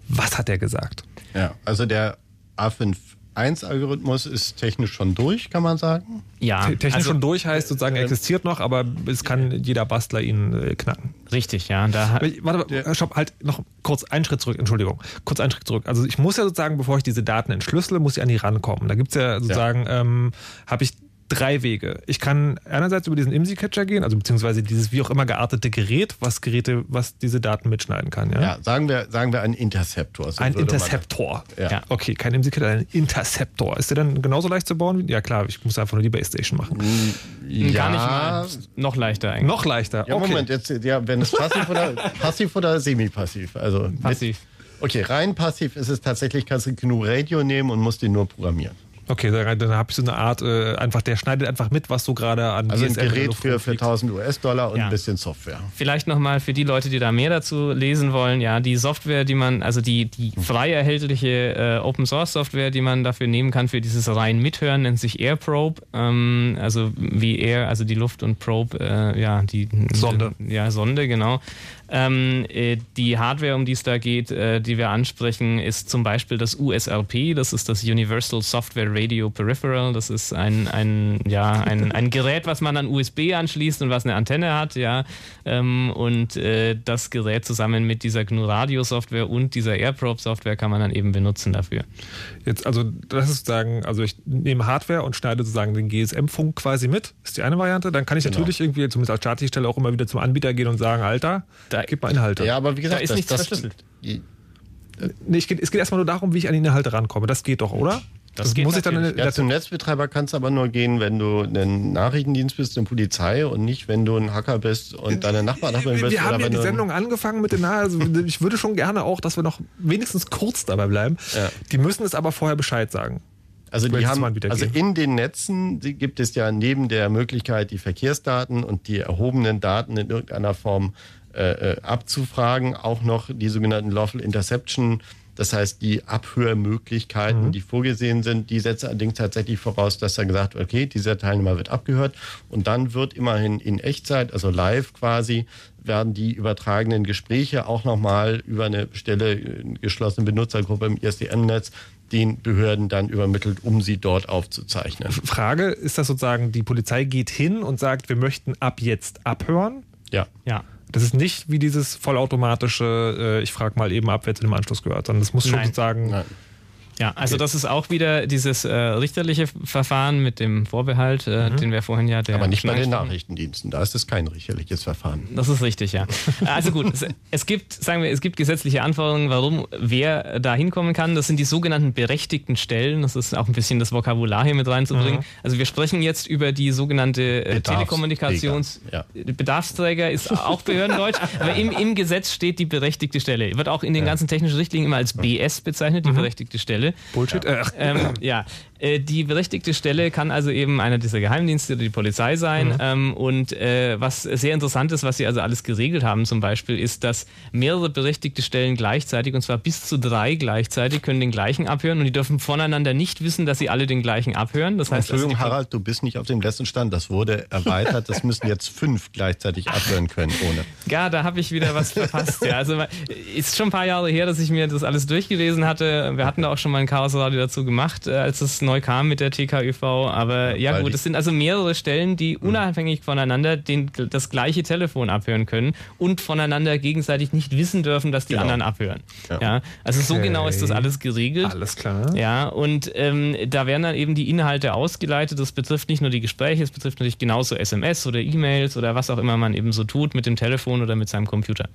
was hat er gesagt? Ja, also der A51-Algorithmus ist technisch schon durch, kann man sagen. Ja, technisch also, schon durch heißt sozusagen, er existiert noch, aber es kann jeder Bastler ihn äh, knacken. Richtig, ja. Da Warte, stopp, halt noch kurz einen Schritt zurück, Entschuldigung. Kurz einen Schritt zurück. Also ich muss ja sozusagen, bevor ich diese Daten entschlüssele, muss ich an die rankommen. Da gibt es ja sozusagen, ja. ähm, habe ich drei Wege. Ich kann einerseits über diesen IMSI-Catcher gehen, also beziehungsweise dieses wie auch immer geartete Gerät, was Geräte, was diese Daten mitschneiden kann. Ja, ja sagen wir, sagen wir ein Interceptor. So ein Interceptor. Ja. ja. Okay, kein IMSI-Catcher, ein Interceptor. Ist der dann genauso leicht zu bauen? Ja klar, ich muss einfach nur die Base Station machen. Ja. Gar nicht mal. Noch leichter eigentlich. Noch leichter. Ja, okay. Moment, jetzt, ja, wenn es passiv oder [laughs] passiv oder semi-passiv. Also passiv. Mit, okay, rein passiv ist es tatsächlich, kannst du GNU Radio nehmen und musst den nur programmieren. Okay, dann, dann habe ich so eine Art, äh, einfach, der schneidet einfach mit, was so gerade an Also ein Gerät für, für 1000 US-Dollar und ja. ein bisschen Software. Vielleicht nochmal für die Leute, die da mehr dazu lesen wollen, ja, die Software, die man, also die, die frei erhältliche äh, Open-Source-Software, die man dafür nehmen kann für dieses rein Mithören, nennt sich AirProbe. Ähm, also wie Air, also die Luft und Probe, äh, ja, die Sonde. Ja, Sonde, genau. Ähm, äh, die Hardware, um die es da geht, äh, die wir ansprechen, ist zum Beispiel das USRP, das ist das Universal Software Radio Peripheral. Das ist ein, ein, ja, ein, ein [laughs] Gerät, was man an USB anschließt und was eine Antenne hat, ja. Ähm, und äh, das Gerät zusammen mit dieser GNU Radio Software und dieser AirProbe Software kann man dann eben benutzen dafür. Jetzt, also das ist sagen, also ich nehme Hardware und schneide sozusagen den GSM-Funk quasi mit, ist die eine Variante. Dann kann ich genau. natürlich irgendwie, zumindest als Startstelle, auch immer wieder zum Anbieter gehen und sagen, Alter, da gib mal Inhalte. Ja, aber wie gesagt, da ist das, nichts das, verschlüsselt. Nee, geht, es geht erstmal nur darum, wie ich an die Inhalte rankomme. Das geht doch, oder? das, das muss ich dann ja, zum Netzbetreiber kannst du aber nur gehen, wenn du ein Nachrichtendienst bist, eine Polizei und nicht, wenn du ein Hacker bist und deine Nachbarn bist. Wir haben ja die Sendung angefangen mit den also ich würde schon gerne auch, dass wir noch wenigstens kurz dabei bleiben. Ja. Die müssen es aber vorher Bescheid sagen. Also, die haben, also in den Netzen gibt es ja neben der Möglichkeit, die Verkehrsdaten und die erhobenen Daten in irgendeiner Form äh, äh abzufragen, auch noch die sogenannten Lawful Interception das heißt, die Abhörmöglichkeiten, mhm. die vorgesehen sind, die setzen allerdings tatsächlich voraus, dass er gesagt wird, okay, dieser Teilnehmer wird abgehört und dann wird immerhin in Echtzeit, also live quasi, werden die übertragenen Gespräche auch nochmal über eine Stelle äh, geschlossene Benutzergruppe im ISDN-Netz den Behörden dann übermittelt, um sie dort aufzuzeichnen. Frage, ist das sozusagen, die Polizei geht hin und sagt, wir möchten ab jetzt abhören? Ja. Ja. Das ist nicht wie dieses vollautomatische, äh, ich frage mal eben ab, wer zu dem Anschluss gehört, sondern das muss schon Nein. sozusagen. Nein. Ja, also das ist auch wieder dieses äh, richterliche Verfahren mit dem Vorbehalt, äh, mhm. den wir vorhin ja... Der Aber nicht bei den Nachrichtendiensten, da ist es kein richterliches Verfahren. Das ist richtig, ja. [laughs] Also gut, es, es, gibt, sagen wir, es gibt gesetzliche Anforderungen, warum wer da hinkommen kann. Das sind die sogenannten berechtigten Stellen. Das ist auch ein bisschen das Vokabular hier mit reinzubringen. Mhm. Also wir sprechen jetzt über die sogenannte äh, Telekommunikations... Ja. Bedarfsträger ist auch Behördendeutsch, [laughs] aber im, im Gesetz steht die berechtigte Stelle. Wird auch in den ganzen technischen Richtlinien immer als BS bezeichnet, die mhm. berechtigte Stelle. Bullshit. Ja. Äh, ähm, ja. Äh, die berechtigte Stelle kann also eben einer dieser Geheimdienste oder die Polizei sein. Mhm. Ähm, und äh, was sehr interessant ist, was sie also alles geregelt haben zum Beispiel, ist, dass mehrere berechtigte Stellen gleichzeitig, und zwar bis zu drei gleichzeitig, können den gleichen abhören und die dürfen voneinander nicht wissen, dass sie alle den gleichen abhören. Das heißt, Entschuldigung, also Harald, du bist nicht auf dem letzten Stand. Das wurde erweitert. Das müssen jetzt fünf gleichzeitig abhören können ohne. [laughs] Ja, da habe ich wieder was verpasst. Ja, also ist schon ein paar Jahre her, dass ich mir das alles durchgelesen hatte. Wir hatten da auch schon mal ein Chaos Radio dazu gemacht, äh, als es neu kam mit der TKÜV. Aber ja, ja gut, es sind also mehrere Stellen, die mhm. unabhängig voneinander den, das gleiche Telefon abhören können und voneinander gegenseitig nicht wissen dürfen, dass die genau. anderen abhören. Ja. ja also okay. so genau ist das alles geregelt. Alles klar. Ja, und ähm, da werden dann eben die Inhalte ausgeleitet. Das betrifft nicht nur die Gespräche, es betrifft natürlich genauso SMS oder E-Mails oder was auch immer man eben so tut mit dem Telefon oder mit seinem Computer.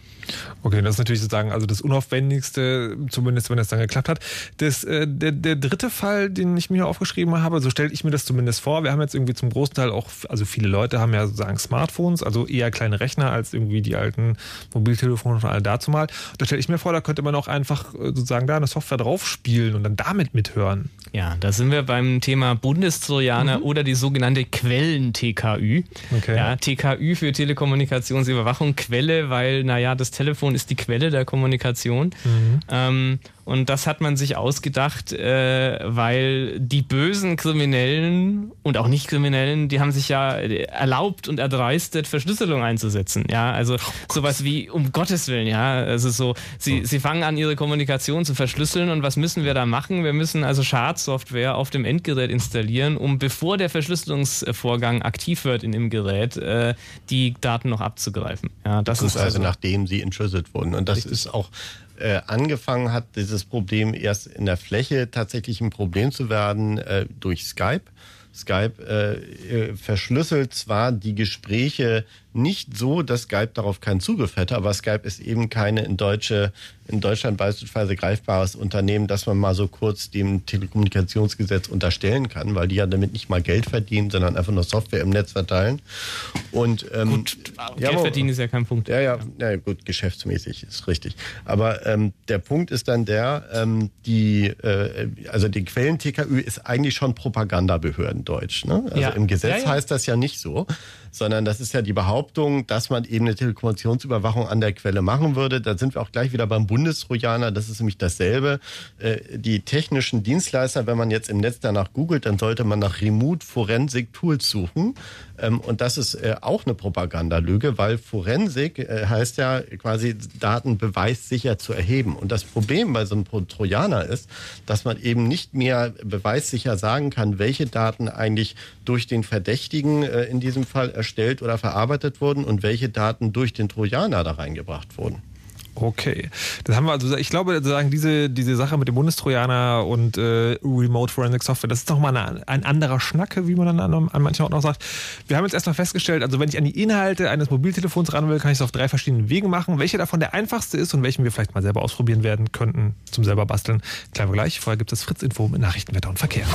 Okay, das ist natürlich sozusagen also das Unaufwendigste, zumindest wenn es dann geklappt hat. Das, äh, der, der dritte Fall, den ich mir aufgeschrieben habe, so stelle ich mir das zumindest vor. Wir haben jetzt irgendwie zum großen Teil auch, also viele Leute haben ja sozusagen Smartphones, also eher kleine Rechner als irgendwie die alten Mobiltelefone von all dazu mal. Da stelle ich mir vor, da könnte man auch einfach äh, sozusagen da eine Software drauf spielen und dann damit mithören. Ja, da sind wir beim Thema Bundestrojaner mhm. oder die sogenannte Quellen-TKÜ. Okay. Ja, TKÜ für Telekommunikationsüberwachung, Quelle, weil, naja, das Telefon ist die Quelle der Kommunikation. Mhm. Ähm, und das hat man sich ausgedacht, äh, weil die bösen Kriminellen und auch Nicht-Kriminellen, die haben sich ja erlaubt und erdreistet, Verschlüsselung einzusetzen. Ja, also oh sowas wie, um Gottes Willen, ja. Also so, sie, sie fangen an, ihre Kommunikation zu verschlüsseln und was müssen wir da machen? Wir müssen also Schadsoftware auf dem Endgerät installieren, um bevor der Verschlüsselungsvorgang aktiv wird in dem Gerät, äh, die Daten noch abzugreifen. Ja, das, das ist also, also nachdem sie entschlüsselt wurden. Und das richtig. ist auch äh, angefangen hat, dieses Problem erst in der Fläche tatsächlich ein Problem zu werden äh, durch Skype. Skype äh, äh verschlüsselt zwar die Gespräche nicht so, dass Skype darauf keinen Zugriff hätte, aber Skype ist eben keine in, Deutsche, in Deutschland beispielsweise greifbares Unternehmen, dass man mal so kurz dem Telekommunikationsgesetz unterstellen kann, weil die ja damit nicht mal Geld verdienen, sondern einfach nur Software im Netz verteilen. Und, ähm, gut, ja, Geld verdienen ist ja kein Punkt. Ja, ja, ja gut, geschäftsmäßig ist richtig. Aber ähm, der Punkt ist dann der, ähm, die, äh, also die Quellen-TKÜ ist eigentlich schon Propagandabehördendeutsch. Ne? Also ja. im Gesetz ja. heißt das ja nicht so sondern das ist ja die Behauptung, dass man eben eine Telekommunikationsüberwachung an der Quelle machen würde. Da sind wir auch gleich wieder beim Bundestrojaner. Das ist nämlich dasselbe. Äh, die technischen Dienstleister, wenn man jetzt im Netz danach googelt, dann sollte man nach Remote Forensic Tools suchen. Ähm, und das ist äh, auch eine Propagandalüge, weil Forensik äh, heißt ja quasi Daten beweissicher zu erheben. Und das Problem bei so einem Trojaner ist, dass man eben nicht mehr beweissicher sagen kann, welche Daten eigentlich durch den Verdächtigen in diesem Fall erstellt oder verarbeitet wurden und welche Daten durch den Trojaner da reingebracht wurden. Okay. Das haben wir also, ich glaube, sagen diese, diese Sache mit dem Bundestrojaner und äh, Remote Forensic Software, das ist doch mal eine, ein anderer Schnacke, wie man dann an, an manchen Orten auch sagt. Wir haben jetzt erstmal festgestellt, also wenn ich an die Inhalte eines Mobiltelefons ran will, kann ich es auf drei verschiedenen Wegen machen. Welcher davon der einfachste ist und welchen wir vielleicht mal selber ausprobieren werden könnten zum selber basteln, wir gleich. Vorher gibt es das Fritz-Info mit Nachrichten, Wetter und Verkehr.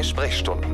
Zwei Sprechstunden.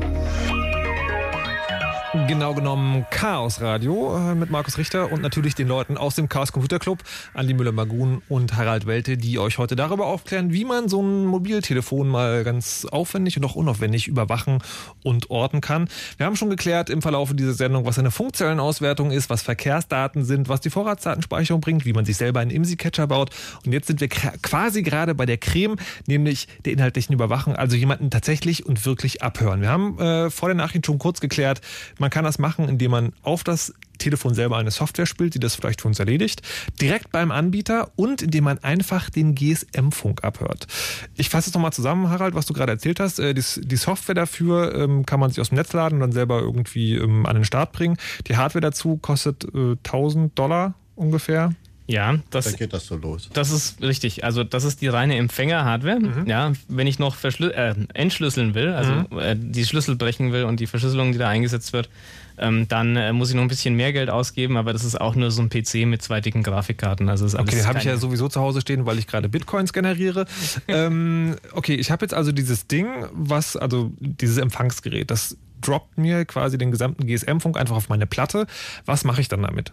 Genau genommen Chaos Radio äh, mit Markus Richter und natürlich den Leuten aus dem Chaos Computer Club, Andi Müller-Magun und Harald Welte, die euch heute darüber aufklären, wie man so ein Mobiltelefon mal ganz aufwendig und auch unaufwendig überwachen und orten kann. Wir haben schon geklärt im Verlauf dieser Sendung, was eine Funkzellenauswertung ist, was Verkehrsdaten sind, was die Vorratsdatenspeicherung bringt, wie man sich selber einen IMSI-Catcher baut. Und jetzt sind wir quasi gerade bei der Creme, nämlich der inhaltlichen Überwachung, also jemanden tatsächlich und wirklich abhören. Wir haben äh, vor der Nachricht schon kurz geklärt, man kann das machen, indem man auf das Telefon selber eine Software spielt, die das vielleicht für uns erledigt, direkt beim Anbieter und indem man einfach den GSM-Funk abhört. Ich fasse es nochmal zusammen, Harald, was du gerade erzählt hast. Äh, die Software dafür ähm, kann man sich aus dem Netz laden und dann selber irgendwie ähm, an den Start bringen. Die Hardware dazu kostet 1000 äh, Dollar ungefähr. Ja, das, Dann geht das so los. Das ist richtig. Also das ist die reine Empfänger-Hardware. Mhm. Ja, wenn ich noch äh, entschlüsseln will, also mhm. äh, die Schlüssel brechen will und die Verschlüsselung, die da eingesetzt wird, ähm, dann äh, muss ich noch ein bisschen mehr Geld ausgeben, aber das ist auch nur so ein PC mit zwei dicken Grafikkarten. Also ist okay, den habe ich ja sowieso zu Hause stehen, weil ich gerade Bitcoins generiere. [laughs] ähm, okay, ich habe jetzt also dieses Ding, was, also dieses Empfangsgerät, das droppt mir quasi den gesamten GSM-Funk einfach auf meine Platte. Was mache ich dann damit?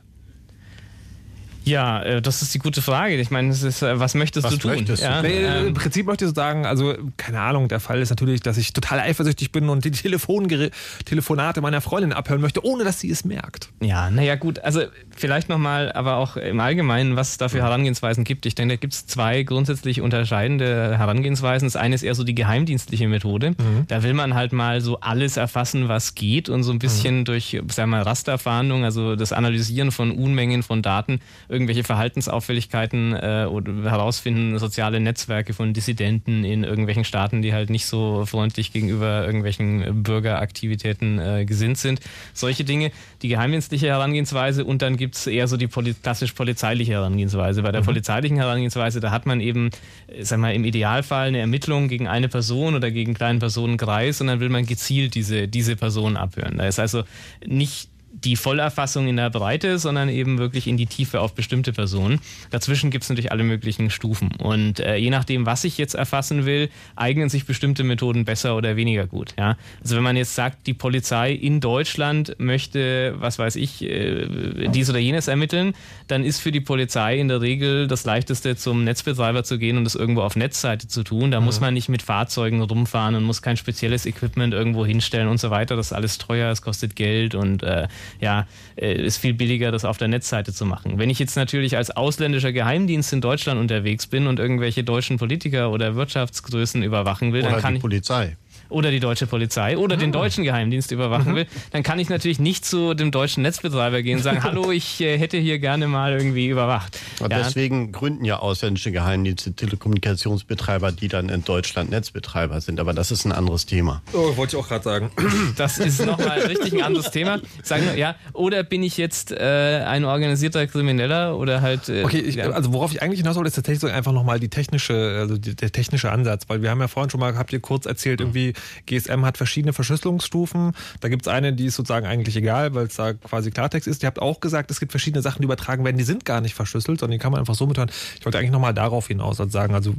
Ja, äh, das ist die gute Frage. Ich meine, ist, äh, was möchtest was du tun? Möchtest ja, du? Nee, ähm, Im Prinzip möchte ich sagen, also keine Ahnung, der Fall ist natürlich, dass ich total eifersüchtig bin und die Telefonate meiner Freundin abhören möchte, ohne dass sie es merkt. Ja, naja gut, also vielleicht nochmal, aber auch im Allgemeinen, was es da für Herangehensweisen gibt. Ich denke, da gibt es zwei grundsätzlich unterscheidende Herangehensweisen. Das eine ist eher so die geheimdienstliche Methode. Mhm. Da will man halt mal so alles erfassen, was geht und so ein bisschen mhm. durch, sagen wir mal, Rasterfahndung, also das Analysieren von Unmengen von Daten irgendwelche Verhaltensauffälligkeiten äh, oder herausfinden, soziale Netzwerke von Dissidenten in irgendwelchen Staaten, die halt nicht so freundlich gegenüber irgendwelchen Bürgeraktivitäten äh, gesinnt sind. Solche Dinge, die geheimdienstliche Herangehensweise und dann gibt es eher so die poli klassisch polizeiliche Herangehensweise. Bei der mhm. polizeilichen Herangehensweise, da hat man eben, äh, sag mal, im Idealfall eine Ermittlung gegen eine Person oder gegen einen kleinen Personenkreis und dann will man gezielt diese, diese Person abhören. Da ist also nicht die Vollerfassung in der Breite, sondern eben wirklich in die Tiefe auf bestimmte Personen. Dazwischen gibt es natürlich alle möglichen Stufen. Und äh, je nachdem, was ich jetzt erfassen will, eignen sich bestimmte Methoden besser oder weniger gut. Ja? Also wenn man jetzt sagt, die Polizei in Deutschland möchte, was weiß ich, äh, dies oder jenes ermitteln, dann ist für die Polizei in der Regel das leichteste, zum Netzbetreiber zu gehen und das irgendwo auf Netzseite zu tun. Da mhm. muss man nicht mit Fahrzeugen rumfahren und muss kein spezielles Equipment irgendwo hinstellen und so weiter. Das ist alles teuer, es kostet Geld und äh, ja, äh, ist viel billiger, das auf der Netzseite zu machen. Wenn ich jetzt natürlich als ausländischer Geheimdienst in Deutschland unterwegs bin und irgendwelche deutschen Politiker oder Wirtschaftsgrößen überwachen will, oder dann kann die Polizei oder die deutsche Polizei oder den ah. deutschen Geheimdienst überwachen mhm. will, dann kann ich natürlich nicht zu dem deutschen Netzbetreiber gehen und sagen, [laughs] hallo, ich äh, hätte hier gerne mal irgendwie überwacht. Und ja. deswegen gründen ja ausländische Geheimdienste Telekommunikationsbetreiber, die dann in Deutschland Netzbetreiber sind. Aber das ist ein anderes Thema. Oh, wollte ich auch gerade sagen. [clears throat] Das ist nochmal richtig ein anderes Thema. Sagen wir, ja, oder bin ich jetzt äh, ein organisierter Krimineller oder halt. Äh, okay, ich, also worauf ich eigentlich hinaus wollte, ist tatsächlich einfach nochmal die technische, also die, der technische Ansatz, weil wir haben ja vorhin schon mal, habt ihr kurz erzählt, irgendwie GSM hat verschiedene Verschlüsselungsstufen. Da gibt es eine, die ist sozusagen eigentlich egal, weil es da quasi Klartext ist. Ihr habt auch gesagt, es gibt verschiedene Sachen, die übertragen werden, die sind gar nicht verschlüsselt, sondern die kann man einfach so mithören. Ich wollte eigentlich nochmal darauf hinaus also sagen, also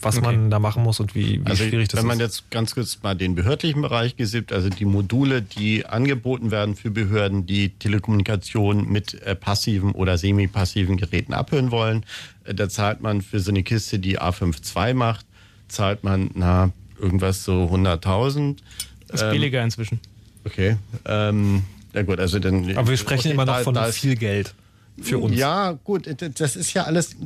was okay. man da machen muss und wie, wie also schwierig das ist. Wenn man jetzt ganz kurz mal den behördlichen Bereich gesippt, also die Module, die angeboten werden für Behörden, die Telekommunikation mit äh, passiven oder semi-passiven Geräten abhören wollen, äh, da zahlt man für so eine Kiste, die A52 macht, zahlt man na irgendwas so 100.000. Ist ähm, billiger inzwischen. Okay. Ähm, ja gut, also dann. Aber wir sprechen okay, immer noch da, von da viel Geld. Für uns. Ja, gut, das ist ja alles,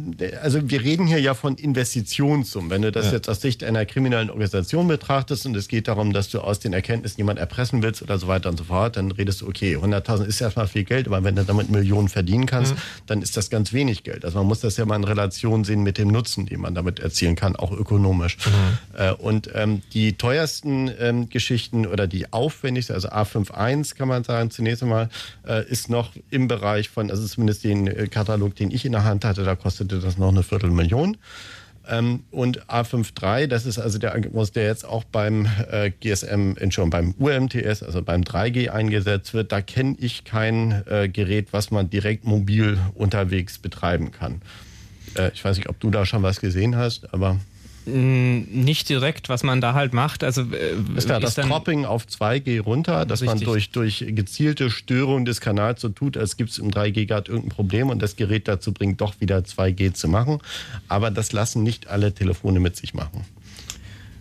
also wir reden hier ja von Investitionssummen. Wenn du das ja. jetzt aus Sicht einer kriminellen Organisation betrachtest und es geht darum, dass du aus den Erkenntnissen jemand erpressen willst oder so weiter und so fort, dann redest du, okay, 100.000 ist erstmal viel Geld, aber wenn du damit Millionen verdienen kannst, mhm. dann ist das ganz wenig Geld. Also man muss das ja mal in Relation sehen mit dem Nutzen, den man damit erzielen kann, auch ökonomisch. Mhm. Äh, und ähm, die teuersten ähm, Geschichten oder die aufwendigste, also A51 kann man sagen, zunächst einmal, äh, ist noch im Bereich von, also zumindest den äh, Katalog, den ich in der Hand hatte, da kostete das noch eine Viertelmillion. Ähm, und A53, das ist also der Algorithmus, der jetzt auch beim äh, GSM, Entschuldigung, beim UMTS, also beim 3G eingesetzt wird. Da kenne ich kein äh, Gerät, was man direkt mobil unterwegs betreiben kann. Äh, ich weiß nicht, ob du da schon was gesehen hast, aber nicht direkt, was man da halt macht. Also äh, ist da das Cropping auf 2G runter, dass richtig. man durch, durch gezielte Störung des Kanals so tut, als gibt es im 3G gerade irgendein Problem und das Gerät dazu bringt, doch wieder 2G zu machen. Aber das lassen nicht alle Telefone mit sich machen.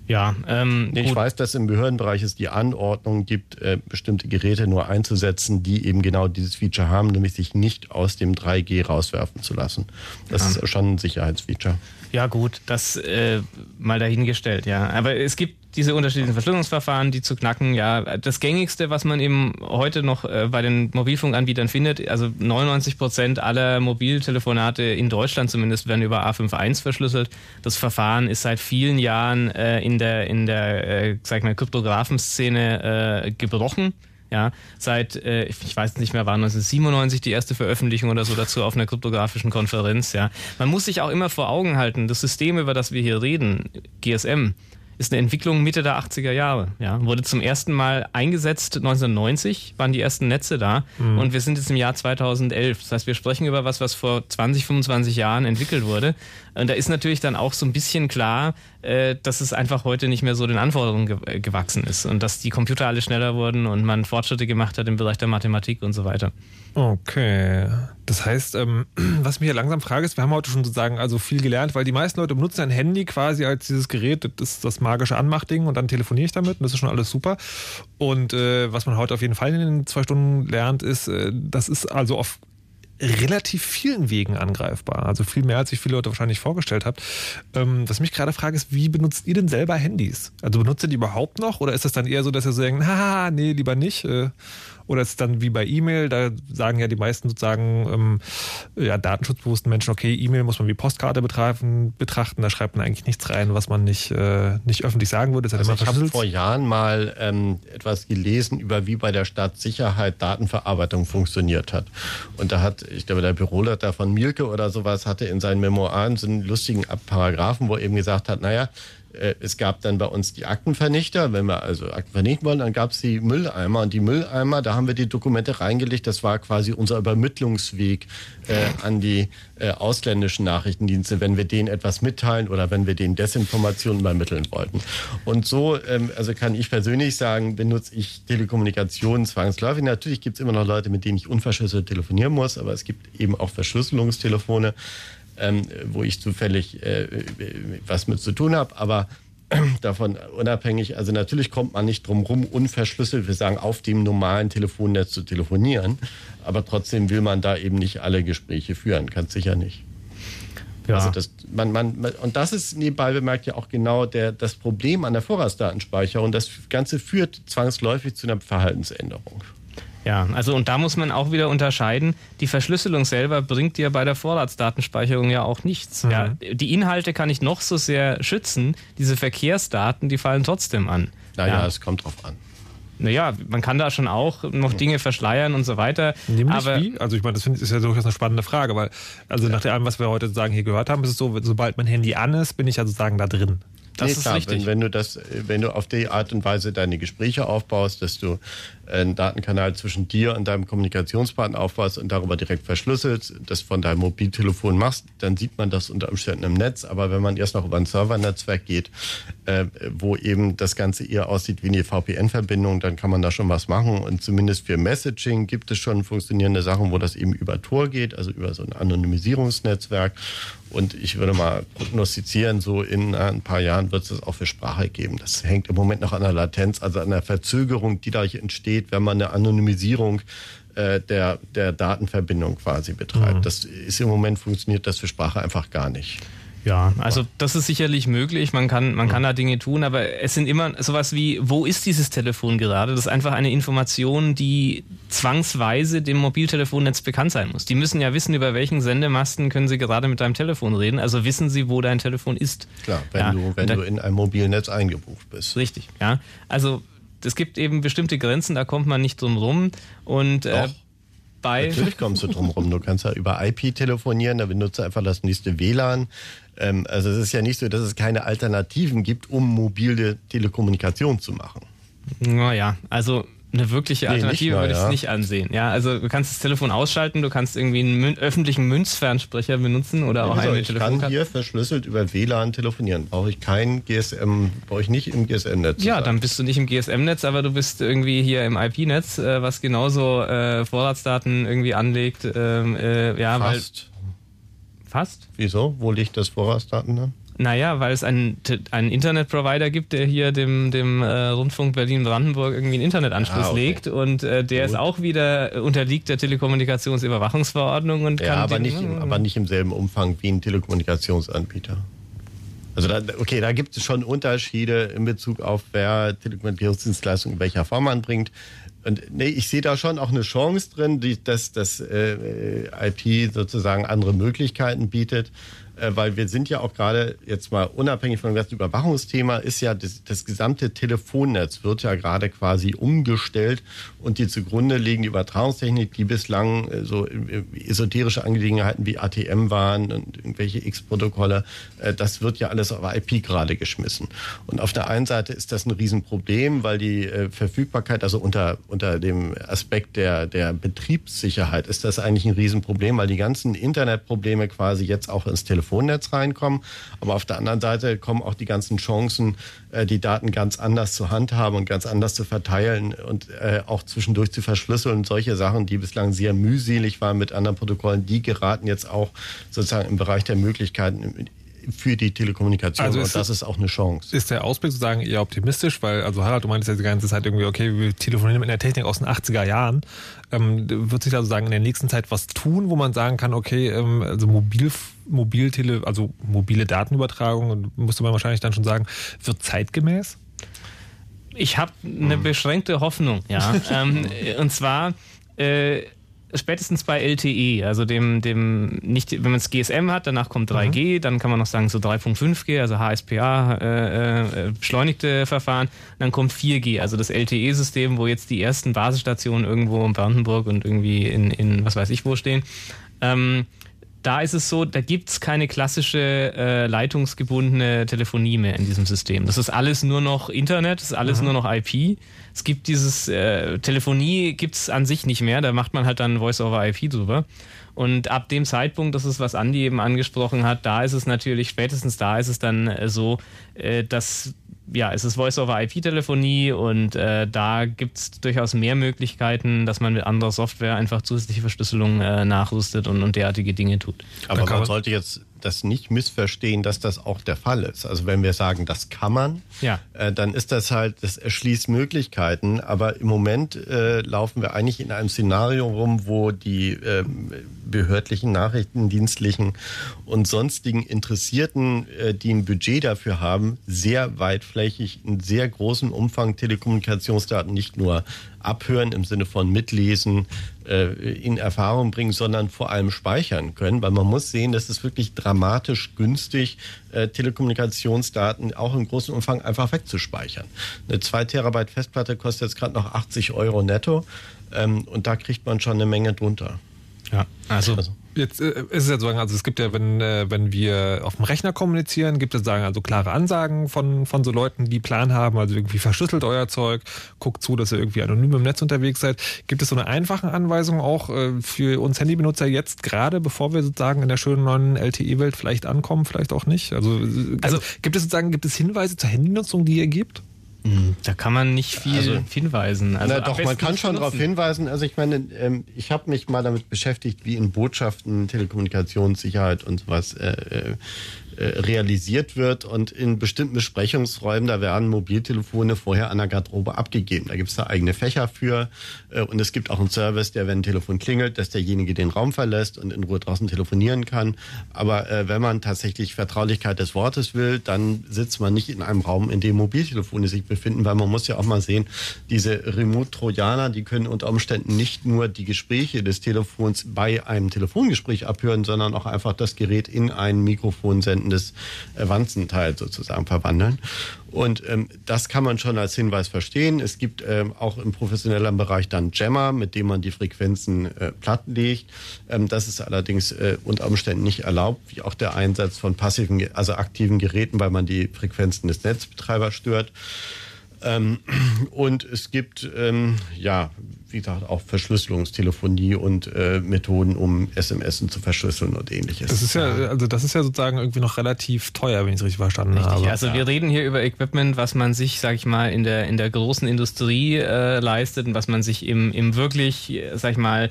Ja, ähm, ich weiß, dass im Behördenbereich es die Anordnung gibt, äh, bestimmte Geräte nur einzusetzen, die eben genau dieses Feature haben, nämlich sich nicht aus dem 3G rauswerfen zu lassen. Das ja. ist schon ein Sicherheitsfeature. Ja, gut, das äh, mal dahingestellt, ja. Aber es gibt diese unterschiedlichen Verschlüsselungsverfahren, die zu knacken, ja, das gängigste, was man eben heute noch äh, bei den Mobilfunkanbietern findet, also 99 Prozent aller Mobiltelefonate in Deutschland zumindest werden über A51 verschlüsselt. Das Verfahren ist seit vielen Jahren äh, in der, in der, äh, sag ich mal, Kryptographenszene äh, gebrochen. Ja, seit, äh, ich weiß nicht mehr, war 1997 die erste Veröffentlichung oder so dazu auf einer kryptografischen Konferenz. Ja, man muss sich auch immer vor Augen halten, das System, über das wir hier reden, GSM, ist eine Entwicklung Mitte der 80er Jahre. Ja, wurde zum ersten Mal eingesetzt 1990, waren die ersten Netze da mhm. und wir sind jetzt im Jahr 2011. Das heißt, wir sprechen über was, was vor 20, 25 Jahren entwickelt wurde. Und da ist natürlich dann auch so ein bisschen klar, äh, dass es einfach heute nicht mehr so den Anforderungen ge äh, gewachsen ist und dass die Computer alle schneller wurden und man Fortschritte gemacht hat im Bereich der Mathematik und so weiter. Okay. Das heißt, ähm, [clears throat] was mich ja langsam frage, ist, wir haben heute schon sozusagen also viel gelernt, weil die meisten Leute benutzen ein Handy quasi als dieses Gerät, das ist das magische Anmachding und dann telefoniere ich damit und das ist schon alles super. Und äh, was man heute auf jeden Fall in den zwei Stunden lernt, ist, äh, das ist also auf relativ vielen Wegen angreifbar. Also viel mehr, als sich viele Leute wahrscheinlich vorgestellt habt. Ähm, was mich gerade frage, ist, wie benutzt ihr denn selber Handys? Also benutzt ihr die überhaupt noch? Oder ist das dann eher so, dass ihr so denkt, [laughs] haha, nee, lieber nicht? Äh, oder ist es dann wie bei E-Mail, da sagen ja die meisten sozusagen ähm, ja, datenschutzbewussten Menschen, okay, E-Mail muss man wie Postkarte betreiben, betrachten, da schreibt man eigentlich nichts rein, was man nicht, äh, nicht öffentlich sagen würde. Also ich habe vor Jahren mal ähm, etwas gelesen über wie bei der Staatssicherheit Datenverarbeitung funktioniert hat. Und da hat, ich glaube, der Büroleiter von Mielke oder sowas hatte in seinen Memoiren so einen lustigen Paragraphen, wo er eben gesagt hat, naja, es gab dann bei uns die Aktenvernichter. Wenn wir also Akten vernichten wollen, dann gab es die Mülleimer. Und die Mülleimer, da haben wir die Dokumente reingelegt. Das war quasi unser Übermittlungsweg äh, an die äh, ausländischen Nachrichtendienste, wenn wir denen etwas mitteilen oder wenn wir denen Desinformationen übermitteln wollten. Und so, ähm, also kann ich persönlich sagen, benutze ich Telekommunikation zwangsläufig. Natürlich gibt es immer noch Leute, mit denen ich unverschlüsselt telefonieren muss, aber es gibt eben auch Verschlüsselungstelefone ähm, wo ich zufällig äh, was mit zu tun habe. Aber [clears throat] davon unabhängig, also natürlich kommt man nicht drum rum, unverschlüsselt, wir sagen, auf dem normalen Telefonnetz zu telefonieren. Aber trotzdem will man da eben nicht alle Gespräche führen, ganz sicher nicht. Ja. Also das, man, man, und das ist nebenbei bemerkt ja auch genau der, das Problem an der Vorratsdatenspeicherung. Das Ganze führt zwangsläufig zu einer Verhaltensänderung. Ja, also und da muss man auch wieder unterscheiden. Die Verschlüsselung selber bringt dir bei der Vorratsdatenspeicherung ja auch nichts. Mhm. Ja, die Inhalte kann ich noch so sehr schützen. Diese Verkehrsdaten, die fallen trotzdem an. Naja, ja. es kommt drauf an. Naja, man kann da schon auch noch Dinge verschleiern und so weiter. Nämlich aber wie? Also ich meine, das ist ja durchaus eine spannende Frage, weil also ja. nach dem, was wir heute sozusagen hier gehört haben, ist es so, sobald mein Handy an ist, bin ich ja sozusagen da drin. Das nee, ist klar, richtig. Wenn, wenn, du das, wenn du auf die Art und Weise deine Gespräche aufbaust, dass du einen Datenkanal zwischen dir und deinem Kommunikationspartner aufbaust und darüber direkt verschlüsselt, das von deinem Mobiltelefon machst, dann sieht man das unter Umständen im Netz. Aber wenn man erst noch über ein Servernetzwerk geht, äh, wo eben das Ganze eher aussieht wie eine VPN-Verbindung, dann kann man da schon was machen. Und zumindest für Messaging gibt es schon funktionierende Sachen, wo das eben über Tor geht, also über so ein Anonymisierungsnetzwerk. Und ich würde mal prognostizieren, so in ein paar Jahren wird es auch für Sprache geben. Das hängt im Moment noch an der Latenz, also an der Verzögerung, die dadurch entsteht, wenn man eine Anonymisierung äh, der, der Datenverbindung quasi betreibt. Mhm. Das ist im Moment funktioniert das für Sprache einfach gar nicht. Ja, also das ist sicherlich möglich. Man kann, man kann da Dinge tun, aber es sind immer sowas wie, wo ist dieses Telefon gerade? Das ist einfach eine Information, die zwangsweise dem Mobiltelefonnetz bekannt sein muss. Die müssen ja wissen, über welchen Sendemasten können sie gerade mit deinem Telefon reden. Also wissen sie, wo dein Telefon ist. Klar, wenn ja, du, wenn da, du in einem mobilen Netz eingebucht bist. Richtig, ja. Also es gibt eben bestimmte Grenzen, da kommt man nicht drum rum. Und äh, bei Natürlich kommst du drum rum. Du kannst ja über IP telefonieren, da benutzt du einfach das nächste WLAN. Ähm, also es ist ja nicht so, dass es keine Alternativen gibt, um mobile Telekommunikation zu machen. Naja, also eine wirkliche Alternative nee, würde ich es ja. nicht ansehen. Ja, also du kannst das Telefon ausschalten, du kannst irgendwie einen Mün öffentlichen Münzfernsprecher benutzen oder auch eine Ich kann hier verschlüsselt über WLAN telefonieren. Brauche ich kein GSM, brauche ich nicht im GSM-Netz. Ja, dann bist du nicht im GSM-Netz, aber du bist irgendwie hier im IP-Netz, äh, was genauso äh, Vorratsdaten irgendwie anlegt. Ähm, äh, ja, Fast. Weil, fast? Wieso? Wo liegt das Vorratsdaten dann? Naja, weil es einen, einen Internetprovider gibt, der hier dem, dem äh, Rundfunk Berlin-Brandenburg irgendwie einen Internetanschluss ah, okay. legt und äh, der Gut. ist auch wieder äh, unterliegt der Telekommunikationsüberwachungsverordnung und ja, kann aber nicht, im, aber nicht im selben Umfang wie ein Telekommunikationsanbieter. Also da, okay, da gibt es schon Unterschiede in Bezug auf wer Telekommunikationsdienstleistungen in welcher Form anbringt. Und nee, ich sehe da schon auch eine Chance drin, die, dass das äh, IP sozusagen andere Möglichkeiten bietet. Äh, weil wir sind ja auch gerade jetzt mal unabhängig von dem ganzen Überwachungsthema, ist ja das, das gesamte Telefonnetz wird ja gerade quasi umgestellt und die zugrunde liegen die Übertragungstechnik, die bislang äh, so esoterische Angelegenheiten wie ATM waren und irgendwelche X-Protokolle, äh, das wird ja alles auf IP gerade geschmissen. Und auf der einen Seite ist das ein Riesenproblem, weil die Verfügbarkeit, also unter, unter dem Aspekt der, der Betriebssicherheit ist das eigentlich ein Riesenproblem, weil die ganzen Internetprobleme quasi jetzt auch ins Telefon Telefonnetz reinkommen. Aber auf der anderen Seite kommen auch die ganzen Chancen, äh, die Daten ganz anders zu handhaben und ganz anders zu verteilen und äh, auch zwischendurch zu verschlüsseln. Und solche Sachen, die bislang sehr mühselig waren mit anderen Protokollen, die geraten jetzt auch sozusagen im Bereich der Möglichkeiten für die Telekommunikation also und das ist auch eine Chance. Ist der Ausblick sozusagen eher optimistisch, weil, also Harald, du meintest ja die ganze Zeit irgendwie, okay, wir telefonieren mit einer Technik aus den 80er Jahren. Ähm, wird sich da sozusagen in der nächsten Zeit was tun, wo man sagen kann, okay, ähm, also mobil, Mobiltele, also mobile Datenübertragung, musste man wahrscheinlich dann schon sagen, wird zeitgemäß? Ich habe eine hm. beschränkte Hoffnung, ja. [laughs] ähm, und zwar äh, spätestens bei LTE, also dem, dem nicht, wenn man es GSM hat, danach kommt 3G, mhm. dann kann man noch sagen so 3.5G, also HSPA, äh, äh, beschleunigte Verfahren, dann kommt 4G, also das LTE-System, wo jetzt die ersten Basisstationen irgendwo in Brandenburg und irgendwie in, in was weiß ich wo stehen. Ähm, da ist es so, da gibt's keine klassische äh, leitungsgebundene Telefonie mehr in diesem System. Das ist alles nur noch Internet, das ist alles Aha. nur noch IP. Es gibt dieses äh, Telefonie gibt's an sich nicht mehr, da macht man halt dann Voice-over-IP drüber. Und ab dem Zeitpunkt, das ist, was Andi eben angesprochen hat, da ist es natürlich, spätestens da ist es dann äh, so, äh, dass ja, es ist Voice-over-IP-Telefonie und äh, da gibt es durchaus mehr Möglichkeiten, dass man mit anderer Software einfach zusätzliche Verschlüsselung äh, nachrüstet und, und derartige Dinge tut. Aber man sollte jetzt das nicht missverstehen, dass das auch der Fall ist. Also wenn wir sagen, das kann man, ja. äh, dann ist das halt, das erschließt Möglichkeiten. Aber im Moment äh, laufen wir eigentlich in einem Szenario rum, wo die äh, behördlichen, nachrichtendienstlichen und sonstigen Interessierten, äh, die ein Budget dafür haben, sehr weitflächig in sehr großem Umfang Telekommunikationsdaten nicht nur abhören im Sinne von mitlesen, äh, in Erfahrung bringen, sondern vor allem speichern können, weil man muss sehen, das ist wirklich dramatisch günstig, äh, Telekommunikationsdaten auch im großen Umfang einfach wegzuspeichern. Eine 2 Terabyte Festplatte kostet jetzt gerade noch 80 Euro netto ähm, und da kriegt man schon eine Menge drunter. Ja, also, also Jetzt äh, ist es ja so, also es gibt ja, wenn, äh, wenn wir auf dem Rechner kommunizieren, gibt es sagen also klare Ansagen von, von so Leuten, die Plan haben, also irgendwie verschlüsselt euer Zeug, guckt zu, dass ihr irgendwie anonym im Netz unterwegs seid. Gibt es so eine einfache Anweisung auch äh, für uns Handybenutzer jetzt gerade, bevor wir sozusagen in der schönen neuen LTE-Welt vielleicht ankommen, vielleicht auch nicht? Also, also, also gibt es sozusagen, gibt es Hinweise zur Handynutzung, die ihr gebt? Da kann man nicht viel also, hinweisen. Also na, doch, man kann schon darauf hinweisen. Also ich meine, ähm, ich habe mich mal damit beschäftigt, wie in Botschaften Telekommunikationssicherheit und sowas äh, äh, realisiert wird und in bestimmten Besprechungsräumen, da werden Mobiltelefone vorher an der Garderobe abgegeben. Da gibt es da eigene Fächer für äh, und es gibt auch einen Service, der, wenn ein Telefon klingelt, dass derjenige den Raum verlässt und in Ruhe draußen telefonieren kann. Aber äh, wenn man tatsächlich Vertraulichkeit des Wortes will, dann sitzt man nicht in einem Raum, in dem Mobiltelefone sich befinden, weil man muss ja auch mal sehen, diese Remote-Trojaner, die können unter Umständen nicht nur die Gespräche des Telefons bei einem Telefongespräch abhören, sondern auch einfach das Gerät in ein Mikrofon sendendes Wanzenteil sozusagen verwandeln. Und ähm, das kann man schon als Hinweis verstehen. Es gibt ähm, auch im professionellen Bereich dann Jammer, mit dem man die Frequenzen äh, plattlegt. Ähm, das ist allerdings äh, unter Umständen nicht erlaubt, wie auch der Einsatz von passiven, also aktiven Geräten, weil man die Frequenzen des Netzbetreibers stört. Ähm, [clears throat] und es gibt, ähm, ja, wie gesagt, auch Verschlüsselungstelefonie und äh, Methoden, um SMS zu verschlüsseln und ähnliches. Das ist ja, also das ist ja sozusagen irgendwie noch relativ teuer, wenn ich es richtig verstanden richtig, habe. Also ja. wir reden hier über Equipment, was man sich, sag ich mal, in der, in der großen Industrie äh, leistet und was man sich im, im wirklich, sag ich mal,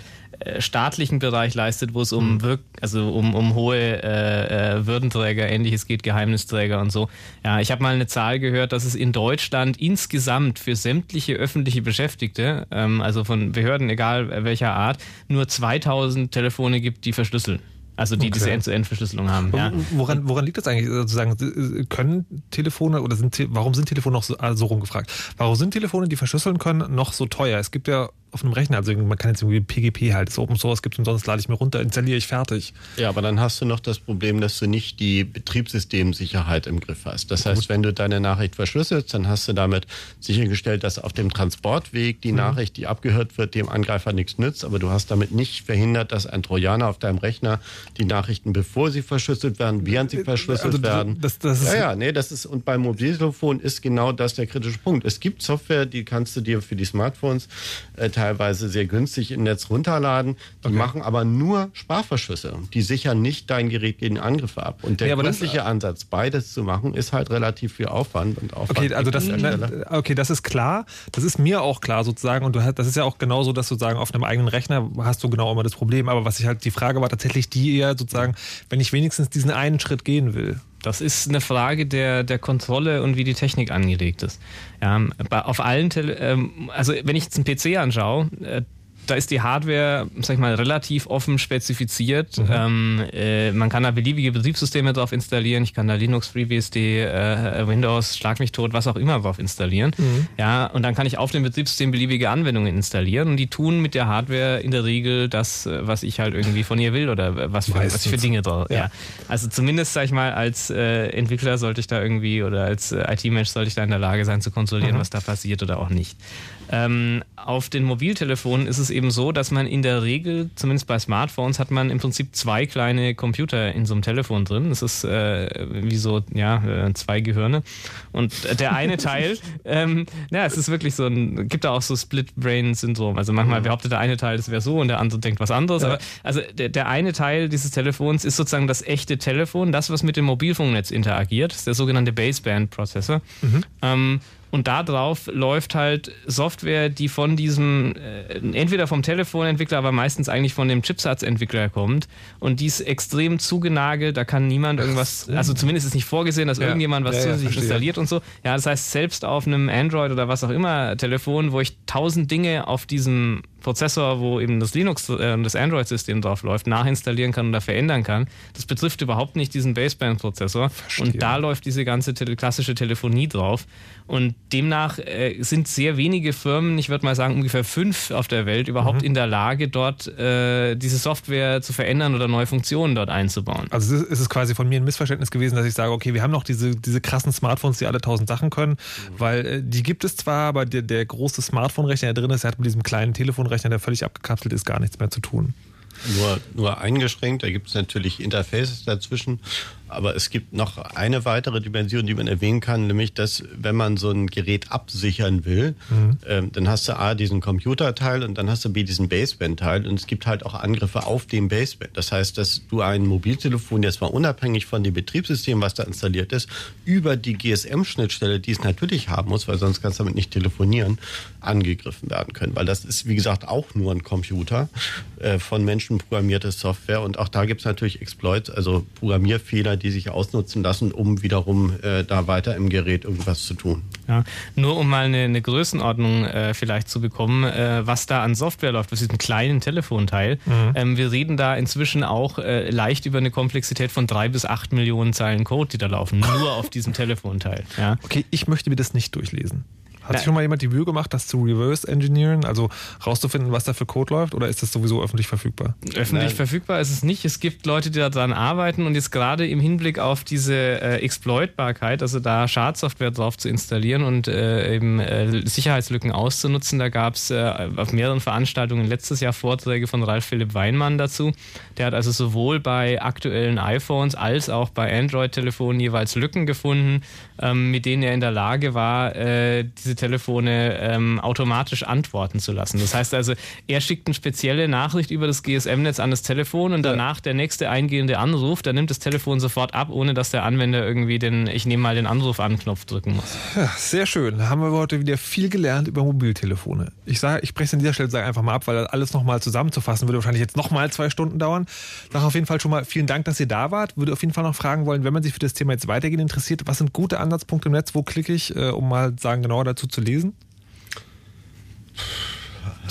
staatlichen Bereich leistet, wo es um mhm. Wirk also um, um hohe äh, äh, Würdenträger, ähnliches geht, Geheimnisträger und so. Ja, ich habe mal eine Zahl gehört, dass es in Deutschland insgesamt für sämtliche öffentliche Beschäftigte, ähm, also von Behörden, egal welcher Art, nur 2000 Telefone gibt, die verschlüsseln. Also die okay. diese End-zu-End-Verschlüsselung haben. Ja. Woran, woran liegt das eigentlich? Sozusagen, können Telefone oder sind warum sind Telefone noch so, also rumgefragt? Warum sind Telefone, die verschlüsseln können, noch so teuer? Es gibt ja auf einem Rechner. Also man kann jetzt irgendwie PGP halt, das Open Source gibt und sonst lade ich mir runter, installiere ich fertig. Ja, aber dann hast du noch das Problem, dass du nicht die Betriebssystemsicherheit im Griff hast. Das heißt, wenn du deine Nachricht verschlüsselst, dann hast du damit sichergestellt, dass auf dem Transportweg die mhm. Nachricht, die abgehört wird, dem Angreifer nichts nützt, aber du hast damit nicht verhindert, dass ein Trojaner auf deinem Rechner die Nachrichten, bevor sie verschlüsselt werden, während sie äh, verschlüsselt also, werden. Das, das ja, ja, nee, das ist, und beim Mobiltelefon ist genau das der kritische Punkt. Es gibt Software, die kannst du dir für die Smartphones äh, teilweise sehr günstig im Netz runterladen. Die okay. machen aber nur Sprachverschlüsse. Die sichern nicht dein Gerät gegen Angriffe ab. Und der ja, gründliche das, Ansatz, beides zu machen, ist halt relativ viel Aufwand und Aufwand. Okay, also das, ne, okay, das ist klar. Das ist mir auch klar sozusagen. Und du hast, das ist ja auch genauso, dass sozusagen auf einem eigenen Rechner hast du genau immer das Problem. Aber was ich halt, die Frage war tatsächlich die eher sozusagen, wenn ich wenigstens diesen einen Schritt gehen will. Das ist eine Frage der, der Kontrolle und wie die Technik angelegt ist. Ja, auf allen, Tele ähm, also wenn ich jetzt einen PC anschaue, äh, da ist die Hardware, sag ich mal, relativ offen spezifiziert. Mhm. Ähm, äh, man kann da beliebige Betriebssysteme drauf installieren. Ich kann da Linux, FreeBSD, äh, Windows, Schlag mich tot, was auch immer drauf installieren. Mhm. Ja, und dann kann ich auf dem Betriebssystem beliebige Anwendungen installieren und die tun mit der Hardware in der Regel das, äh, was ich halt irgendwie von ihr will oder was für, was für Dinge drauf. Ja. ja. Also zumindest, sag ich mal, als äh, Entwickler sollte ich da irgendwie oder als äh, IT-Mensch sollte ich da in der Lage sein zu kontrollieren, mhm. was da passiert oder auch nicht. Ähm, auf den Mobiltelefonen ist es eben so, dass man in der Regel, zumindest bei Smartphones, hat man im Prinzip zwei kleine Computer in so einem Telefon drin. Das ist äh, wie so, ja, äh, zwei Gehirne. Und der eine [laughs] Teil, ähm, ja, es ist wirklich so ein, gibt da auch so Split-Brain-Syndrom. Also manchmal behauptet der eine Teil, das wäre so und der andere denkt was anderes. Aber also der, der eine Teil dieses Telefons ist sozusagen das echte Telefon, das, was mit dem Mobilfunknetz interagiert. Das ist der sogenannte Baseband-Prozessor. Mhm. Ähm, und da drauf läuft halt Software, die von diesem, äh, entweder vom Telefonentwickler, aber meistens eigentlich von dem Chipsatzentwickler kommt. Und die ist extrem zugenagelt, da kann niemand irgendwas, also zumindest ist nicht vorgesehen, dass ja. irgendjemand was ja, zusätzlich ja, installiert und so. Ja, das heißt, selbst auf einem Android oder was auch immer Telefon, wo ich tausend Dinge auf diesem Prozessor, wo eben das Linux, äh, das Android-System drauf läuft, nachinstallieren kann oder verändern kann. Das betrifft überhaupt nicht diesen Baseband-Prozessor. Und da läuft diese ganze tele klassische Telefonie drauf. Und demnach äh, sind sehr wenige Firmen, ich würde mal sagen ungefähr fünf auf der Welt, überhaupt mhm. in der Lage, dort äh, diese Software zu verändern oder neue Funktionen dort einzubauen. Also ist es quasi von mir ein Missverständnis gewesen, dass ich sage, okay, wir haben noch diese, diese krassen Smartphones, die alle tausend Sachen können, mhm. weil äh, die gibt es zwar, aber der, der große Smartphone-Rechner, der drin ist, der hat mit diesem kleinen Telefonrechner, der völlig abgekapselt ist, gar nichts mehr zu tun. Nur, nur eingeschränkt, da gibt es natürlich Interfaces dazwischen aber es gibt noch eine weitere Dimension, die man erwähnen kann, nämlich, dass wenn man so ein Gerät absichern will, mhm. ähm, dann hast du A, diesen Computerteil und dann hast du B, diesen Baseband-Teil und es gibt halt auch Angriffe auf dem Baseband. Das heißt, dass du ein Mobiltelefon jetzt mal unabhängig von dem Betriebssystem, was da installiert ist, über die GSM-Schnittstelle, die es natürlich haben muss, weil sonst kannst du damit nicht telefonieren, angegriffen werden können. Weil das ist, wie gesagt, auch nur ein Computer äh, von Menschen programmierte Software und auch da gibt es natürlich Exploits, also Programmierfehler, die sich ausnutzen lassen, um wiederum äh, da weiter im Gerät irgendwas zu tun. Ja, nur um mal eine, eine Größenordnung äh, vielleicht zu bekommen, äh, was da an Software läuft, das ist ein kleinen Telefonteil. Mhm. Ähm, wir reden da inzwischen auch äh, leicht über eine Komplexität von drei bis acht Millionen Zeilen Code, die da laufen, nur auf diesem Telefonteil. Ja. Okay, ich möchte mir das nicht durchlesen. Hat sich schon mal jemand die Mühe gemacht, das zu reverse engineeren, also rauszufinden, was da für Code läuft, oder ist das sowieso öffentlich verfügbar? Öffentlich Nein. verfügbar ist es nicht. Es gibt Leute, die daran arbeiten und jetzt gerade im Hinblick auf diese äh, Exploitbarkeit, also da Schadsoftware drauf zu installieren und äh, eben äh, Sicherheitslücken auszunutzen, da gab es äh, auf mehreren Veranstaltungen letztes Jahr Vorträge von Ralf Philipp Weinmann dazu. Der hat also sowohl bei aktuellen iPhones als auch bei Android-Telefonen jeweils Lücken gefunden, ähm, mit denen er in der Lage war, äh, diese Telefone ähm, automatisch antworten zu lassen. Das heißt also, er schickt eine spezielle Nachricht über das GSM-Netz an das Telefon und danach der nächste eingehende Anruf, da nimmt das Telefon sofort ab, ohne dass der Anwender irgendwie den Ich nehme mal den Anruf an Knopf drücken muss. Ja, sehr schön. Haben wir heute wieder viel gelernt über Mobiltelefone. Ich sage, ich breche es an dieser Stelle einfach mal ab, weil alles nochmal zusammenzufassen würde wahrscheinlich jetzt nochmal zwei Stunden dauern. Sage auf jeden Fall schon mal vielen Dank, dass ihr da wart. Würde auf jeden Fall noch fragen wollen, wenn man sich für das Thema jetzt weitergehend interessiert, was sind gute Ansatzpunkte im Netz, wo klicke ich, äh, um mal sagen genau dazu zu lesen?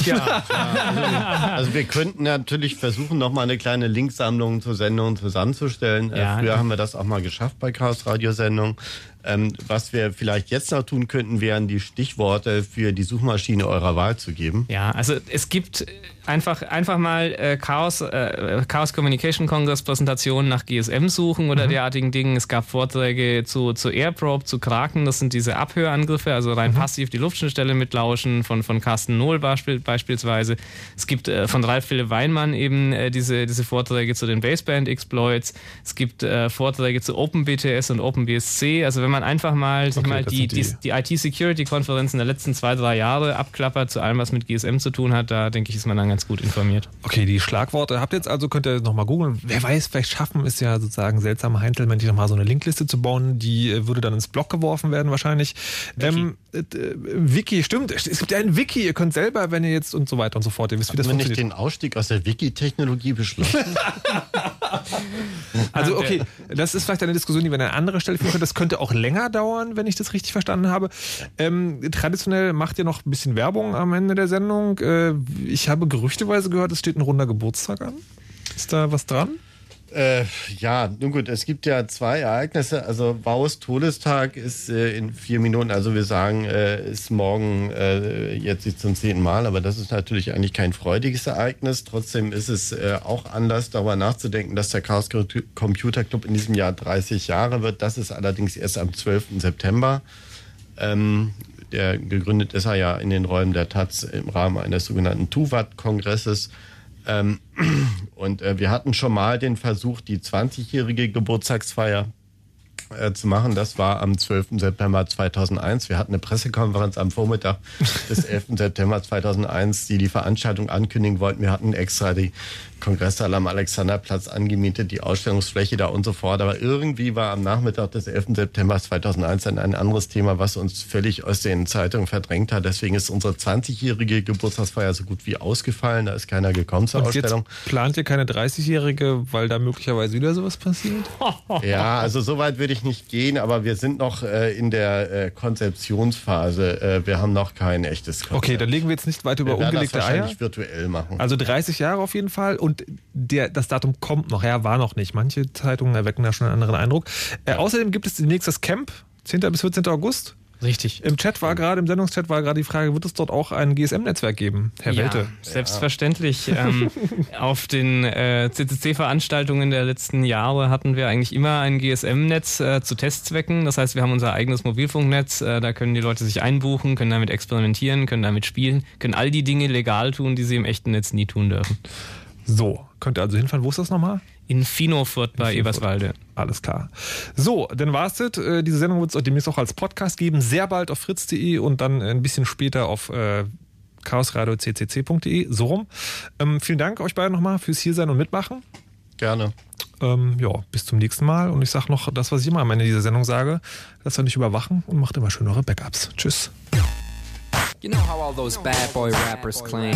Ja, also, also, wir könnten natürlich versuchen, nochmal eine kleine Linksammlung zur Sendung zusammenzustellen. Äh, ja. Früher haben wir das auch mal geschafft bei Chaos Radiosendung. Ähm, was wir vielleicht jetzt noch tun könnten, wären die Stichworte für die Suchmaschine eurer Wahl zu geben. Ja, also es gibt einfach, einfach mal äh, Chaos, äh, Chaos Communication Congress Präsentationen nach GSM suchen oder mhm. derartigen Dingen. Es gab Vorträge zu, zu AirProbe, zu Kraken, das sind diese Abhörangriffe, also rein mhm. passiv die Luftschnittstelle mitlauschen, von, von Carsten Nohl beispiel, beispielsweise. Es gibt äh, von Ralf Philipp Weinmann eben äh, diese, diese Vorträge zu den Baseband-Exploits. Es gibt äh, Vorträge zu OpenBTS und OpenBSC. Also wenn man einfach mal, okay, mal die, die, die IT-Security-Konferenzen der letzten zwei, drei Jahre abklappert zu allem, was mit GSM zu tun hat, da denke ich, ist man dann ganz gut informiert. Okay, die Schlagworte habt ihr jetzt also, könnt ihr nochmal googeln. Wer weiß, vielleicht schaffen es ja sozusagen seltsame Heintelmänner, nochmal so eine Linkliste zu bauen, die äh, würde dann ins Blog geworfen werden wahrscheinlich. Wiki. Ähm, äh, Wiki, stimmt. Es gibt ja ein Wiki, ihr könnt selber, wenn ihr jetzt und so weiter und so fort, ihr wisst, wie das funktioniert. nicht den Ausstieg aus der Wiki-Technologie beschlossen? [laughs] [laughs] also okay, das ist vielleicht eine Diskussion, die wir an einer anderen Stelle führen können. Das könnte auch länger dauern, wenn ich das richtig verstanden habe. Ähm, traditionell macht ihr noch ein bisschen Werbung am Ende der Sendung. Äh, ich habe gerüchteweise gehört, es steht ein runder Geburtstag an. Ist da was dran? Äh, ja, nun gut, es gibt ja zwei Ereignisse. Also Baus Todestag ist äh, in vier Minuten, also wir sagen, äh, ist morgen äh, jetzt zum zehnten Mal, aber das ist natürlich eigentlich kein freudiges Ereignis. Trotzdem ist es äh, auch Anlass, darüber nachzudenken, dass der Chaos Computer Club in diesem Jahr 30 Jahre wird. Das ist allerdings erst am 12. September. Ähm, der gegründet ist er ja in den Räumen der Taz im Rahmen eines sogenannten TUVAT-Kongresses. Ähm, [clears throat] und äh, wir hatten schon mal den Versuch, die 20-jährige Geburtstagsfeier äh, zu machen. Das war am 12. September 2001. Wir hatten eine Pressekonferenz am Vormittag des 11. [laughs] September 2001, die die Veranstaltung ankündigen wollten. Wir hatten extra die Kongresssaal am Alexanderplatz angemietet, die Ausstellungsfläche da und so fort. Aber irgendwie war am Nachmittag des 11. September 2001 dann ein anderes Thema, was uns völlig aus den Zeitungen verdrängt hat. Deswegen ist unsere 20-jährige Geburtstagsfeier so gut wie ausgefallen. Da ist keiner gekommen zur und Ausstellung. Jetzt plant ihr keine 30-jährige, weil da möglicherweise wieder sowas passiert? [laughs] ja, also so weit würde ich nicht gehen, aber wir sind noch äh, in der äh, Konzeptionsphase. Äh, wir haben noch kein echtes Konzept. Okay, dann legen wir jetzt nicht weiter über wir ungelegte das wahrscheinlich Eier. virtuell machen. Also 30 Jahre auf jeden Fall. Und und der, das Datum kommt noch. Ja, war noch nicht. Manche Zeitungen erwecken da schon einen anderen Eindruck. Äh, außerdem gibt es demnächst das Camp, 10. bis 14. August. Richtig. Im Chat war gerade, im Sendungschat war gerade die Frage, wird es dort auch ein GSM-Netzwerk geben, Herr ja, Welte? Selbstverständlich. Ähm, [laughs] auf den äh, CCC-Veranstaltungen der letzten Jahre hatten wir eigentlich immer ein GSM-Netz äh, zu Testzwecken. Das heißt, wir haben unser eigenes Mobilfunknetz. Äh, da können die Leute sich einbuchen, können damit experimentieren, können damit spielen, können all die Dinge legal tun, die sie im echten Netz nie tun dürfen. So, könnt ihr also hinfahren. Wo ist das nochmal? In Finofurt bei In Eberswalde. Alles klar. So, dann war es das. Äh, diese Sendung wird es demnächst auch als Podcast geben. Sehr bald auf fritz.de und dann ein bisschen später auf äh, chaosradio.ccc.de. So rum. Ähm, vielen Dank euch beiden nochmal fürs hier sein und mitmachen. Gerne. Ähm, ja, bis zum nächsten Mal. Und ich sage noch das, was ich immer am Ende dieser Sendung sage. Lasst euch nicht überwachen und macht immer schön eure Backups. Tschüss. You know how all those bad boy rappers claim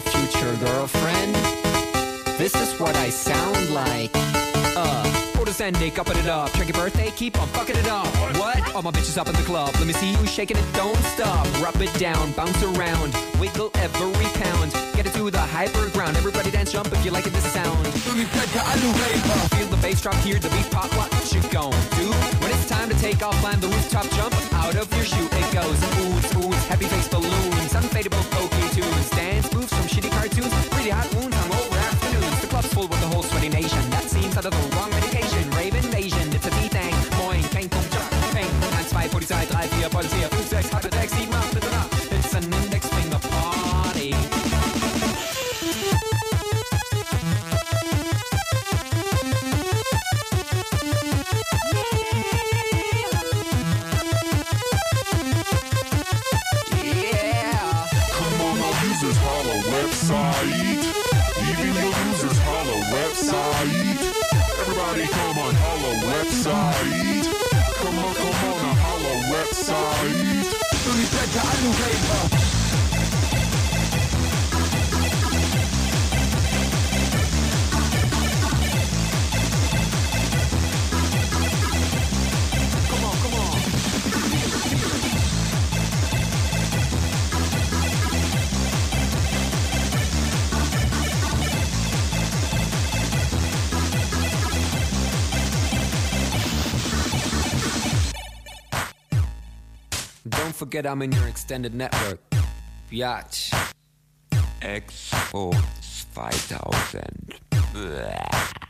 Future girlfriend. This is what I sound like. Uh, photosending, upping it up. Check your birthday, keep on fucking it up. What? All my bitches up in the club. Let me see you shaking it, don't stop. Rub it down, bounce around, wiggle every pound. Get it to the hyper ground. Everybody dance, jump if you like it, this sound. Feel the bass drop, hear the beat pop. What you gon' do? When it's time to take off, climb the rooftop, jump out of your shoe. It goes oohs, oohs, happy face balloons, unfadable pokey tunes, dance from shitty cartoons, really hot wounds, hungover afternoons. The club's full with the whole sweaty nation. That seems out of the Who Don't forget I'm in your extended network. Biatch. 2000. Bäh.